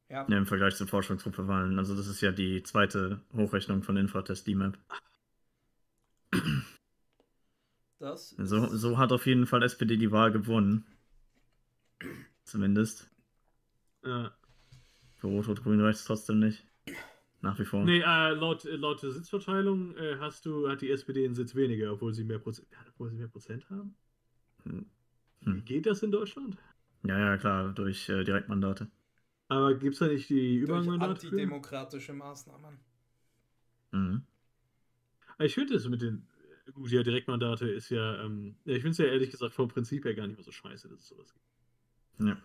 ja. Ja, im Vergleich zu Forschungsgruppewahlen. Also das ist ja die zweite Hochrechnung von Infratest DMAP. Das So, ist- so hat auf jeden Fall SPD die Wahl gewonnen. Zumindest. Ja. Für Rot-Rot-Grün reicht es trotzdem nicht. Nach wie vor. Nee, äh, laut, äh, laut der Sitzverteilung äh, hast du, hat die SPD einen Sitz weniger, obwohl sie mehr Prozent, ja, obwohl sie mehr Prozent haben. Hm. Geht das in Deutschland? Ja, ja, klar, durch äh, Direktmandate. Aber gibt es da nicht die Durch Überhangmandate? für? antidemokratische Maßnahmen. Mhm. Ich finde das mit den, gut, ja, Direktmandate ist ja, ähm, ja ich finde es ja ehrlich gesagt vom Prinzip her gar nicht mehr so scheiße, dass es sowas gibt. Ja.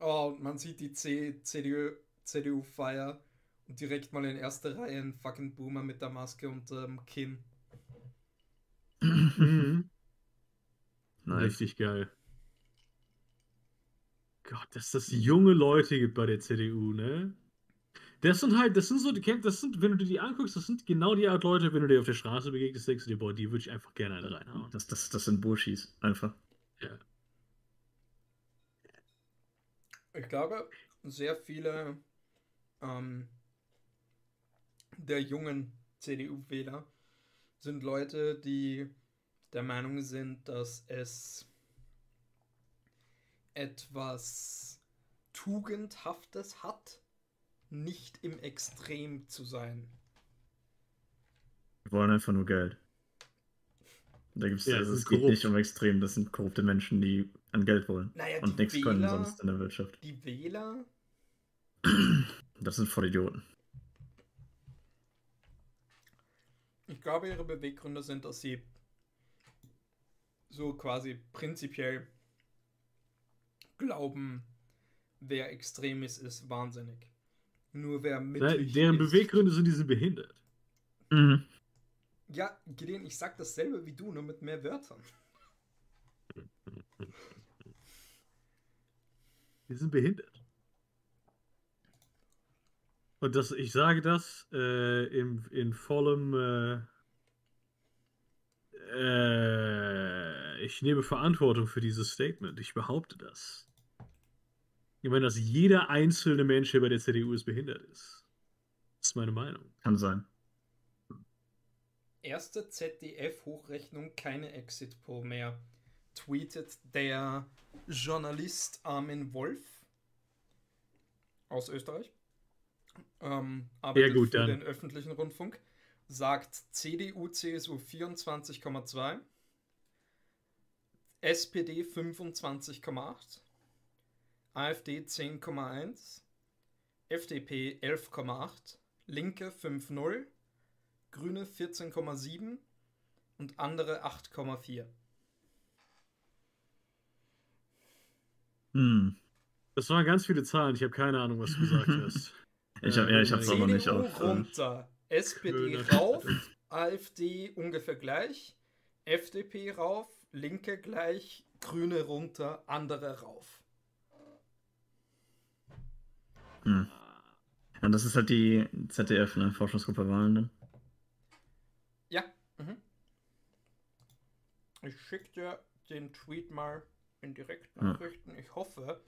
Oh, und man sieht die C CDU, CDU-Feier und direkt mal in erster Reihe ein fucking Boomer mit der Maske unterm Kinn. [LAUGHS] Nice. Richtig geil. Gott, dass das junge Leute gibt bei der CDU, ne? Das sind halt, das sind so, die kennt- das sind, wenn du dir die anguckst, das sind genau die Art Leute, wenn du dir auf der Straße begegnest, denkst du dir, boah, die würde ich einfach gerne eine reinhauen. Das, das, das sind Burschis, einfach. Ja. Ich glaube, sehr viele ähm, der jungen CDU-Wähler sind Leute, die der Meinung sind, dass es etwas Tugendhaftes hat, nicht im Extrem zu sein. Die wollen einfach nur Geld. Da gibt's, Ja, also, das es ist geht korrupt. nicht um Extrem, das sind korrupte Menschen, die an Geld wollen. Naja, Und nichts können Wähler- sonst in der Wirtschaft. Die Wähler, Das sind Vollidioten. ich glaube, ihre Beweggründe sind, dass sie so quasi prinzipiell glauben, wer extrem ist, ist wahnsinnig. Nur wer mittig Deren ist, Beweggründe sind, die sind behindert. Mhm. Ja, Gideon, ich sag dasselbe wie du, nur mit mehr Wörtern. Die sind behindert. Und das, ich sage das äh, im, in vollem. Äh, äh, ich nehme Verantwortung für dieses Statement. Ich behaupte das. Ich meine, dass jeder einzelne Mensch hier bei der CDU ist behindert ist. Das ist meine Meinung. Kann sein. Erste ZDF-Hochrechnung, keine Exit-Poll mehr. Tweetet der Journalist Armin Wolf aus Österreich. Ähm, arbeitet gut, für dann. den öffentlichen Rundfunk. Sagt CDU, CSU 24,2. SPD 25,8. AfD 10,1. FDP 11,8. Linke 5,0. Grüne 14,7 und andere 8,4. Hm. Das waren ganz viele Zahlen. Ich habe keine Ahnung, was du gesagt [LAUGHS] hast. Ich hab, ja, ich hab's CDU aber nicht auf. Äh, runter, SPD Schöner rauf, AfD ungefähr gleich, FDP rauf, Linke gleich, Grüne runter, andere rauf. hm. Ja, das ist halt die ZDF, ne? Forschungsgruppe Wahlen, ne? Ja. Mhm. Ich schicke dir den Tweet mal in Direktnachrichten. Ich hoffe.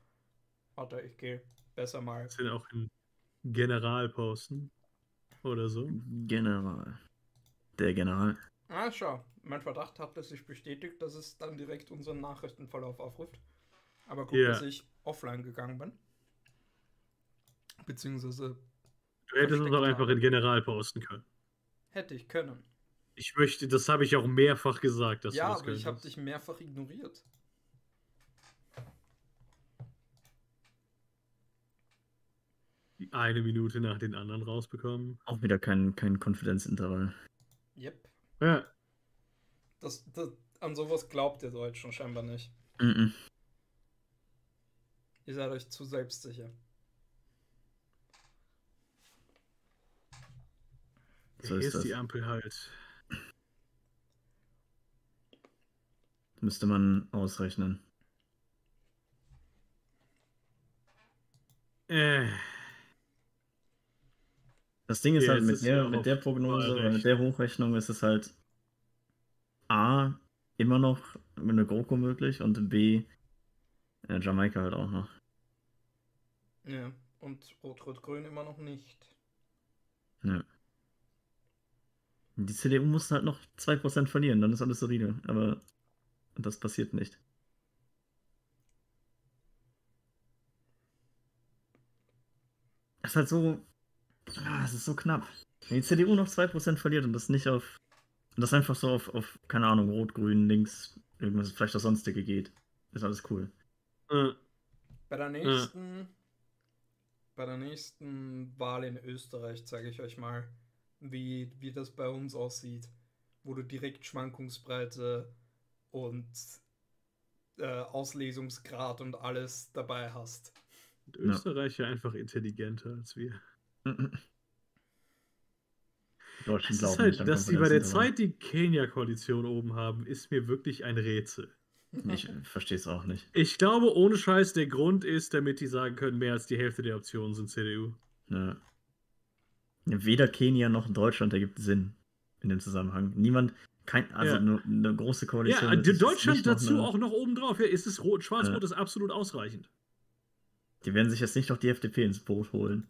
Warte, ich gehe besser mal. Das sind auch in General posten. Oder so. General. Der General. Ah, schau. Mein Verdacht hat es sich bestätigt, dass es dann direkt unseren Nachrichtenverlauf aufruft. Aber gut, Ja. dass ich offline gegangen bin. Beziehungsweise Du hättest es Versteckt auch einfach in General posten können. hätte ich können. Ich möchte, das habe ich auch mehrfach gesagt, dass ja, du das aber ich habe dich mehrfach ignoriert. Die eine Minute nach den anderen rausbekommen. Auch wieder kein, kein Konfidenzintervall. Yep. Ja, Das, das, an sowas glaubt ihr Deutschen scheinbar nicht. Mhm. Ihr seid euch zu selbstsicher. So hier ist ist die Ampel halt. Müsste man ausrechnen. Äh, Das Ding ist Ja, halt mit ist der, ja mit der Prognose, oder mit der Hochrechnung ist es halt A, immer noch mit einer GroKo möglich und B, äh, Jamaika halt auch noch. Ja. Und Rot-Rot-Grün immer noch nicht. Ja. Die CDU muss halt noch 2% verlieren, dann ist alles solide. Aber das passiert nicht. Das ist halt so. Ah, es ist so knapp. Wenn die CDU noch 2% verliert und das nicht auf. Und das einfach so auf, auf keine Ahnung, Rot, Grün, Links, irgendwas, vielleicht das Sonstige geht, ist alles cool. Äh, Bei der nächsten, bei der nächsten Wahl in Österreich zeige ich euch mal, wie, wie das bei uns aussieht, wo du direkt Schwankungsbreite und äh, Auslesungsgrad und alles dabei hast. und Österreicher einfach intelligenter als wir. [LAUGHS] Deutschen Das ist halt, dass sie bei der Zeit die Kenia-Koalition oben haben, ist mir wirklich ein Rätsel. Ich verstehe es auch nicht. Ich glaube, ohne Scheiß, der Grund ist, damit die sagen können, mehr als die Hälfte der Optionen sind CDU. Ja. Weder Kenia noch Deutschland ergibt Sinn in dem Zusammenhang. Niemand, kein, also Ja. nur eine große Koalition. Ja, Deutschland nicht noch dazu eine- auch noch oben drauf. Ja, ist es rot, schwarz-rot Ja. ist absolut ausreichend. Die werden sich jetzt nicht noch die FDP ins Boot holen.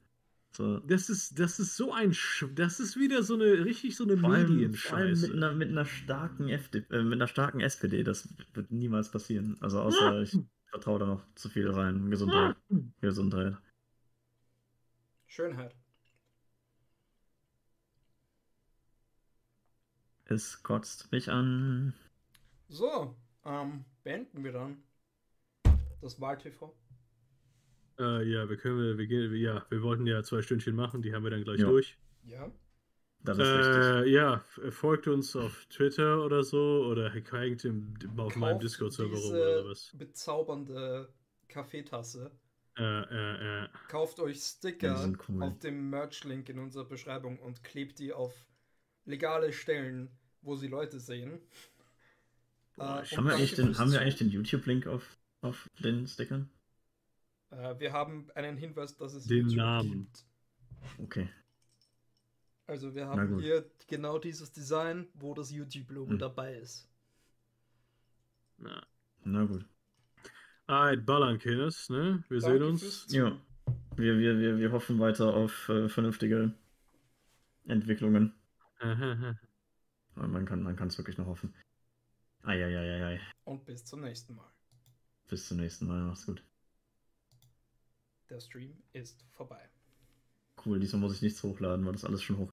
So. Das ist, das ist so ein, Sch das ist wieder so eine, richtig so eine Vor allem mit, Medienscheiße. einer, mit einer starken FDP, äh, mit einer starken SPD, das wird niemals passieren. Also außer ich vertraue da noch zu viel rein. Gesundheit. Gesundheit. Schönheit. Es kotzt mich an. So, ähm, beenden wir dann das Wahl-TV. Äh, ja, wir können, wir, gehen- ja, wir wollten ja zwei Stündchen machen, die haben wir dann gleich Ja. durch. Ja. Das ist richtig. Äh, ja, f- folgt uns auf Twitter oder so oder hängt im, auf meinem Kauft Discord-Server rum diese oder sowas. bezaubernde Kaffeetasse. Äh, äh, äh. Kauft euch Sticker cool. auf dem Merch-Link in unserer Beschreibung und klebt die auf legale Stellen, wo sie Leute sehen. Boah, Äh, Haben wir den, haben wir eigentlich den YouTube-Link auf, auf den Stickern? Äh, wir haben einen Hinweis, dass es Den YouTube Namen. gibt. Okay. Also wir haben hier genau dieses Design, wo das YouTube-Logo Hm. dabei ist. Na. Na gut. Alright, ballern, Kinders, ne? Wir Danke sehen uns. Ja. Wir, wir, wir, wir hoffen weiter auf äh, vernünftige Entwicklungen. [LAUGHS] Man kann man kann es wirklich noch hoffen. Eieieiei. Und bis zum nächsten Mal. Bis zum nächsten Mal. Macht's gut. Der Stream ist vorbei. Cool, diesmal muss ich nichts hochladen, weil das alles schon hoch